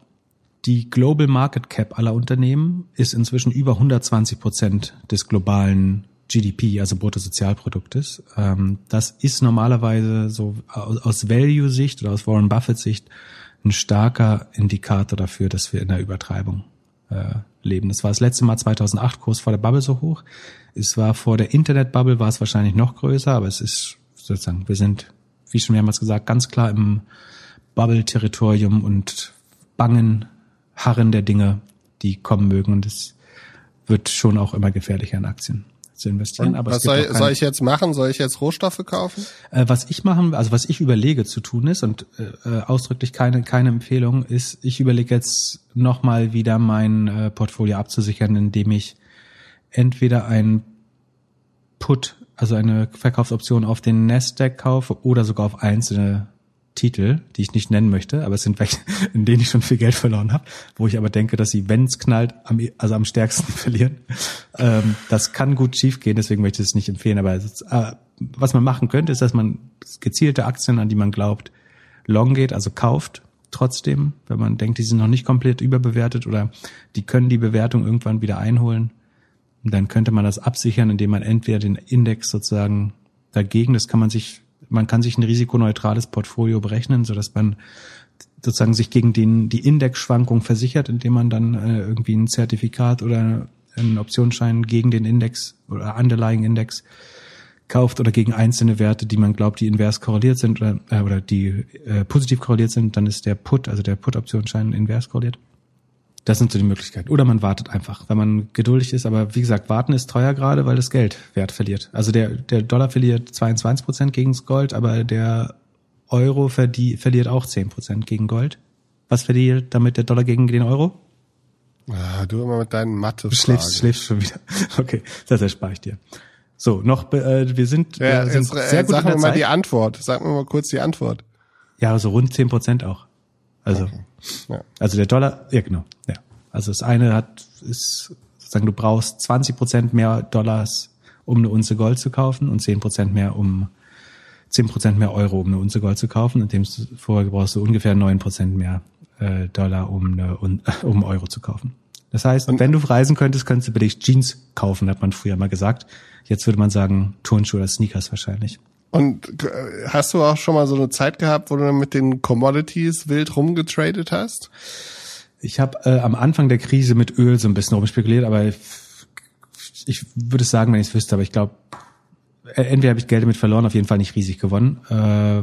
Die Global Market Cap aller Unternehmen ist inzwischen über 120 Prozent des globalen GDP, also Bruttosozialproduktes. Ähm, das ist normalerweise so aus Value-Sicht oder aus Warren Buffett-Sicht ein starker Indikator dafür, dass wir in der Übertreibung äh, leben. Das war das letzte Mal 2008 kurz vor der Bubble so hoch. Es war vor der Internet-Bubble war es wahrscheinlich noch größer, aber es ist sozusagen, wir sind, wie schon mehrmals gesagt, ganz klar im Bubble-Territorium und bangen Harren der Dinge, die kommen mögen. Und es wird schon auch immer gefährlicher in Aktien zu investieren. Aber was soll, soll, ich jetzt machen? Soll ich jetzt Rohstoffe kaufen? Äh, was ich machen, also was ich überlege zu tun ist und äh, äh ausdrücklich keine keine Empfehlung ist, ich überlege jetzt nochmal wieder mein äh, Portfolio abzusichern, indem ich entweder ein Put, also eine Verkaufsoption auf den Nasdaq kaufe oder sogar auf einzelne Titel, die ich nicht nennen möchte, aber es sind welche, in denen ich schon viel Geld verloren habe, wo ich aber denke, dass sie, wenn es knallt, am, also am stärksten verlieren. Ähm, das kann gut schiefgehen, deswegen möchte ich es nicht empfehlen. Aber ist, äh, was man machen könnte, ist, dass man gezielte Aktien, an die man glaubt, long geht, also kauft, trotzdem, wenn man denkt, die sind noch nicht komplett überbewertet oder die können die Bewertung irgendwann wieder einholen. Dann könnte man das absichern, indem man entweder den Index sozusagen dagegen, das kann man sich man kann sich ein risikoneutrales Portfolio berechnen, so dass man sozusagen sich gegen den, die Indexschwankung versichert, indem man dann äh, irgendwie ein Zertifikat oder einen Optionsschein gegen den Index oder Underlying Index kauft oder gegen einzelne Werte, die man glaubt, die invers korreliert sind oder, äh, oder die äh, positiv korreliert sind, dann ist der Put, also der Put-Optionsschein invers korreliert. Das sind so die Möglichkeiten. Oder man wartet einfach, wenn man geduldig ist. Aber wie gesagt, warten ist teuer gerade, weil das Geld Wert verliert. Also der, der Dollar verliert 22 Prozent gegen das Gold, aber der Euro verdie, verliert auch 10 Prozent gegen Gold. Was verliert damit der Dollar gegen den Euro? Ah, du immer mit deinen mathe Du schläfst, schläfst schon wieder. Okay, das erspare ich dir. So, noch, äh, wir sind, ja, wir sind jetzt, sehr äh, gut Sag mir mal Zeit. die Antwort. Sag mir mal kurz die Antwort. Ja, so also rund 10 Prozent auch. Also, okay. ja. also der Dollar, ja genau, ja. Also das eine hat, ist sozusagen, du brauchst 20 Prozent mehr Dollars, um eine Unze Gold zu kaufen und 10 Prozent mehr, um 10 Prozent mehr Euro, um eine Unze Gold zu kaufen. Und vorher brauchst du ungefähr 9 Prozent mehr äh, Dollar, um, eine, um Euro zu kaufen. Das heißt, und, wenn du reisen könntest, könntest du billig Jeans kaufen, hat man früher mal gesagt. Jetzt würde man sagen Turnschuhe oder Sneakers wahrscheinlich. Und äh, hast du auch schon mal so eine Zeit gehabt, wo du mit den Commodities wild rumgetradet hast? Ich habe äh, am Anfang der Krise mit Öl so ein bisschen rumspekuliert, aber ich, ich würde sagen, wenn ich es wüsste, aber ich glaube, äh, entweder habe ich Geld damit verloren, auf jeden Fall nicht riesig gewonnen. Äh,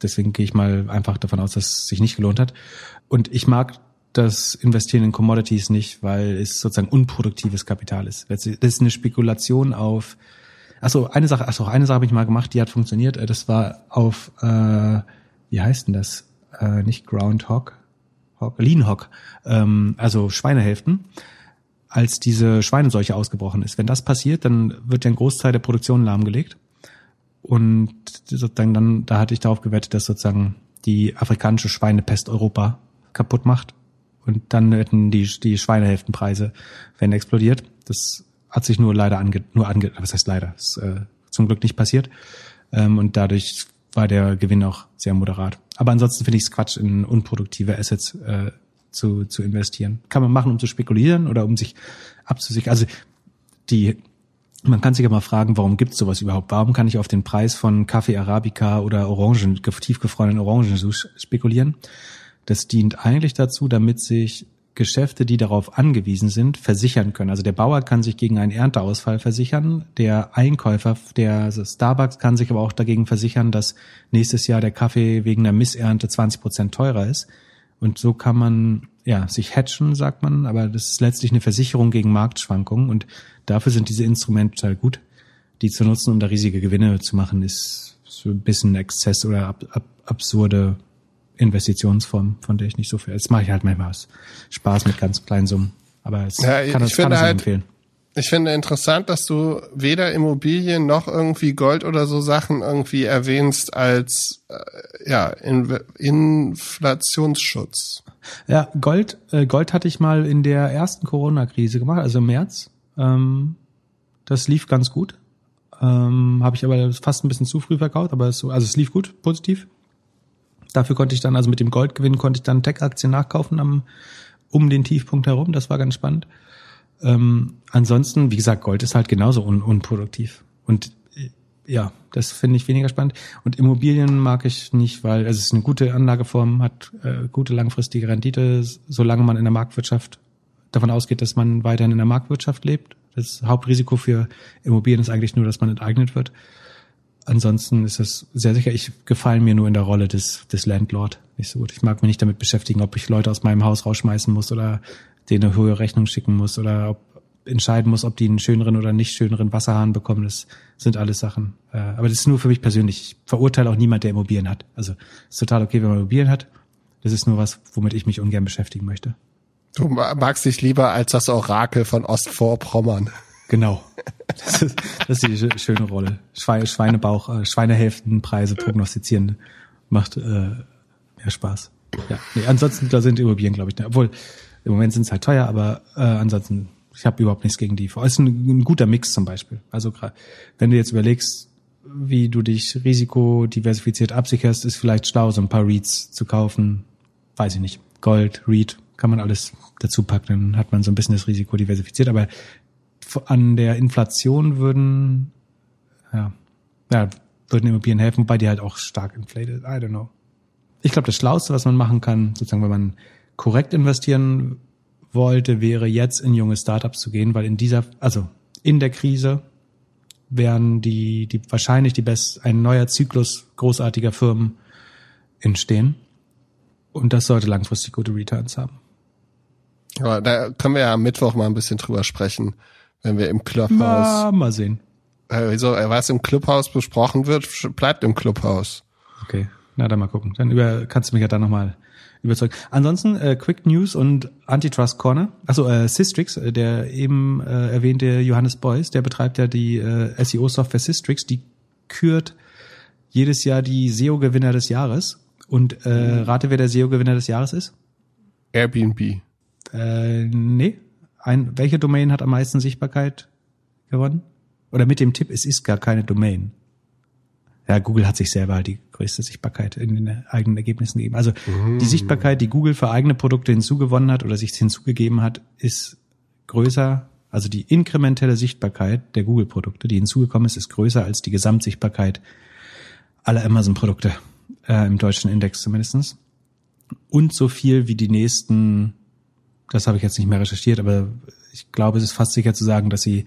deswegen gehe ich mal einfach davon aus, dass es sich nicht gelohnt hat. Und ich mag das Investieren in Commodities nicht, weil es sozusagen unproduktives Kapital ist. Das ist eine Spekulation auf Achso, eine Sache, achso, eine Sache habe ich mal gemacht, die hat funktioniert. Äh, das war auf, äh, wie heißt denn das? Äh, nicht Groundhog, Hog, Lean Hog, ähm, also Schweinehälften. Als diese Schweineseuche ausgebrochen ist. Wenn das passiert, dann wird ja ein Großteil der Produktion lahmgelegt. Und sozusagen dann, da hatte ich darauf gewettet, dass sozusagen die afrikanische Schweinepest Europa kaputt macht. Und dann hätten die, die Schweinehälftenpreise werden explodiert. Das hat sich nur leider ange, nur ange, was heißt leider, ist äh, zum Glück nicht passiert. Ähm, und dadurch war der Gewinn auch sehr moderat. Aber ansonsten finde ich es Quatsch, in unproduktive Assets äh, zu, zu investieren. Kann man machen, um zu spekulieren oder um sich abzusichern. Also die man kann sich ja mal fragen, warum gibt es sowas überhaupt? Warum kann ich auf den Preis von Kaffee Arabica oder Orangen, tiefgefrorenen Orangen spekulieren? Das dient eigentlich dazu, damit sich Geschäfte, die darauf angewiesen sind, versichern können. Also der Bauer kann sich gegen einen Ernteausfall versichern, der Einkäufer, der Starbucks kann sich aber auch dagegen versichern, dass nächstes Jahr der Kaffee wegen der Missernte 20 Prozent teurer ist. Und so kann man ja sich hatchen, sagt man, aber das ist letztlich eine Versicherung gegen Marktschwankungen und dafür sind diese Instrumente total gut. Die zu nutzen, um da riesige Gewinne zu machen, ist so ein bisschen Exzess oder ab, ab, absurde Investitionsform, von der ich nicht so viel. Jetzt mache ich halt manchmal was. Spaß mit ganz kleinen Summen. Aber es ja, kann, ich es kann es halt, empfehlen. Ich finde interessant, dass du weder Immobilien noch irgendwie Gold oder so Sachen irgendwie erwähnst als äh, ja In Inflationsschutz. Ja, Gold, äh, Gold hatte ich mal in der ersten Corona-Krise gemacht, also im März. Ähm, das lief ganz gut. Ähm, Habe ich aber fast ein bisschen zu früh verkauft, aber es, also es lief gut, positiv. Dafür konnte ich dann, also mit dem Goldgewinn konnte ich dann Tech-Aktien nachkaufen am, um den Tiefpunkt herum. Das war ganz spannend. Ähm, ansonsten, wie gesagt, Gold ist halt genauso un unproduktiv. Und äh, ja, das finde ich weniger spannend. Und Immobilien mag ich nicht, weil also es ist eine gute Anlageform, hat äh, gute langfristige Rendite, solange man in der Marktwirtschaft davon ausgeht, dass man weiterhin in der Marktwirtschaft lebt. Das Hauptrisiko für Immobilien ist eigentlich nur, dass man enteignet wird ansonsten ist es sehr sicher, ich gefallen mir nur in der Rolle des, des Landlord nicht so gut. Ich mag mich nicht damit beschäftigen, ob ich Leute aus meinem Haus rausschmeißen muss oder denen eine hohe Rechnung schicken muss oder ob entscheiden muss, ob die einen schöneren oder nicht schöneren Wasserhahn bekommen. Das sind alles Sachen. Äh, aber das ist nur für mich persönlich. Ich verurteile auch niemand, der Immobilien hat. Also ist total okay, wenn man Immobilien hat. Das ist nur was, womit ich mich ungern beschäftigen möchte. Du magst dich lieber als das Orakel von Ostvorpommern. Genau. Das ist, das ist die schöne Rolle. Schweine, Schweinebauch, äh, Schweinehälftenpreise prognostizieren macht äh, mehr Spaß. Ja, nee, ansonsten da sind Immobilien, glaube ich, ne, obwohl im Moment sind es halt teuer, aber äh, ansonsten ich habe überhaupt nichts gegen die. Es ist ein, ein guter Mix zum Beispiel. Also wenn du jetzt überlegst, wie du dich risikodiversifiziert absicherst, ist vielleicht schlau, so ein paar REITs zu kaufen. Weiß ich nicht. Gold, REIT, kann man alles dazu packen, dann hat man so ein bisschen das Risiko diversifiziert. Aber an der Inflation würden, ja, ja, würden Immobilien helfen, wobei die halt auch stark inflated. I don't know. Ich glaube, das Schlauste, was man machen kann, sozusagen, wenn man korrekt investieren wollte, wäre jetzt in junge Startups zu gehen, weil in dieser, also in der Krise werden die, die wahrscheinlich die best, ein neuer Zyklus großartiger Firmen entstehen. Und das sollte langfristig gute Returns haben. Aber da können wir ja am Mittwoch mal ein bisschen drüber sprechen wenn wir im Clubhaus. Na, mal sehen. Äh, was im Clubhaus besprochen wird, bleibt im Clubhaus. Okay, na dann mal gucken. Dann über, kannst du mich ja dann nochmal überzeugen. Ansonsten äh, Quick News und Antitrust Corner. Also äh, Systrix, äh, der eben äh, erwähnte Johannes Beuys, der betreibt ja die äh, SEO-Software Systrix, die kürt jedes Jahr die SEO-Gewinner des Jahres. Und äh, rate, wer der SEO-Gewinner des Jahres ist? Airbnb. Äh, nee. Ein, welche Domain hat am meisten Sichtbarkeit gewonnen? Oder mit dem Tipp, es ist gar keine Domain. Ja, Google hat sich selber halt die größte Sichtbarkeit in den eigenen Ergebnissen gegeben. Also mm. die Sichtbarkeit, die Google für eigene Produkte hinzugewonnen hat oder sich hinzugegeben hat, ist größer. Also die inkrementelle Sichtbarkeit der Google-Produkte, die hinzugekommen ist, ist größer als die Gesamtsichtbarkeit aller Amazon-Produkte äh, im deutschen Index zumindestens. Und so viel wie die nächsten das habe ich jetzt nicht mehr recherchiert, aber ich glaube, es ist fast sicher zu sagen, dass sie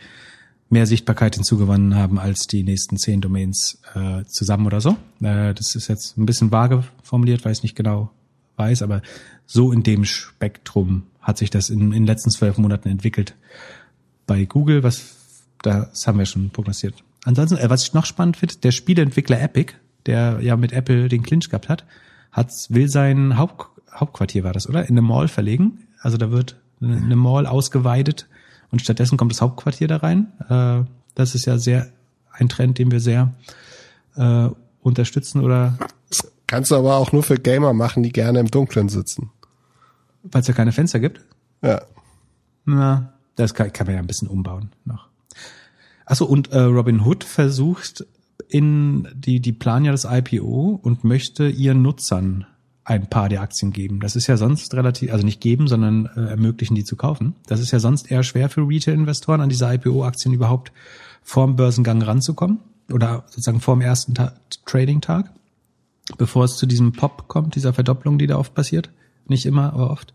mehr Sichtbarkeit hinzugewonnen haben als die nächsten zehn Domains äh, zusammen oder so. Äh, das ist jetzt ein bisschen vage formuliert, weil ich nicht genau weiß, aber so in dem Spektrum hat sich das in, in den letzten zwölf Monaten entwickelt. Bei Google, was das haben wir schon prognostiziert. Ansonsten, äh, was ich noch spannend finde, der Spieleentwickler Epic, der ja mit Apple den Clinch gehabt hat, hat will sein Haupt, Hauptquartier war das, oder? In eine Mall verlegen also da wird eine Mall ausgeweidet und stattdessen kommt das Hauptquartier da rein. Äh, das ist ja sehr ein Trend, den wir sehr äh, unterstützen oder. Das kannst du aber auch nur für Gamer machen, die gerne im Dunkeln sitzen. Weil es ja keine Fenster gibt? Ja. Na, das kann, kann man ja ein bisschen umbauen noch. Achso, und äh, Robin Hood versucht in die, die planen ja das IPO und möchte ihren Nutzern ein paar der Aktien geben. Das ist ja sonst relativ, also nicht geben, sondern äh, ermöglichen, die zu kaufen. Das ist ja sonst eher schwer für Retail-Investoren, an diese IPO-Aktien überhaupt vorm Börsengang ranzukommen oder sozusagen vorm ersten Trading-Tag, bevor es zu diesem Pop kommt, dieser Verdopplung, die da oft passiert. Nicht immer, aber oft.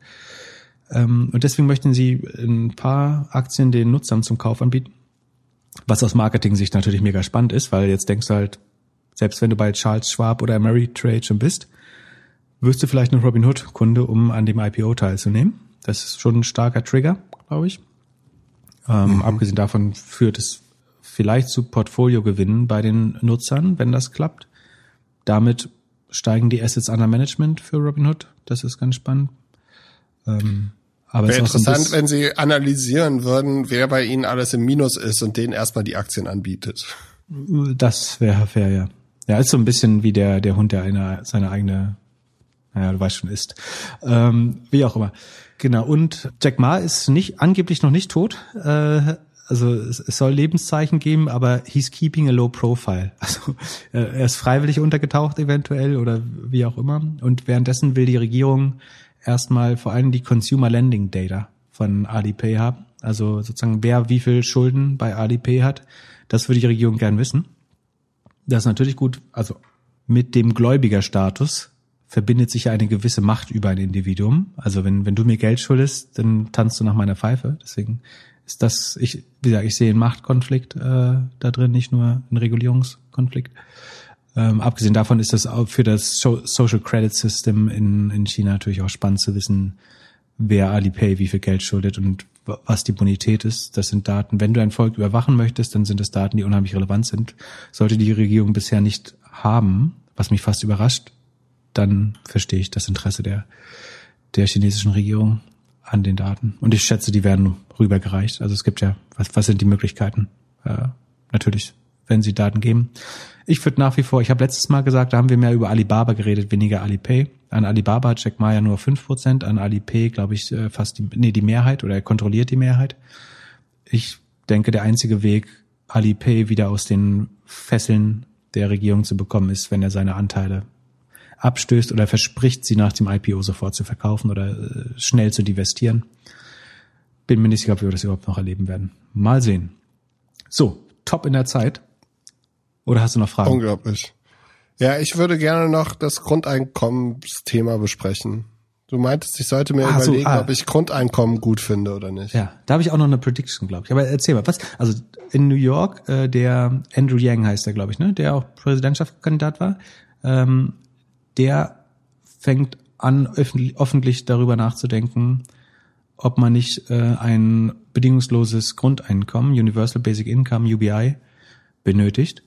Ähm, und deswegen möchten sie ein paar Aktien den Nutzern zum Kauf anbieten. Was aus Marketing-Sicht natürlich mega spannend ist, weil jetzt denkst du halt, selbst wenn du bei Charles Schwab oder Ameritrade schon bist, wirst du vielleicht ein Robinhood-Kunde, um an dem IPO teilzunehmen. Das ist schon ein starker Trigger, glaube ich. Ähm, mhm. Abgesehen davon führt es vielleicht zu Portfoliogewinnen bei den Nutzern, wenn das klappt. Damit steigen die Assets under Management für Robinhood. Das ist ganz spannend. Ähm, aber Wäre interessant, wenn Sie analysieren würden, wer bei Ihnen alles im Minus ist und denen erstmal die Aktien anbietet. Das wäre fair, ja. Ja, ist so ein bisschen wie der, der Hund, der eine, seine eigene, naja, du weißt schon, ist. Ähm, wie auch immer. Genau. Und Jack Ma ist nicht, angeblich noch nicht tot. Äh, also es, es soll Lebenszeichen geben, aber he's keeping a low profile. Also er ist freiwillig untergetaucht eventuell oder wie auch immer. Und währenddessen will die Regierung erstmal vor allem die Consumer Lending Data von Alipay haben. Also sozusagen wer wie viel Schulden bei Alipay hat, das würde die Regierung gern wissen. Das ist natürlich gut. Also mit dem Gläubigerstatus verbindet sich ja eine gewisse Macht über ein Individuum. Also wenn, wenn du mir Geld schuldest, dann tanzt du nach meiner Pfeife. Deswegen ist das, ich, wie gesagt, ich sehe einen Machtkonflikt äh, da drin, nicht nur einen Regulierungskonflikt. Ähm, abgesehen davon ist das auch für das Social Credit System in, in China natürlich auch spannend zu wissen, wer Alipay wie viel Geld schuldet und was die Bonität ist. Das sind Daten. Wenn du ein Volk überwachen möchtest, dann sind das Daten, die unheimlich relevant sind. Sollte die Regierung bisher nicht haben, was mich fast überrascht, dann verstehe ich das Interesse der, der chinesischen Regierung an den Daten. Und ich schätze, die werden rübergereicht. Also es gibt ja, was, was sind die Möglichkeiten? Äh, natürlich, wenn sie Daten geben. Ich würde nach wie vor, ich habe letztes Mal gesagt, da haben wir mehr über Alibaba geredet, weniger Alipay. An Alibaba hat Jack Ma nur fünf Prozent, an Alipay glaube ich äh, fast die, nee, die Mehrheit oder er kontrolliert die Mehrheit. Ich denke, der einzige Weg, Alipay wieder aus den Fesseln der Regierung zu bekommen, ist, wenn er seine Anteile abstößt oder verspricht, sie nach dem IPO sofort zu verkaufen oder äh, schnell zu divestieren. Bin mir nicht sicher, ob wir das überhaupt noch erleben werden. Mal sehen. So, top in der Zeit. Oder hast du noch Fragen? Unglaublich. Ja, ich würde gerne noch das Grundeinkommensthema besprechen. Du meintest, ich sollte mir ah, überlegen, so, ah. ob ich Grundeinkommen gut finde oder nicht. Ja, da habe ich auch noch eine Prediction, glaube ich. Aber erzähl mal, was? Also in New York, äh, der Andrew Yang heißt der, glaube ich, ne, der auch Präsidentschaftskandidat war, ähm, der fängt an, öffentlich darüber nachzudenken, ob man nicht äh, ein bedingungsloses Grundeinkommen, Universal Basic Income, UBI, benötigt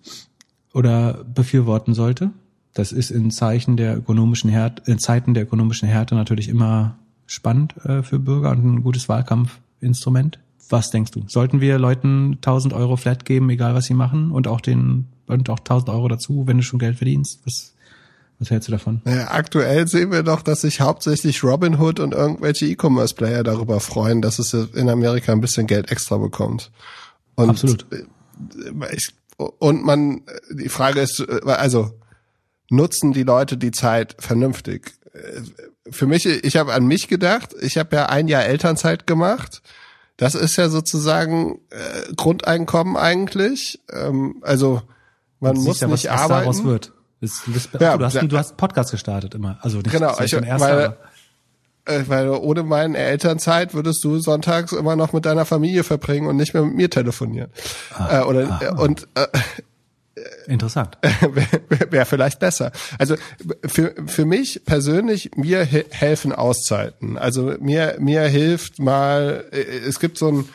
oder befürworten sollte. Das ist in Zeichen der ökonomischen Härte, in Zeiten der ökonomischen Härte natürlich immer spannend äh, für Bürger und ein gutes Wahlkampfinstrument. Was denkst du? Sollten wir Leuten 1000 Euro flat geben, egal was sie machen, und auch den und auch 1000 Euro dazu, wenn du schon Geld verdienst? Was was hältst du davon? Naja, aktuell sehen wir doch, dass sich hauptsächlich Robinhood und irgendwelche E-Commerce-Player darüber freuen, dass es in Amerika ein bisschen Geld extra bekommt. Und Absolut. Ich, und man, die Frage ist, also nutzen die Leute die Zeit vernünftig? Für mich, ich habe an mich gedacht. Ich habe ja ein Jahr Elternzeit gemacht. Das ist ja sozusagen äh, Grundeinkommen eigentlich. Ähm, also man muss nicht arbeiten. Was daraus wird. Das, das, ja, du, hast, du hast Podcast gestartet immer. Also nicht genau, ich, weil, äh, weil ohne meine Elternzeit würdest du sonntags immer noch mit deiner Familie verbringen und nicht mehr mit mir telefonieren. Ah, äh, oder ah, und äh, Interessant. Wäre wär vielleicht besser. Also für, für mich persönlich, mir helfen Auszeiten. Also mir, mir hilft mal, äh, es gibt so ein,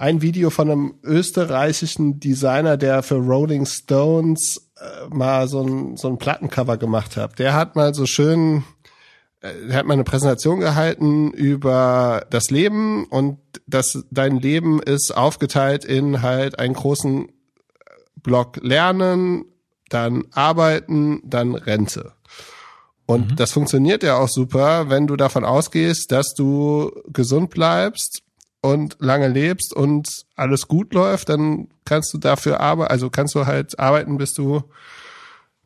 ein Video von einem österreichischen Designer, der für Rolling Stones äh, mal so ein, so ein Plattencover gemacht habe. Der hat mal so schön, äh, er hat mal eine Präsentation gehalten über das Leben und das, dein Leben ist aufgeteilt in halt einen großen Block Lernen, dann Arbeiten, dann Rente. Und mhm. das funktioniert ja auch super, wenn du davon ausgehst, dass du gesund bleibst und lange lebst und alles gut läuft, dann kannst du dafür arbeiten, also kannst du halt arbeiten, bis du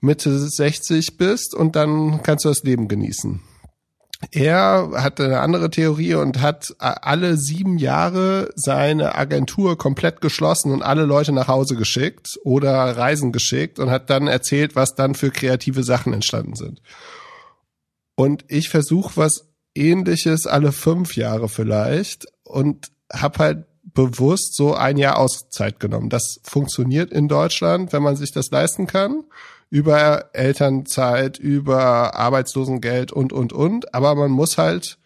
Mitte 60 bist und dann kannst du das Leben genießen. er hatte eine andere Theorie und hat alle sieben Jahre seine Agentur komplett geschlossen und alle Leute nach Hause geschickt oder Reisen geschickt und hat dann erzählt, was dann für kreative Sachen entstanden sind. Und ich versuche was ähnliches alle fünf Jahre vielleicht und habe halt bewusst so ein Jahr Auszeit genommen. Das funktioniert in Deutschland, wenn man sich das leisten kann über Elternzeit, über Arbeitslosengeld und, und, und. Aber man muss halt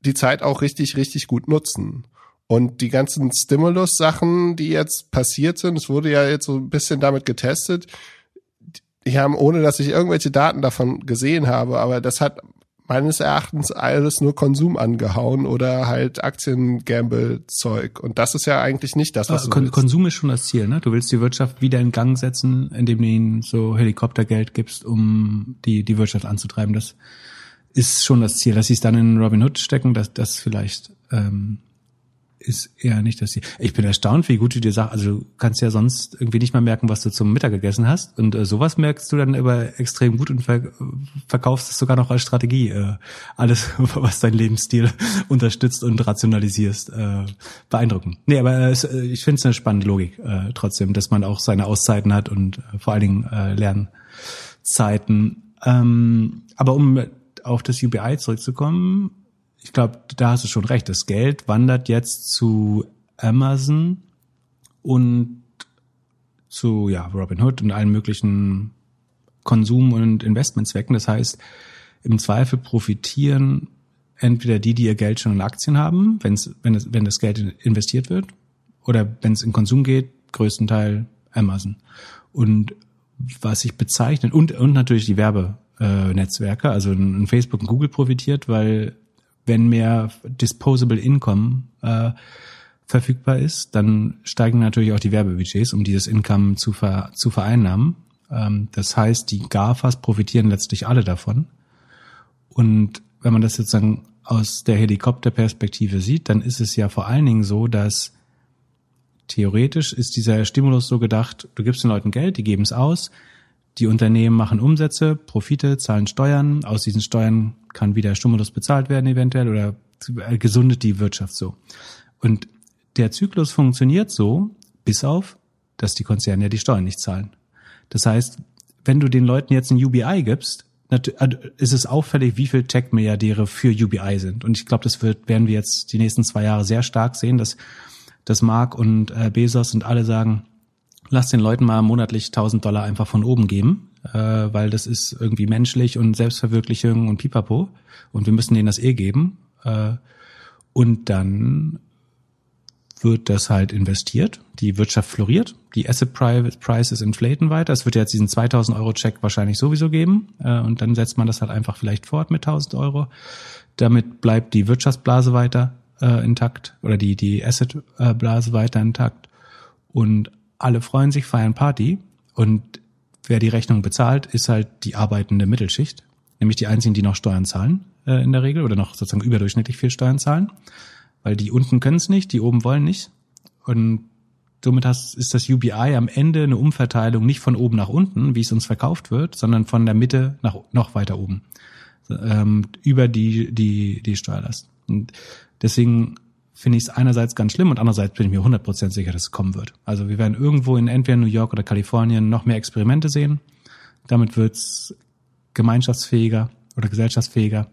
die Zeit auch richtig, richtig gut nutzen. Und die ganzen Stimulus-Sachen, die jetzt passiert sind, es wurde ja jetzt so ein bisschen damit getestet, die haben, ohne dass ich irgendwelche Daten davon gesehen habe, aber das hat meines Erachtens alles nur Konsum angehauen oder halt Aktien-Gamble-Zeug. Und das ist ja eigentlich nicht das, was du Kon willst. Konsum ist schon das Ziel, ne? Du willst die Wirtschaft wieder in Gang setzen, indem du ihnen so Helikoptergeld gibst, um die, die Wirtschaft anzutreiben. Das ist schon das Ziel. Dass sie es dann in Robin Hood stecken, das, das vielleicht ähm, ist eher nicht das Ziel. Ich bin erstaunt, wie gut du dir sagst, also du kannst ja sonst irgendwie nicht mal merken, was du zum Mittag gegessen hast. Und äh, sowas merkst du dann aber extrem gut und ver verkaufst es sogar noch als Strategie. Äh, alles, was dein Lebensstil unterstützt und rationalisierst. Äh, beeindruckend. Nee, aber äh, ich finde es eine spannende Logik äh, trotzdem, dass man auch seine Auszeiten hat und äh, vor allen Dingen äh, Lernzeiten. Ähm, aber um auf das UBI zurückzukommen, ich glaube, da hast du schon recht. Das Geld wandert jetzt zu Amazon und zu ja, Robinhood und allen möglichen Konsum- und Investmentzwecken. Das heißt, im Zweifel profitieren entweder die, die ihr Geld schon in Aktien haben, wenn's, wenn, es, wenn das Geld investiert wird, oder wenn es in Konsum geht, größtenteils Amazon. Und was sich bezeichnet, und, und natürlich die Werbenetzwerke, also ein Facebook und Google profitiert, weil wenn mehr Disposable Income äh, verfügbar ist, dann steigen natürlich auch die Werbebudgets, um dieses Income zu, ver, zu vereinnahmen. Ähm, das heißt, die GAFAs profitieren letztlich alle davon. Und wenn man das sozusagen aus der Helikopterperspektive sieht, dann ist es ja vor allen Dingen so, dass theoretisch ist dieser Stimulus so gedacht, du gibst den Leuten Geld, die geben es aus, die Unternehmen machen Umsätze, Profite, zahlen Steuern. Aus diesen Steuern kann wieder Stimulus bezahlt werden eventuell oder gesundet die Wirtschaft so. Und der Zyklus funktioniert so, bis auf, dass die Konzerne ja die Steuern nicht zahlen. Das heißt, wenn du den Leuten jetzt ein UBI gibst, äh, ist es auffällig, wie viel Tech-Milliardäre für UBI sind. Und ich glaube, das wird, werden wir jetzt die nächsten zwei Jahre sehr stark sehen, dass, dass Mark und äh, Bezos und alle sagen, lass den Leuten mal monatlich 1000 Dollar einfach von oben geben, äh, weil das ist irgendwie menschlich und Selbstverwirklichung und pipapo und wir müssen denen das eh geben. Äh, und dann wird das halt investiert, die Wirtschaft floriert, die Asset Prices inflaten weiter. Es wird jetzt diesen 2000 Euro Check wahrscheinlich sowieso geben äh, und dann setzt man das halt einfach vielleicht fort mit 1000 Euro. Damit bleibt die Wirtschaftsblase weiter äh, intakt oder die die Asset Blase weiter intakt und alle freuen sich, feiern Party und wer die Rechnung bezahlt, ist halt die arbeitende Mittelschicht, nämlich die einzigen, die noch Steuern zahlen äh, in der Regel oder noch sozusagen überdurchschnittlich viel Steuern zahlen, weil die unten können es nicht, die oben wollen nicht und somit hast, ist das UBI am Ende eine Umverteilung nicht von oben nach unten, wie es uns verkauft wird, sondern von der Mitte nach noch weiter oben ähm, über die die die Steuerlast. Und deswegen finde ich es einerseits ganz schlimm und andererseits bin ich mir 100% sicher, dass es kommen wird. Also wir werden irgendwo in entweder New York oder Kalifornien noch mehr Experimente sehen. Damit wird's gemeinschaftsfähiger oder gesellschaftsfähiger.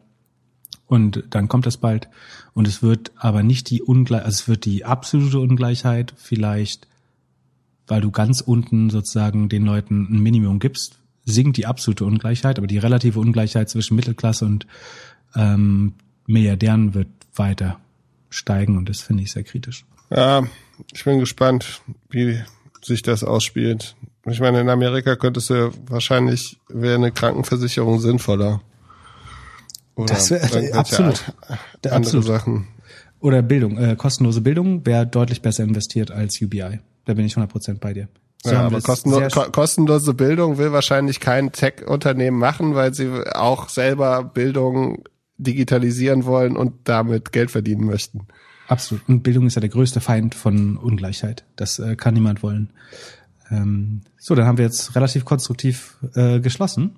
Und dann kommt es bald. Und es wird aber nicht die Ungleichheit, also es wird die absolute Ungleichheit vielleicht, weil du ganz unten sozusagen den Leuten ein Minimum gibst, sinkt die absolute Ungleichheit, aber die relative Ungleichheit zwischen Mittelklasse und ähm, Milliardären wird weiter steigen und das finde ich sehr kritisch. Ja, ich bin gespannt, wie sich das ausspielt. Ich meine, in Amerika könntest du wahrscheinlich wäre eine Krankenversicherung sinnvoller. Oder das wäre absolut. Andere absolut. Sachen. Oder Bildung, äh, kostenlose Bildung wäre deutlich besser investiert als UBI. Da bin ich 100% bei dir. So ja, aber kostenlo ko kostenlose Bildung will wahrscheinlich kein Tech-Unternehmen machen, weil sie auch selber Bildung digitalisieren wollen und damit Geld verdienen möchten. Absolut. Und Bildung ist ja der größte Feind von Ungleichheit. Das äh, kann niemand wollen. Ähm, so, dann haben wir jetzt relativ konstruktiv äh, geschlossen.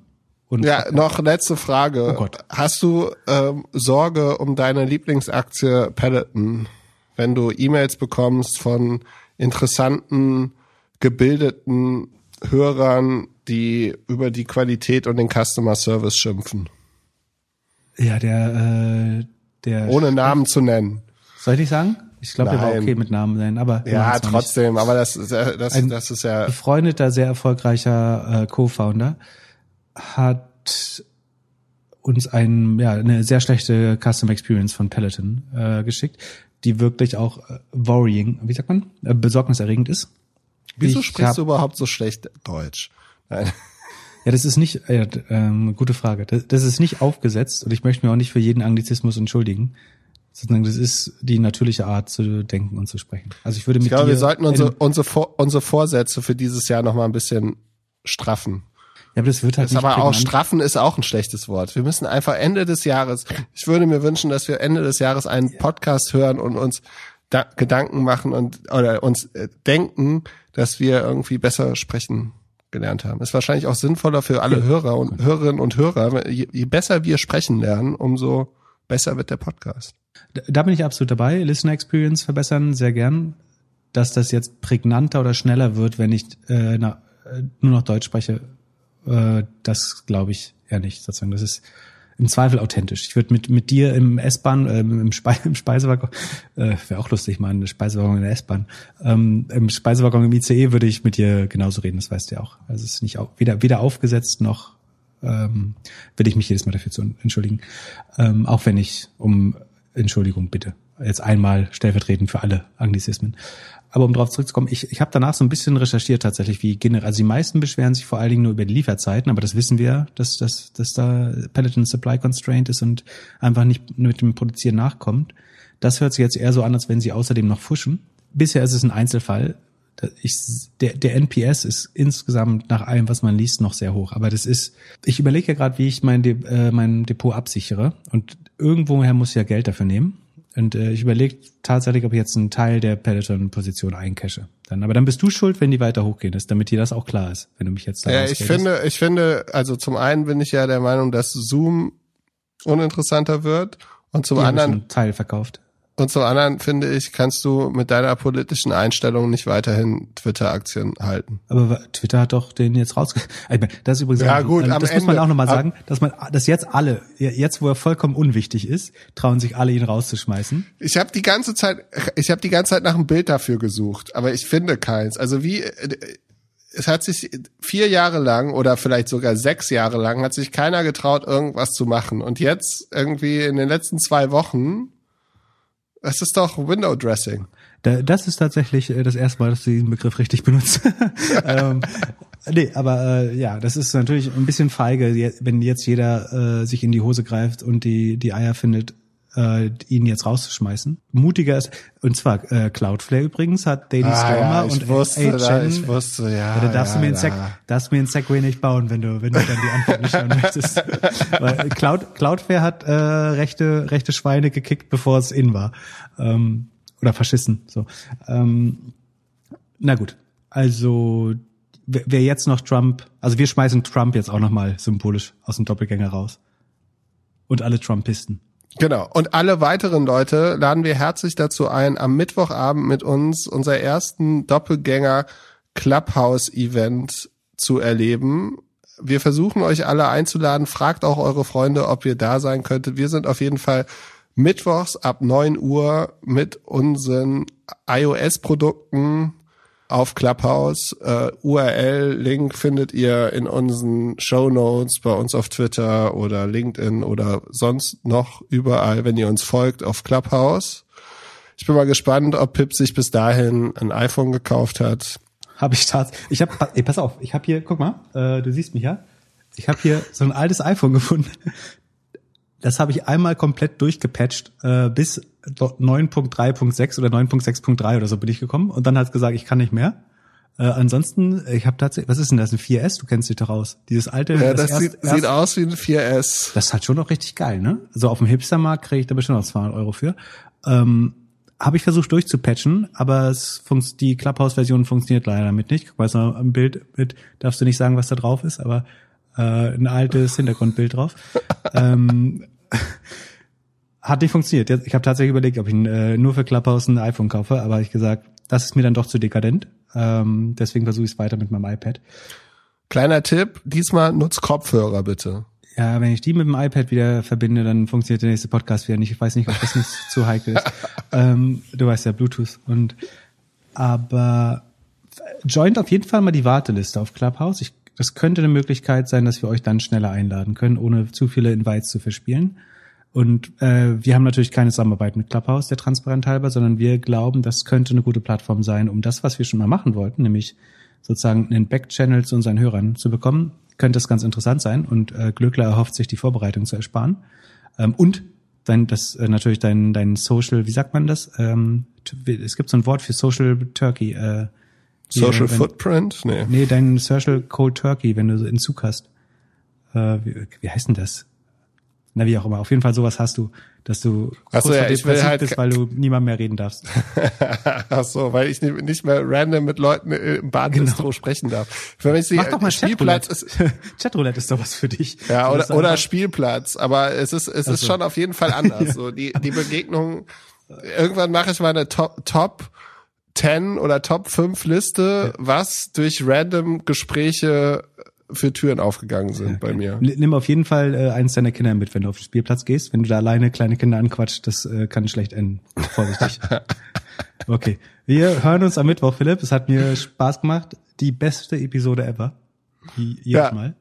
Und ja, noch letzte Frage. Oh Gott. Hast du ähm, Sorge um deine Lieblingsaktie Peloton, wenn du E-Mails bekommst von interessanten, gebildeten Hörern, die über die Qualität und den Customer Service schimpfen? Ja, der, äh, der. Ohne Namen zu nennen. Soll ich nicht sagen? Ich glaube, der war okay mit Namen nennen, aber. Ja, trotzdem, aber das, das, das, ein das ist ja. Befreundeter, sehr erfolgreicher äh, Co-Founder hat uns ein, ja, eine sehr schlechte Custom Experience von Peloton äh, geschickt, die wirklich auch äh, worrying, wie sagt man, äh, besorgniserregend ist. Wieso ich sprichst hab, du überhaupt so schlecht Deutsch? Nein. Ja, das ist nicht, äh, äh, gute Frage. Das, das ist nicht aufgesetzt und ich möchte mir auch nicht für jeden Anglizismus entschuldigen. Das ist die natürliche Art zu denken und zu sprechen. Also ich würde mit ich glaube, wir sollten unsere, unsere, Vor unsere Vorsätze für dieses Jahr noch mal ein bisschen straffen. Ja, aber das wird halt das nicht aber auch straffen ist auch ein schlechtes Wort. Wir müssen einfach Ende des Jahres. Ich würde mir wünschen, dass wir Ende des Jahres einen Podcast hören und uns da Gedanken machen und oder uns äh, denken, dass wir irgendwie besser sprechen gelernt haben. Ist wahrscheinlich auch sinnvoller für alle Hörer und Hörerinnen und Hörer. Je, je besser wir sprechen lernen, umso besser wird der Podcast. Da bin ich absolut dabei. Listener Experience verbessern, sehr gern. Dass das jetzt prägnanter oder schneller wird, wenn ich äh, na, äh, nur noch Deutsch spreche, äh, das glaube ich eher nicht. Sozusagen. Das ist im Zweifel authentisch. Ich würde mit mit dir im S-Bahn, äh, im, Spe im Speisewaggon, äh, wäre auch lustig, mal eine Speisewaggon in der S-Bahn. Ähm, Im Speisewaggon im ICE würde ich mit dir genauso reden, das weißt du ja auch. Also es ist nicht auch, weder, weder aufgesetzt noch ähm, will ich mich jedes Mal dafür zu entschuldigen. Ähm, auch wenn ich um Entschuldigung bitte. Jetzt einmal stellvertretend für alle Anglizismen. Aber um darauf zurückzukommen, ich, ich habe danach so ein bisschen recherchiert tatsächlich, wie generell. Also die meisten beschweren sich vor allen Dingen nur über die Lieferzeiten, aber das wissen wir, dass, dass, dass da Peloton Supply Constraint ist und einfach nicht mit dem Produzieren nachkommt. Das hört sich jetzt eher so an, als wenn sie außerdem noch fuschen. Bisher ist es ein Einzelfall. Ich, der, der NPS ist insgesamt nach allem, was man liest, noch sehr hoch. Aber das ist, ich überlege ja gerade, wie ich mein, De, äh, mein Depot absichere. Und irgendwoher muss ich ja Geld dafür nehmen. Und äh, ich überlege tatsächlich, ob ich jetzt einen Teil der Peloton-Position eincache. Dann, aber dann bist du schuld, wenn die weiter hochgehen, ist, damit dir das auch klar ist, wenn du mich jetzt da Ja, ich finde, ich finde, also zum einen bin ich ja der Meinung, dass Zoom uninteressanter wird und zum die anderen Teil verkauft. Und zum anderen finde ich, kannst du mit deiner politischen Einstellung nicht weiterhin Twitter-Aktien halten. Aber Twitter hat doch den jetzt rausge... Das ist übrigens ja, gut, das muss Ende, man auch nochmal sagen, dass man, dass jetzt alle, jetzt wo er vollkommen unwichtig ist, trauen sich alle ihn rauszuschmeißen. Ich habe die ganze Zeit, ich habe die ganze Zeit nach einem Bild dafür gesucht, aber ich finde keins. Also wie, es hat sich vier Jahre lang oder vielleicht sogar sechs Jahre lang hat sich keiner getraut, irgendwas zu machen. Und jetzt irgendwie in den letzten zwei Wochen das ist doch Window Dressing. Das ist tatsächlich äh, das erste Mal, dass du diesen Begriff richtig benutzt. ähm, nee, aber äh, ja, das ist natürlich ein bisschen feige, wenn jetzt jeder äh, sich in die Hose greift und die, die Eier findet, äh, ihn jetzt rauszuschmeißen. Mutiger ist, und zwar äh, Cloudflare übrigens hat Daily ah, Stormer ja, und wusste, da, ich wusste, ja. da darfst ja, du mir einen ja. darfst mir einen Segway nicht bauen, wenn du, wenn du dann die Antwort nicht hören möchtest. Weil Cloud, Cloudflare hat äh, rechte, rechte Schweine gekickt, bevor es in war. Ähm, oder verschissen. So. Ähm, na gut. Also wer jetzt noch Trump, also wir schmeißen Trump jetzt auch nochmal symbolisch aus dem Doppelgänger raus. Und alle Trumpisten. Genau. Und alle weiteren Leute laden wir herzlich dazu ein, am Mittwochabend mit uns unser ersten Doppelgänger Clubhouse Event zu erleben. Wir versuchen euch alle einzuladen. Fragt auch eure Freunde, ob ihr da sein könntet. Wir sind auf jeden Fall mittwochs ab neun Uhr mit unseren iOS-Produkten auf Clubhouse. Uh, URL, Link findet ihr in unseren Show Notes bei uns auf Twitter oder LinkedIn oder sonst noch überall, wenn ihr uns folgt auf Clubhouse. Ich bin mal gespannt, ob Pip sich bis dahin ein iPhone gekauft hat. Habe ich tatsächlich. Ich habe, pass auf, ich habe hier, guck mal, äh, du siehst mich ja. Ich habe hier so ein altes iPhone gefunden. Das habe ich einmal komplett durchgepatcht äh, bis 9.3.6 oder 9.6.3 oder so bin ich gekommen und dann hat es gesagt, ich kann nicht mehr. Äh, ansonsten, ich habe tatsächlich, was ist denn das, ein 4S? Du kennst dich doch aus. Dieses alte. Ja, das, das sieht, erst, sieht aus wie ein 4S. Das ist halt schon noch richtig geil, ne? Also auf dem Hipstermarkt kriege ich da bestimmt noch 200 Euro für. Ähm, habe ich versucht durchzupatchen, aber es funkt, die Clubhouse-Version funktioniert leider damit nicht. Guck mal, so ein Bild mit, darfst du nicht sagen, was da drauf ist, aber äh, ein altes Hintergrundbild drauf. ähm, hat nicht funktioniert. Ich habe tatsächlich überlegt, ob ich äh, nur für Clubhouse ein iPhone kaufe, aber ich gesagt, das ist mir dann doch zu dekadent. Ähm, deswegen versuche ich es weiter mit meinem iPad. Kleiner Tipp, diesmal nutzt Kopfhörer bitte. Ja, wenn ich die mit dem iPad wieder verbinde, dann funktioniert der nächste Podcast wieder nicht. Ich weiß nicht, ob das nicht zu heikel ist. Ähm, du weißt ja, Bluetooth. Und aber joint auf jeden Fall mal die Warteliste auf Clubhouse. Ich, das könnte eine Möglichkeit sein, dass wir euch dann schneller einladen können, ohne zu viele Invites zu verspielen. Und äh, wir haben natürlich keine Zusammenarbeit mit Clubhouse, der transparent halber, sondern wir glauben, das könnte eine gute Plattform sein, um das, was wir schon mal machen wollten, nämlich sozusagen einen Backchannel zu unseren Hörern zu bekommen, könnte es ganz interessant sein. Und äh, Glöckler erhofft sich, die Vorbereitung zu ersparen. Ähm, und dein, das äh, natürlich dein, dein Social, wie sagt man das? Ähm, es gibt so ein Wort für Social Turkey. Äh, Social wenn, Footprint? Nee. Nee, dein Social Cold Turkey, wenn du so in Zug hast. Äh, wie, wie heißt denn das? na wie auch immer. Auf jeden Fall sowas hast du, dass du Ach so, ja, ich will halt bist, weil du niemand mehr reden darfst. Ach so, weil ich nicht mehr random mit Leuten im Bahnbistro genau. sprechen darf. Für mich Mach doch mal Spielplatz ist Chatroulette ist doch was für dich. Ja, oder, oder Spielplatz, aber es ist es also. ist schon auf jeden Fall anders. So die die Begegnung irgendwann mache ich mal eine Top Top 10 oder Top 5 Liste, was durch random Gespräche für Türen aufgegangen sind ja, bei mir. Nimm auf jeden Fall äh, eins deiner Kinder mit, wenn du auf den Spielplatz gehst. Wenn du da alleine kleine Kinder anquatscht, das äh, kann schlecht enden. Vorsichtig. okay. Wir hören uns am Mittwoch, Philipp. Es hat mir Spaß gemacht. Die beste Episode ever. Jedes ja, Mal.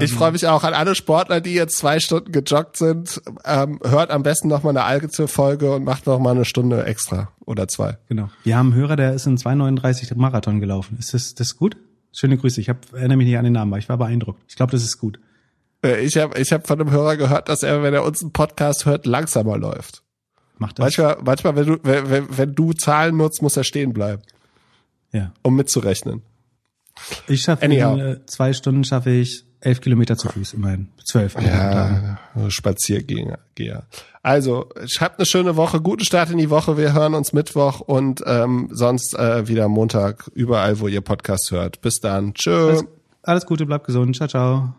Ich ähm, freue mich auch an alle Sportler, die jetzt zwei Stunden gejoggt sind. Ähm, hört am besten noch mal eine Alge-Folge und macht noch mal eine Stunde extra oder zwei. Genau. Wir haben einen Hörer, der ist in 2,39 Marathon gelaufen. Ist das, das gut? Schöne Grüße. Ich hab, erinnere mich nicht an den Namen, aber ich war beeindruckt. Ich glaube, das ist gut. Äh, ich habe ich hab von einem Hörer gehört, dass er, wenn er uns einen Podcast hört, langsamer läuft. Macht das? Manchmal, manchmal wenn, du, wenn, wenn du Zahlen nutzt, muss er stehen bleiben. Ja. Um mitzurechnen. Ich schaffe in äh, zwei Stunden schaffe ich elf Kilometer zu Fuß, immerhin. Zwölf. Ja, Spaziergänger. Also, habt eine schöne Woche, guten Start in die Woche. Wir hören uns Mittwoch und ähm, sonst äh, wieder Montag, überall, wo ihr Podcast hört. Bis dann. Tschö. Alles, alles Gute, bleibt gesund. Ciao, ciao.